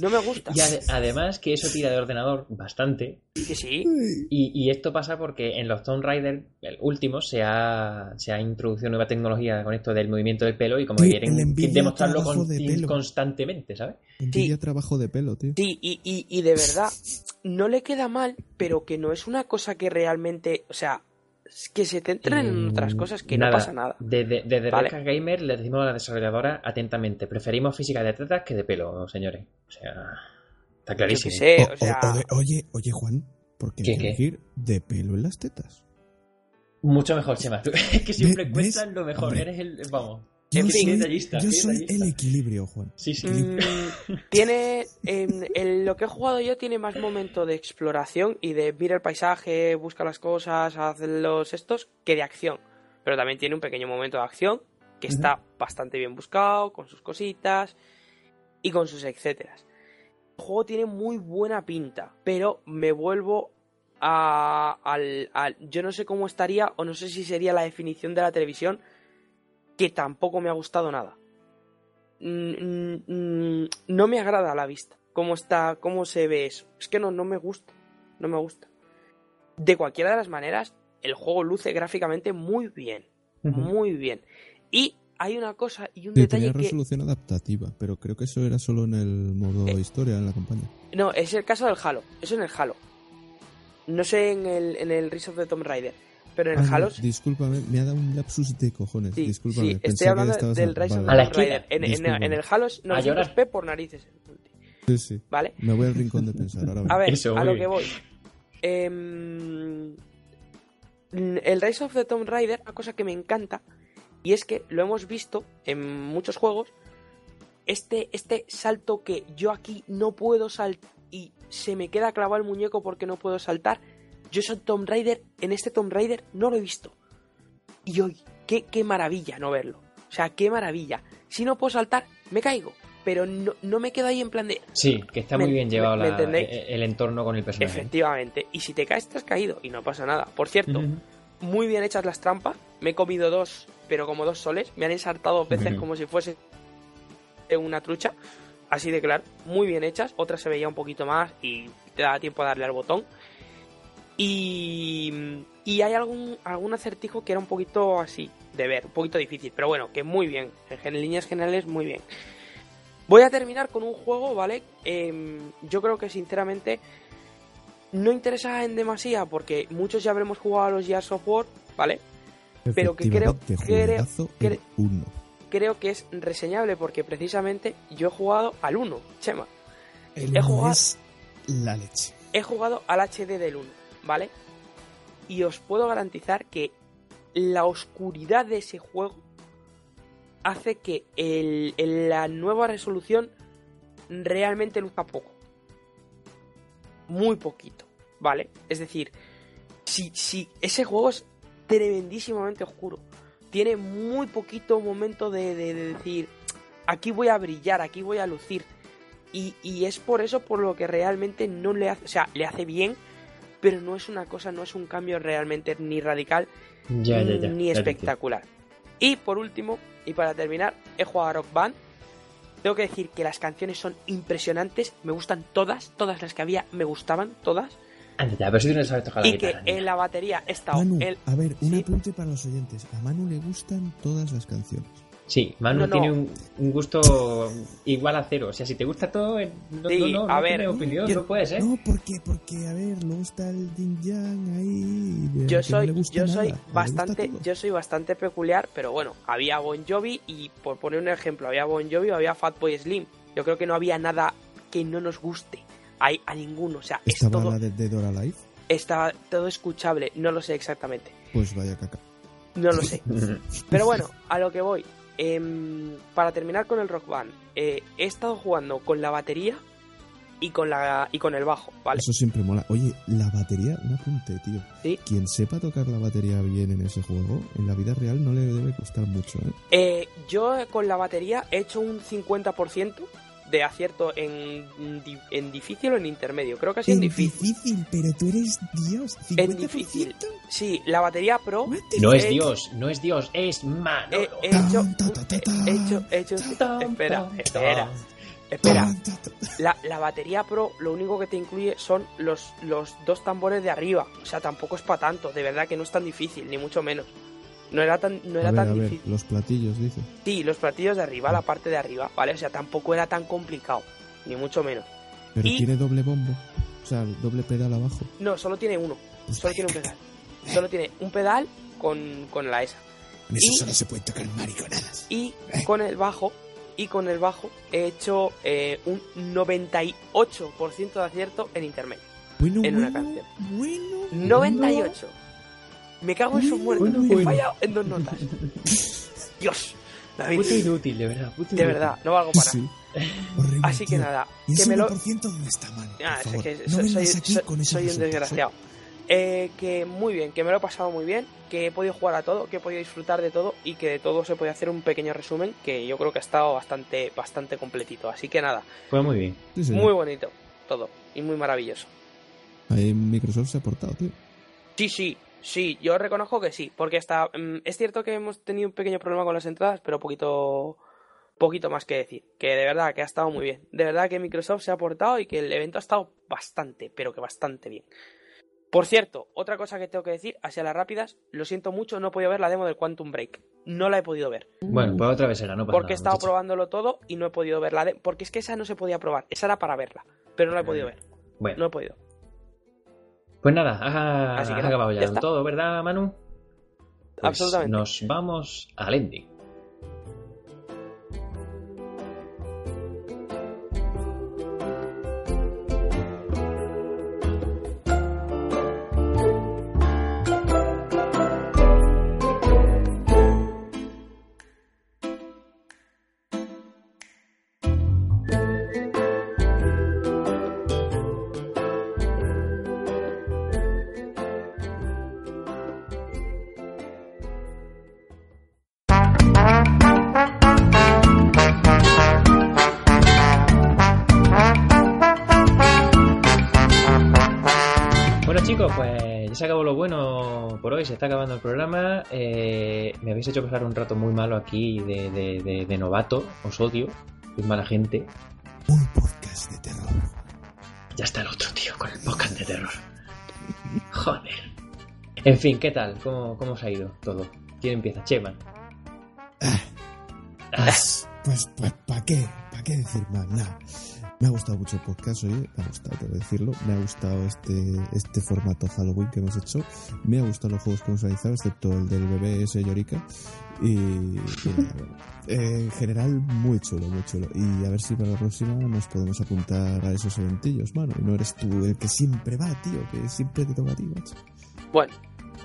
No me gusta. y ade- además que eso tira de ordenador bastante. Que sí. Y, y esto pasa porque en los Tomb Raider, el último, se ha, se ha introducido nueva tecnología con esto del movimiento del pelo y como Sí, quieren demostrarlo con- de constantemente, ¿sabes? Envidia trabajo de pelo, tío. Sí, y, y, y de verdad, no le queda mal, pero que no es una cosa que realmente. O sea, que se centran en Mm, otras cosas que nada. no pasa nada. Desde, desde Vale. Redcast Gamer le decimos a la desarrolladora atentamente, preferimos física de tetas que de pelo, señores. O sea, está clarísimo. qué sé, O- o o- sea. o de- oye, oye, Juan, ¿por qué ¿Qué, qué? de pelo en las tetas? Mucho mejor, Chema. Es que siempre encuentras lo mejor. Hombre. Eres el... Vamos. Yo En fin, soy, yo el equilibrio, Juan. Sí, sí. Mm, tiene en, en lo que he jugado yo tiene más momento de exploración y de mira el paisaje, busca las cosas, haz los estos que de acción. Pero también tiene un pequeño momento de acción que está bastante bien buscado, con sus cositas y con sus etcéteras. El juego tiene muy buena pinta, pero me vuelvo a, al, al- yo no sé cómo estaría o no sé si sería la definición de la televisión que tampoco me ha gustado nada mm, mm, mm, no me agrada a la vista. Cómo está, cómo se ve eso. Es que no, no me gusta. No me gusta. De cualquiera de las maneras, el juego luce gráficamente muy bien. Muy bien. Y hay una cosa y un Sí, detalle tenía que. resolución adaptativa, pero creo que eso era solo en el modo Eh. historia, en la campaña. No, es el caso del Halo. Eso en el Halo. No sé en el, en el Rise of the Tomb Raider. Pero en el Ah, no, Halo. discúlpame, me ha dado un lapsus de cojones. Sí, discúlpame. sí, pensé estoy hablando del Rise of the la Tomb Raider. esquina. En, en- en el Halo es A llorar. 900p por narices. Sí, sí. ¿Vale? Me voy al rincón de pensar. Ahora A ver, Eso, a lo bien. que voy. Em, el Rise of the Tomb Raider, una cosa que me encanta, y es que lo hemos visto en muchos juegos, este, este salto que yo aquí no puedo saltar y se me queda clavado el muñeco porque no puedo saltar, yo soy Tomb Raider, en este Tomb Raider no lo he visto. Y hoy, qué, qué maravilla no verlo. O sea, qué maravilla. Si no puedo saltar, me caigo. Pero no, no me quedo ahí en plan de, Sí, que está Me- muy bien llevado e- el entorno con el personaje. Efectivamente. Y si te caes, te has caído y no pasa nada. Por cierto, muy bien hechas las trampas. Me he comido dos, pero como dos soles. Me han ensartado dos veces como si fuese una trucha. Así de claro. Muy bien hechas. Otra se veía un poquito más y te da tiempo a darle al botón. Y, y hay algún, algún acertijo que era un poquito así de ver, un poquito difícil. Pero bueno, que muy bien. En líneas generales, muy bien. Voy a terminar con un juego, ¿vale? Em, yo creo que sinceramente no interesa en demasía porque muchos ya habremos jugado a los Gears of War, ¿vale? pero que creo- creo- juegazo el cre- uno. Creo que es reseñable porque precisamente yo he jugado al 1, Chema. El He jugado- es la leche. He jugado al HD del 1, ¿vale? Y os puedo garantizar que la oscuridad de ese juego hace que la nueva resolución realmente luzca poco. Muy poquito, ¿vale? Es decir, si, si ese juego es tremendísimamente oscuro. Tiene muy poquito momento de, de- de decir, aquí voy a brillar, aquí voy a lucir. Y, y es por eso por lo que realmente no le hace, o sea, le hace bien, pero no es una cosa, no es un cambio realmente ni radical Ya, ya, ya. ni espectacular. Y por último, y para terminar, he jugado a Rock Band. Tengo que decir que las canciones son impresionantes, me gustan todas, todas las que había me gustaban, todas. ya, pero si tú no sabes tocar la y que guitarra. niña. en la batería Manu, el- a ver, un sí. apunte para los oyentes. A Manu le gustan todas las canciones. Sí, Manu No, no. tiene un, un gusto igual a cero. O sea, si te gusta todo, eh, no, Sí, no, no, a no ver, tiene opinión, Yo- no puede ser. No, porque, porque, a ver, luego está el Din Yang ahí. yo no soy gusta yo soy gusta bastante todo. yo soy bastante peculiar pero bueno había Bon Jovi y por poner un ejemplo había Bon Jovi o había Fatboy Slim yo creo que no había nada que no nos guste a, a ninguno o sea es ¿Estaba todo la de Dead or Alive? estaba todo escuchable no lo sé exactamente Pues vaya caca. no lo sé pero bueno a lo que voy em, para terminar con el rock band eh, he estado jugando con la batería y con la y con el bajo vale Eso siempre mola. Oye, la batería, un apunte, tío. Sí. Quien sepa tocar la batería bien en ese juego, en la vida real no le debe costar mucho, ¿eh? Eh, yo con la batería he hecho un 50% de acierto en, en difícil o en intermedio. Creo que ha sido en difícil. pero tú eres Dios. En difícil. Sí, la batería Pro No es Dios, no es Dios, es Manolo. he, hecho, ta, he hecho, he hecho- Tan, espera, espera, espera. La, la batería Pro lo único que te incluye son los, los dos tambores de arriba. O sea, tampoco es para tanto. De verdad que no es tan difícil, ni mucho menos. No era tan, no A era ver, tan a ver, difícil. los platillos, dice. Sí, los platillos de arriba, la parte de arriba, ¿vale? O sea, tampoco era tan complicado, ni mucho menos. Pero Y- tiene doble bombo. O sea, doble pedal abajo. No, solo tiene uno. Pues Solo tiene un pedal. Solo tiene un pedal con, con la ESA. En eso Y- solo se pueden tocar mariconadas. Y con el bajo, y con el bajo he hecho eh, un 98% de acierto en intermedio. Bueno, en una bueno, canción. Bueno. 98. Me cago en su muerte. bueno, He bueno. fallado en dos notas. Dios. David, Puto inútil, de verdad. puto de inútil. verdad, no valgo para nada. Sí. Horrible, Así que tío. nada, ¿Y que ese me lo... 1% dónde está, mano? Ah, es que no soy, soy- aquí soy- con esos soy un ¿eh? desgraciado. Eh, que muy bien, que me lo he pasado muy bien, que he podido jugar a todo, que he podido disfrutar de todo y que de todo se puede hacer un pequeño resumen que yo creo que ha estado bastante, bastante completito. Así que nada, Pues muy bien. Sí, muy bonito todo y muy maravilloso. Ahí Microsoft se ha portado, tío. Sí, sí, sí, yo reconozco que sí, porque está, mm, es cierto que hemos tenido un pequeño problema con las entradas, pero poquito, poquito más que decir. Que de verdad que ha estado muy bien. De verdad que Microsoft se ha portado y que el evento ha estado bastante, pero que bastante bien. Por cierto, otra cosa que tengo que decir, hacia las rápidas, lo siento mucho, no he podido ver la demo del Quantum Break. No la he podido ver. Bueno, pues otra vez será, no pasa Porque he estado probándolo todo y no he podido ver la demo. Porque es que esa no se podía probar. Esa era para verla. Pero no la he podido ver. Bueno, No he podido. pues nada, ha, Así que nada, acabado ya, ya todo, ¿verdad, Manu? Pues Absolutamente. Nos vamos al ending. Se está acabando el programa. Eh, me habéis hecho pasar un rato muy malo aquí de, de- de- de novato, os odio, sois mala gente. Un podcast de terror. Ya está el otro tío con el podcast de terror. Joder. En fin, ¿qué tal? ¿Cómo, cómo os ha ido todo? ¿Quién empieza? Chema. Pues, pues, pues, ¿para qué? ¿Para qué decir más? Nada. Me ha gustado mucho el podcast, oye, me ha gustado, que decirlo. Me ha gustado este, este formato Halloween que hemos hecho. Me ha gustado los juegos que hemos realizado, excepto el del bebé ese Yorika. Y, y. Eh, en general, muy chulo, muy chulo. Y a ver si para la próxima nos podemos apuntar a esos eventillos, mano. Y no eres tú el que siempre va, tío, que siempre te toca a ti, macho. Bueno,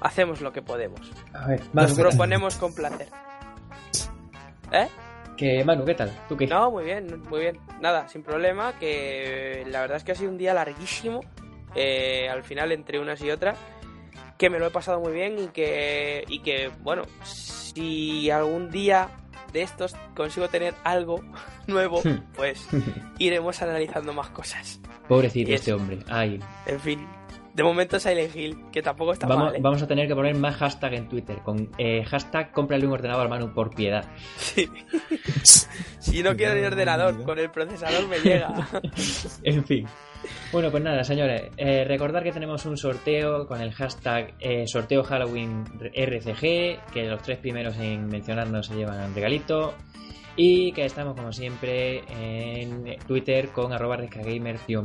hacemos lo que podemos. A ver, Nos proponemos con placer. ¿Eh? Que Manu, ¿qué tal? ¿Tú qué? No, muy bien, muy bien. Nada, sin problema, que la verdad es que ha sido un día larguísimo, eh, al final entre unas y otras, que me lo he pasado muy bien y que, y que bueno, si algún día de estos consigo tener algo nuevo, pues iremos analizando más cosas. Pobrecito este hombre. Ay, En fin, de momento Silent Hill, que tampoco está vamos, mal. ¿eh? vamos a tener que poner más hashtag en Twitter. Con eh, hashtag cómprale un ordenador Manu por piedad. Sí. si no quiero ni ordenador, con el procesador me llega. en fin. Bueno, pues nada, señores. eh, recordar que tenemos un sorteo con el hashtag eh, sorteo Halloween RCG, que los tres primeros en mencionarnos se llevan un regalito. Y que estamos como siempre en Twitter con arroba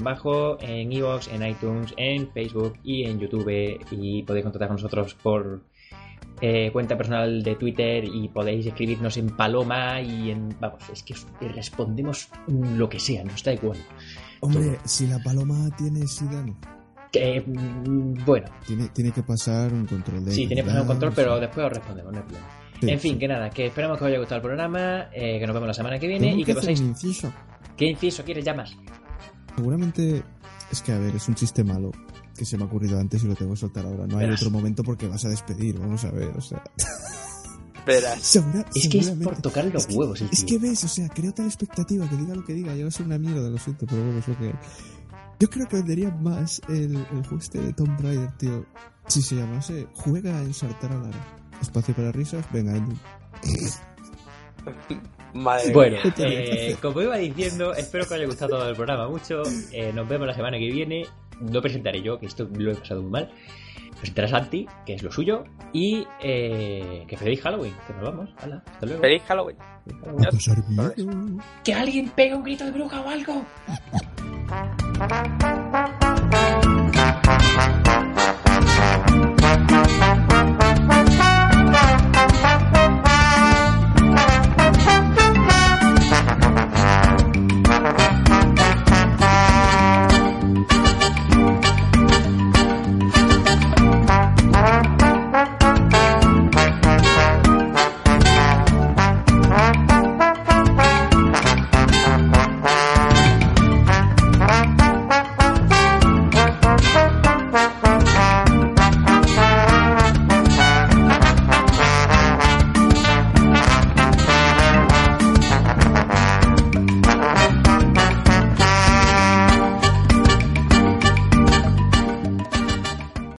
bajo en iVoox, en iTunes, en Facebook y en YouTube. Y podéis contactar con nosotros por eh, cuenta personal de Twitter y podéis escribirnos en Paloma y en... Vamos, es que os respondemos lo que sea, nos da igual. Hombre, si la paloma tiene sida, no. Que, mm, bueno, Tiene, tiene que pasar un control de. sí, tiene que pasar un control, pero después os respondemos, no hay problema. Sí, En fin, sí. que nada, que esperamos que os haya gustado el programa, eh, que nos vemos la semana que viene y que paséis... un inciso. ¿Qué inciso quieres ya más? Seguramente. Es que, a ver, es un chiste malo que se me ha ocurrido antes y lo tengo que soltar ahora. No hay otro momento porque vas a despedir, vamos a ver, o sea. Verás. segura- Es que es por tocar los es que- huevos el Es tío. que ves, o sea, creo tal expectativa que diga lo que diga. A ser una mierda, lo siento, pero bueno, es lo que hay. Yo creo que vendería más el, el juego este de Tomb Raider, tío. Si se llamase Juega a ensartar a Lara. Espacio para risas, venga, Edu. Madre Bueno, mía. eh, como iba diciendo, espero que os haya gustado todo el programa mucho. Eh, nos vemos la semana que viene. No presentaré yo, que esto lo he pasado muy mal. Presentará Santi, que es lo suyo. Y eh, que feliz Halloween. Que nos vamos. Hala, hasta luego. Feliz Halloween. Feliz Halloween. Que alguien pega un grito de bruja o algo.